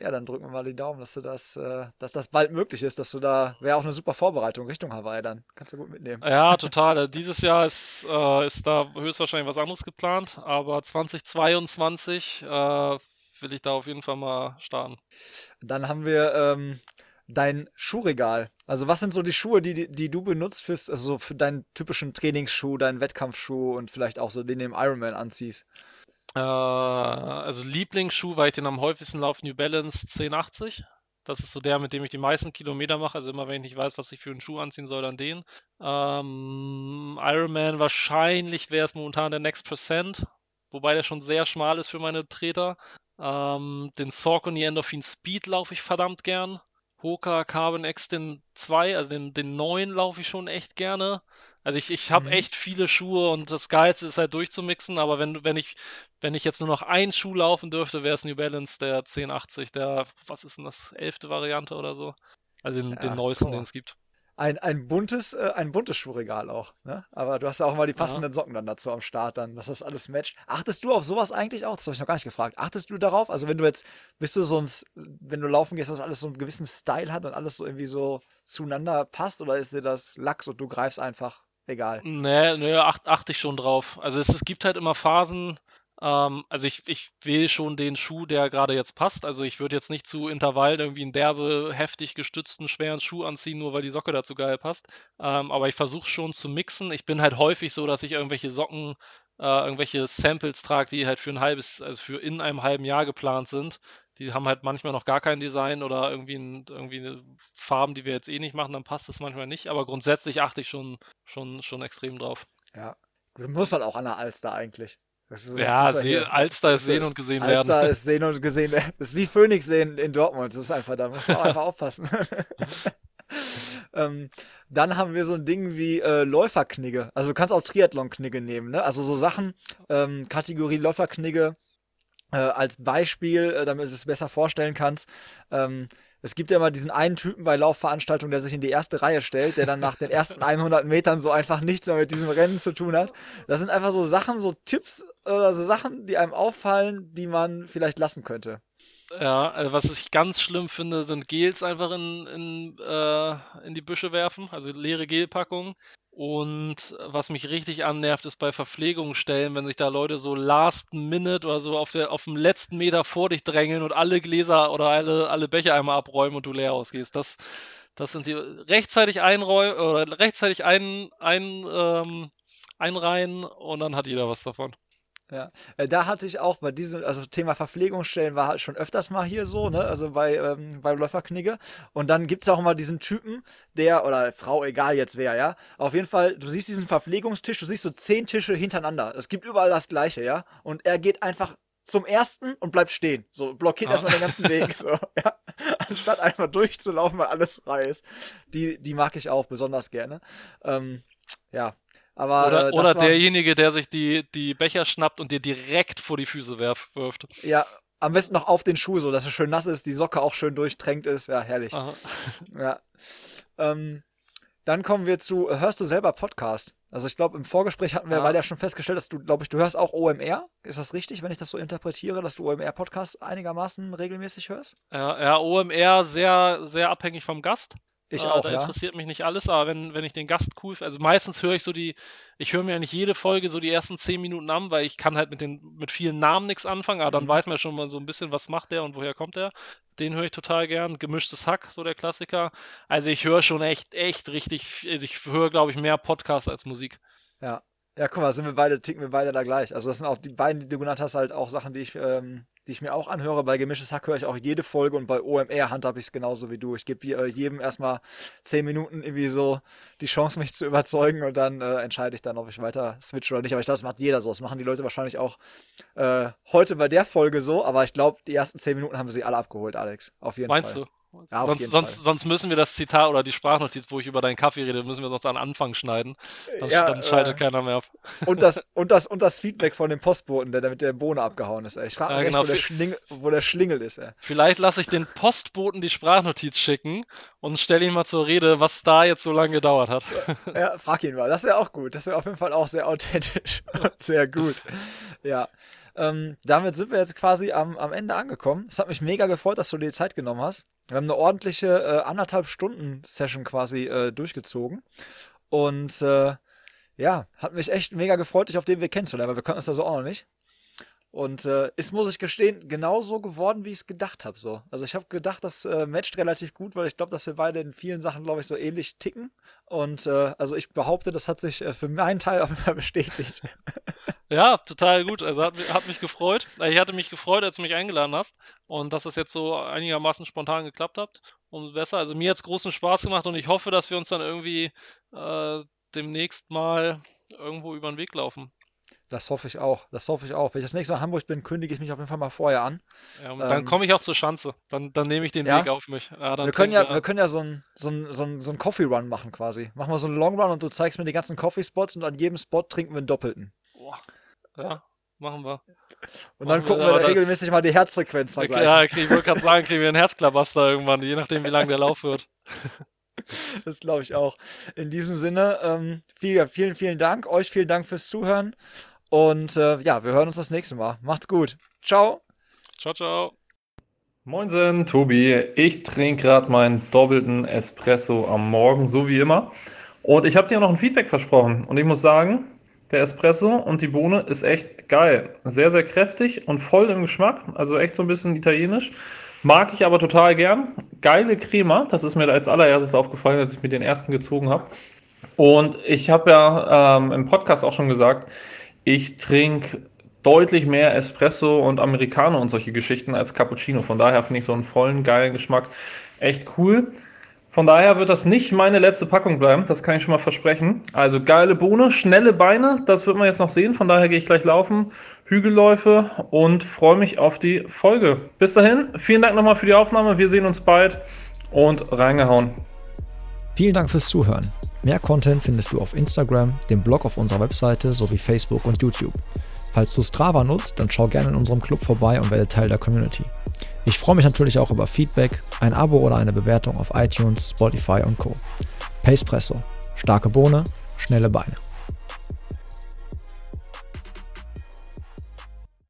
ja, dann drücken wir mal die Daumen, dass du das, äh, dass das bald möglich ist, dass du da, wäre auch eine super Vorbereitung Richtung Hawaii dann. Kannst du gut mitnehmen. Ja, total. Äh, dieses Jahr ist, äh, ist da höchstwahrscheinlich was anderes geplant, aber 2022 äh, will ich da auf jeden Fall mal starten. Dann haben wir ähm, dein Schuhregal. Also was sind so die Schuhe, die, die du benutzt fürs, also für deinen typischen Trainingsschuh, deinen Wettkampfschuh und vielleicht auch so den, den du im Ironman anziehst? Äh, also Lieblingsschuh, weil ich den am häufigsten laufe, New Balance 1080. Das ist so der, mit dem ich die meisten Kilometer mache. Also immer, wenn ich nicht weiß, was ich für einen Schuh anziehen soll, dann den. Ähm, Ironman wahrscheinlich wäre es momentan der Next Percent, wobei der schon sehr schmal ist für meine Treter. Ähm, den Saucony Endorphin Speed laufe ich verdammt gern. Hoka Carbon X den 2, also den, den neuen laufe ich schon echt gerne. Also ich, ich habe mhm. echt viele Schuhe und das Geilste ist halt durchzumixen, aber wenn, wenn ich, wenn ich jetzt nur noch einen Schuh laufen dürfte, wäre es New Balance der 1080, der, was ist denn das, elfte Variante oder so? Also den, ja, den neuesten, den es gibt ein, ein buntes, äh, ein buntes Schuhregal auch. Ne? Aber du hast ja auch mal die passenden ja. Socken dann dazu am Start, dann, dass das alles matcht. Achtest du auf sowas eigentlich auch? Das habe ich noch gar nicht gefragt. Achtest du darauf? Also wenn du jetzt, bist du so ein, wenn du laufen gehst, dass alles so einen gewissen Style hat und alles so irgendwie so zueinander passt oder ist dir das Lachs und du greifst einfach egal? Nee, nee, acht, achte ich schon drauf. Also es, es gibt halt immer Phasen, ähm, also ich, ich wähle schon den Schuh, der gerade jetzt passt. Also ich würde jetzt nicht zu Intervallen irgendwie einen derbe, heftig gestützten, schweren Schuh anziehen, nur weil die Socke dazu geil passt. Ähm, aber ich versuche schon zu mixen. Ich bin halt häufig so, dass ich irgendwelche Socken, äh, irgendwelche Samples trage, die halt für ein halbes, also für in einem halben Jahr geplant sind. Die haben halt manchmal noch gar kein Design oder irgendwie, ein, irgendwie eine Farben, die wir jetzt eh nicht machen, dann passt das manchmal nicht. Aber grundsätzlich achte ich schon, schon, schon extrem drauf. Ja, muss man auch an der Alster eigentlich. Ist, ja, ist ja Alster ist sehen und gesehen Alster werden. Alster ist sehen und gesehen werden. Das ist wie Phoenix sehen in Dortmund. Das ist einfach, da muss man einfach aufpassen. ähm, dann haben wir so ein Ding wie äh, Läuferknigge. Also du kannst auch Triathlon-Knigge nehmen, ne? Also so Sachen, ähm, Kategorie Läuferknigge äh, als Beispiel, äh, damit du es besser vorstellen kannst. Ähm, es gibt ja immer diesen einen Typen bei Laufveranstaltungen, der sich in die erste Reihe stellt, der dann nach den ersten 100 Metern so einfach nichts mehr mit diesem Rennen zu tun hat. Das sind einfach so Sachen, so Tipps oder so Sachen, die einem auffallen, die man vielleicht lassen könnte. Ja, also was ich ganz schlimm finde, sind Gels einfach in, in, äh, in die Büsche werfen, also leere Gelpackungen. Und was mich richtig annervt, ist bei Verpflegungsstellen, wenn sich da Leute so last minute oder so auf, der, auf dem letzten Meter vor dich drängeln und alle Gläser oder alle, alle Becher einmal abräumen und du leer ausgehst. Das, das sind die rechtzeitig einräumen oder rechtzeitig ein, ein, ähm, einreihen und dann hat jeder was davon. Ja, äh, da hatte ich auch bei diesem, also Thema Verpflegungsstellen war halt schon öfters mal hier so, ne, also bei, ähm, bei Läuferknigge. Und dann gibt es auch immer diesen Typen, der, oder Frau, egal jetzt wer, ja. Auf jeden Fall, du siehst diesen Verpflegungstisch, du siehst so zehn Tische hintereinander. Es gibt überall das Gleiche, ja. Und er geht einfach zum ersten und bleibt stehen. So, blockiert ah. erstmal den ganzen Weg. So, ja. Anstatt einfach durchzulaufen, weil alles frei ist. Die, die mag ich auch besonders gerne. Ähm, ja, aber, oder, äh, oder derjenige, der sich die, die Becher schnappt und dir direkt vor die Füße werf, wirft. Ja, am besten noch auf den Schuh, so dass er schön nass ist, die Socke auch schön durchtränkt ist. Ja, herrlich. Aha. Ja. Ähm, dann kommen wir zu, hörst du selber Podcast? Also ich glaube, im Vorgespräch hatten wir ja. beide ja schon festgestellt, dass du, glaube ich, du hörst auch OMR. Ist das richtig, wenn ich das so interpretiere, dass du OMR-Podcasts einigermaßen regelmäßig hörst? Ja, ja, OMR sehr, sehr abhängig vom Gast. Ich äh, auch, da ja. interessiert mich nicht alles, aber wenn, wenn ich den Gast cool finde, also meistens höre ich so die, ich höre mir ja nicht jede Folge so die ersten zehn Minuten an, weil ich kann halt mit den, mit vielen Namen nichts anfangen, aber dann mhm. weiß man schon mal so ein bisschen, was macht der und woher kommt der. Den höre ich total gern. Gemischtes Hack, so der Klassiker. Also ich höre schon echt, echt richtig, also ich höre, glaube ich, mehr Podcasts als Musik. Ja. Ja, guck mal, sind wir beide, ticken wir beide da gleich. Also das sind auch die beiden, die du genannt hast, halt auch Sachen, die ich ähm, die ich mir auch anhöre. Bei Gemischtes Hack höre ich auch jede Folge und bei OMR handhabe ich es genauso wie du. Ich gebe äh, jedem erstmal zehn Minuten irgendwie so die Chance, mich zu überzeugen und dann äh, entscheide ich dann, ob ich weiter switche oder nicht. Aber ich glaube, das macht jeder so. Das machen die Leute wahrscheinlich auch äh, heute bei der Folge so, aber ich glaube, die ersten zehn Minuten haben wir sie alle abgeholt, Alex. Auf jeden Meinst Fall. Meinst du? Ja, sonst, sonst, sonst, müssen wir das Zitat oder die Sprachnotiz, wo ich über deinen Kaffee rede, müssen wir sonst an Anfang schneiden. Dann, ja, dann schaltet äh, keiner mehr auf. Und das, und, das, und das Feedback von dem Postboten, der mit der Bohne abgehauen ist. Ey. Ich frage mich, ja, genau. echt, wo, der Schlingel, wo der Schlingel ist. Ey. Vielleicht lasse ich den Postboten die Sprachnotiz schicken und stelle ihn mal zur Rede, was da jetzt so lange gedauert hat. Ja, ja frag ihn mal. Das wäre auch gut. Das wäre auf jeden Fall auch sehr authentisch. sehr gut. Ja. Ähm, damit sind wir jetzt quasi am, am Ende angekommen. Es hat mich mega gefreut, dass du dir die Zeit genommen hast. Wir haben eine ordentliche äh, anderthalb Stunden Session quasi äh, durchgezogen. Und äh, ja, hat mich echt mega gefreut, dich auf den Weg kennenzulernen, weil wir können uns da so auch noch nicht. Und äh, ist, muss ich gestehen, genauso geworden, wie ich es gedacht habe. So. Also ich habe gedacht, das äh, matcht relativ gut, weil ich glaube, dass wir beide in vielen Sachen, glaube ich, so ähnlich ticken. Und äh, also ich behaupte, das hat sich äh, für meinen Teil jeden Fall bestätigt. Ja, total gut. Also hat, hat mich gefreut. Ich hatte mich gefreut, als du mich eingeladen hast. Und dass es jetzt so einigermaßen spontan geklappt hat. Umso besser. Also mir hat es großen Spaß gemacht und ich hoffe, dass wir uns dann irgendwie äh, demnächst mal irgendwo über den Weg laufen. Das hoffe ich auch. Das hoffe ich auch. Wenn ich das nächste Mal in Hamburg bin, kündige ich mich auf jeden Fall mal vorher an. Ja, ähm, dann komme ich auch zur Schanze. Dann, dann nehme ich den ja? Weg auf mich. Ja, wir, können ja, wir können ja so einen so so ein, so ein Coffee Run machen quasi. Machen wir so einen Long Run und du zeigst mir die ganzen Coffee Spots und an jedem Spot trinken wir einen doppelten. Boah. Ja, machen wir. Und dann gucken wir, wir regelmäßig mal die Herzfrequenz vergleichen. Ja, ich wollte gerade sagen, kriegen wir einen Herzklabaster irgendwann, je nachdem, wie lang der Lauf wird. Das glaube ich auch. In diesem Sinne, ähm, vielen, vielen, vielen Dank. Euch vielen Dank fürs Zuhören. Und äh, ja, wir hören uns das nächste Mal. Macht's gut. Ciao. Ciao, ciao. Moinsen, Tobi. Ich trinke gerade meinen doppelten Espresso am Morgen, so wie immer. Und ich habe dir noch ein Feedback versprochen. Und ich muss sagen, der Espresso und die Bohne ist echt geil. Sehr, sehr kräftig und voll im Geschmack. Also echt so ein bisschen italienisch. Mag ich aber total gern. Geile Crema, das ist mir als allererstes aufgefallen, als ich mir den ersten gezogen habe. Und ich habe ja ähm, im Podcast auch schon gesagt, ich trinke deutlich mehr Espresso und Americano und solche Geschichten als Cappuccino. Von daher finde ich so einen vollen, geilen Geschmack echt cool. Von daher wird das nicht meine letzte Packung bleiben, das kann ich schon mal versprechen. Also geile Bohne, schnelle Beine, das wird man jetzt noch sehen. Von daher gehe ich gleich laufen. Hügelläufe und freue mich auf die Folge. Bis dahin, vielen Dank nochmal für die Aufnahme. Wir sehen uns bald und reingehauen. Vielen Dank fürs Zuhören. Mehr Content findest du auf Instagram, dem Blog auf unserer Webseite sowie Facebook und YouTube. Falls du Strava nutzt, dann schau gerne in unserem Club vorbei und werde Teil der Community. Ich freue mich natürlich auch über Feedback, ein Abo oder eine Bewertung auf iTunes, Spotify und Co. Pacepresso. Starke Bohne, schnelle Beine.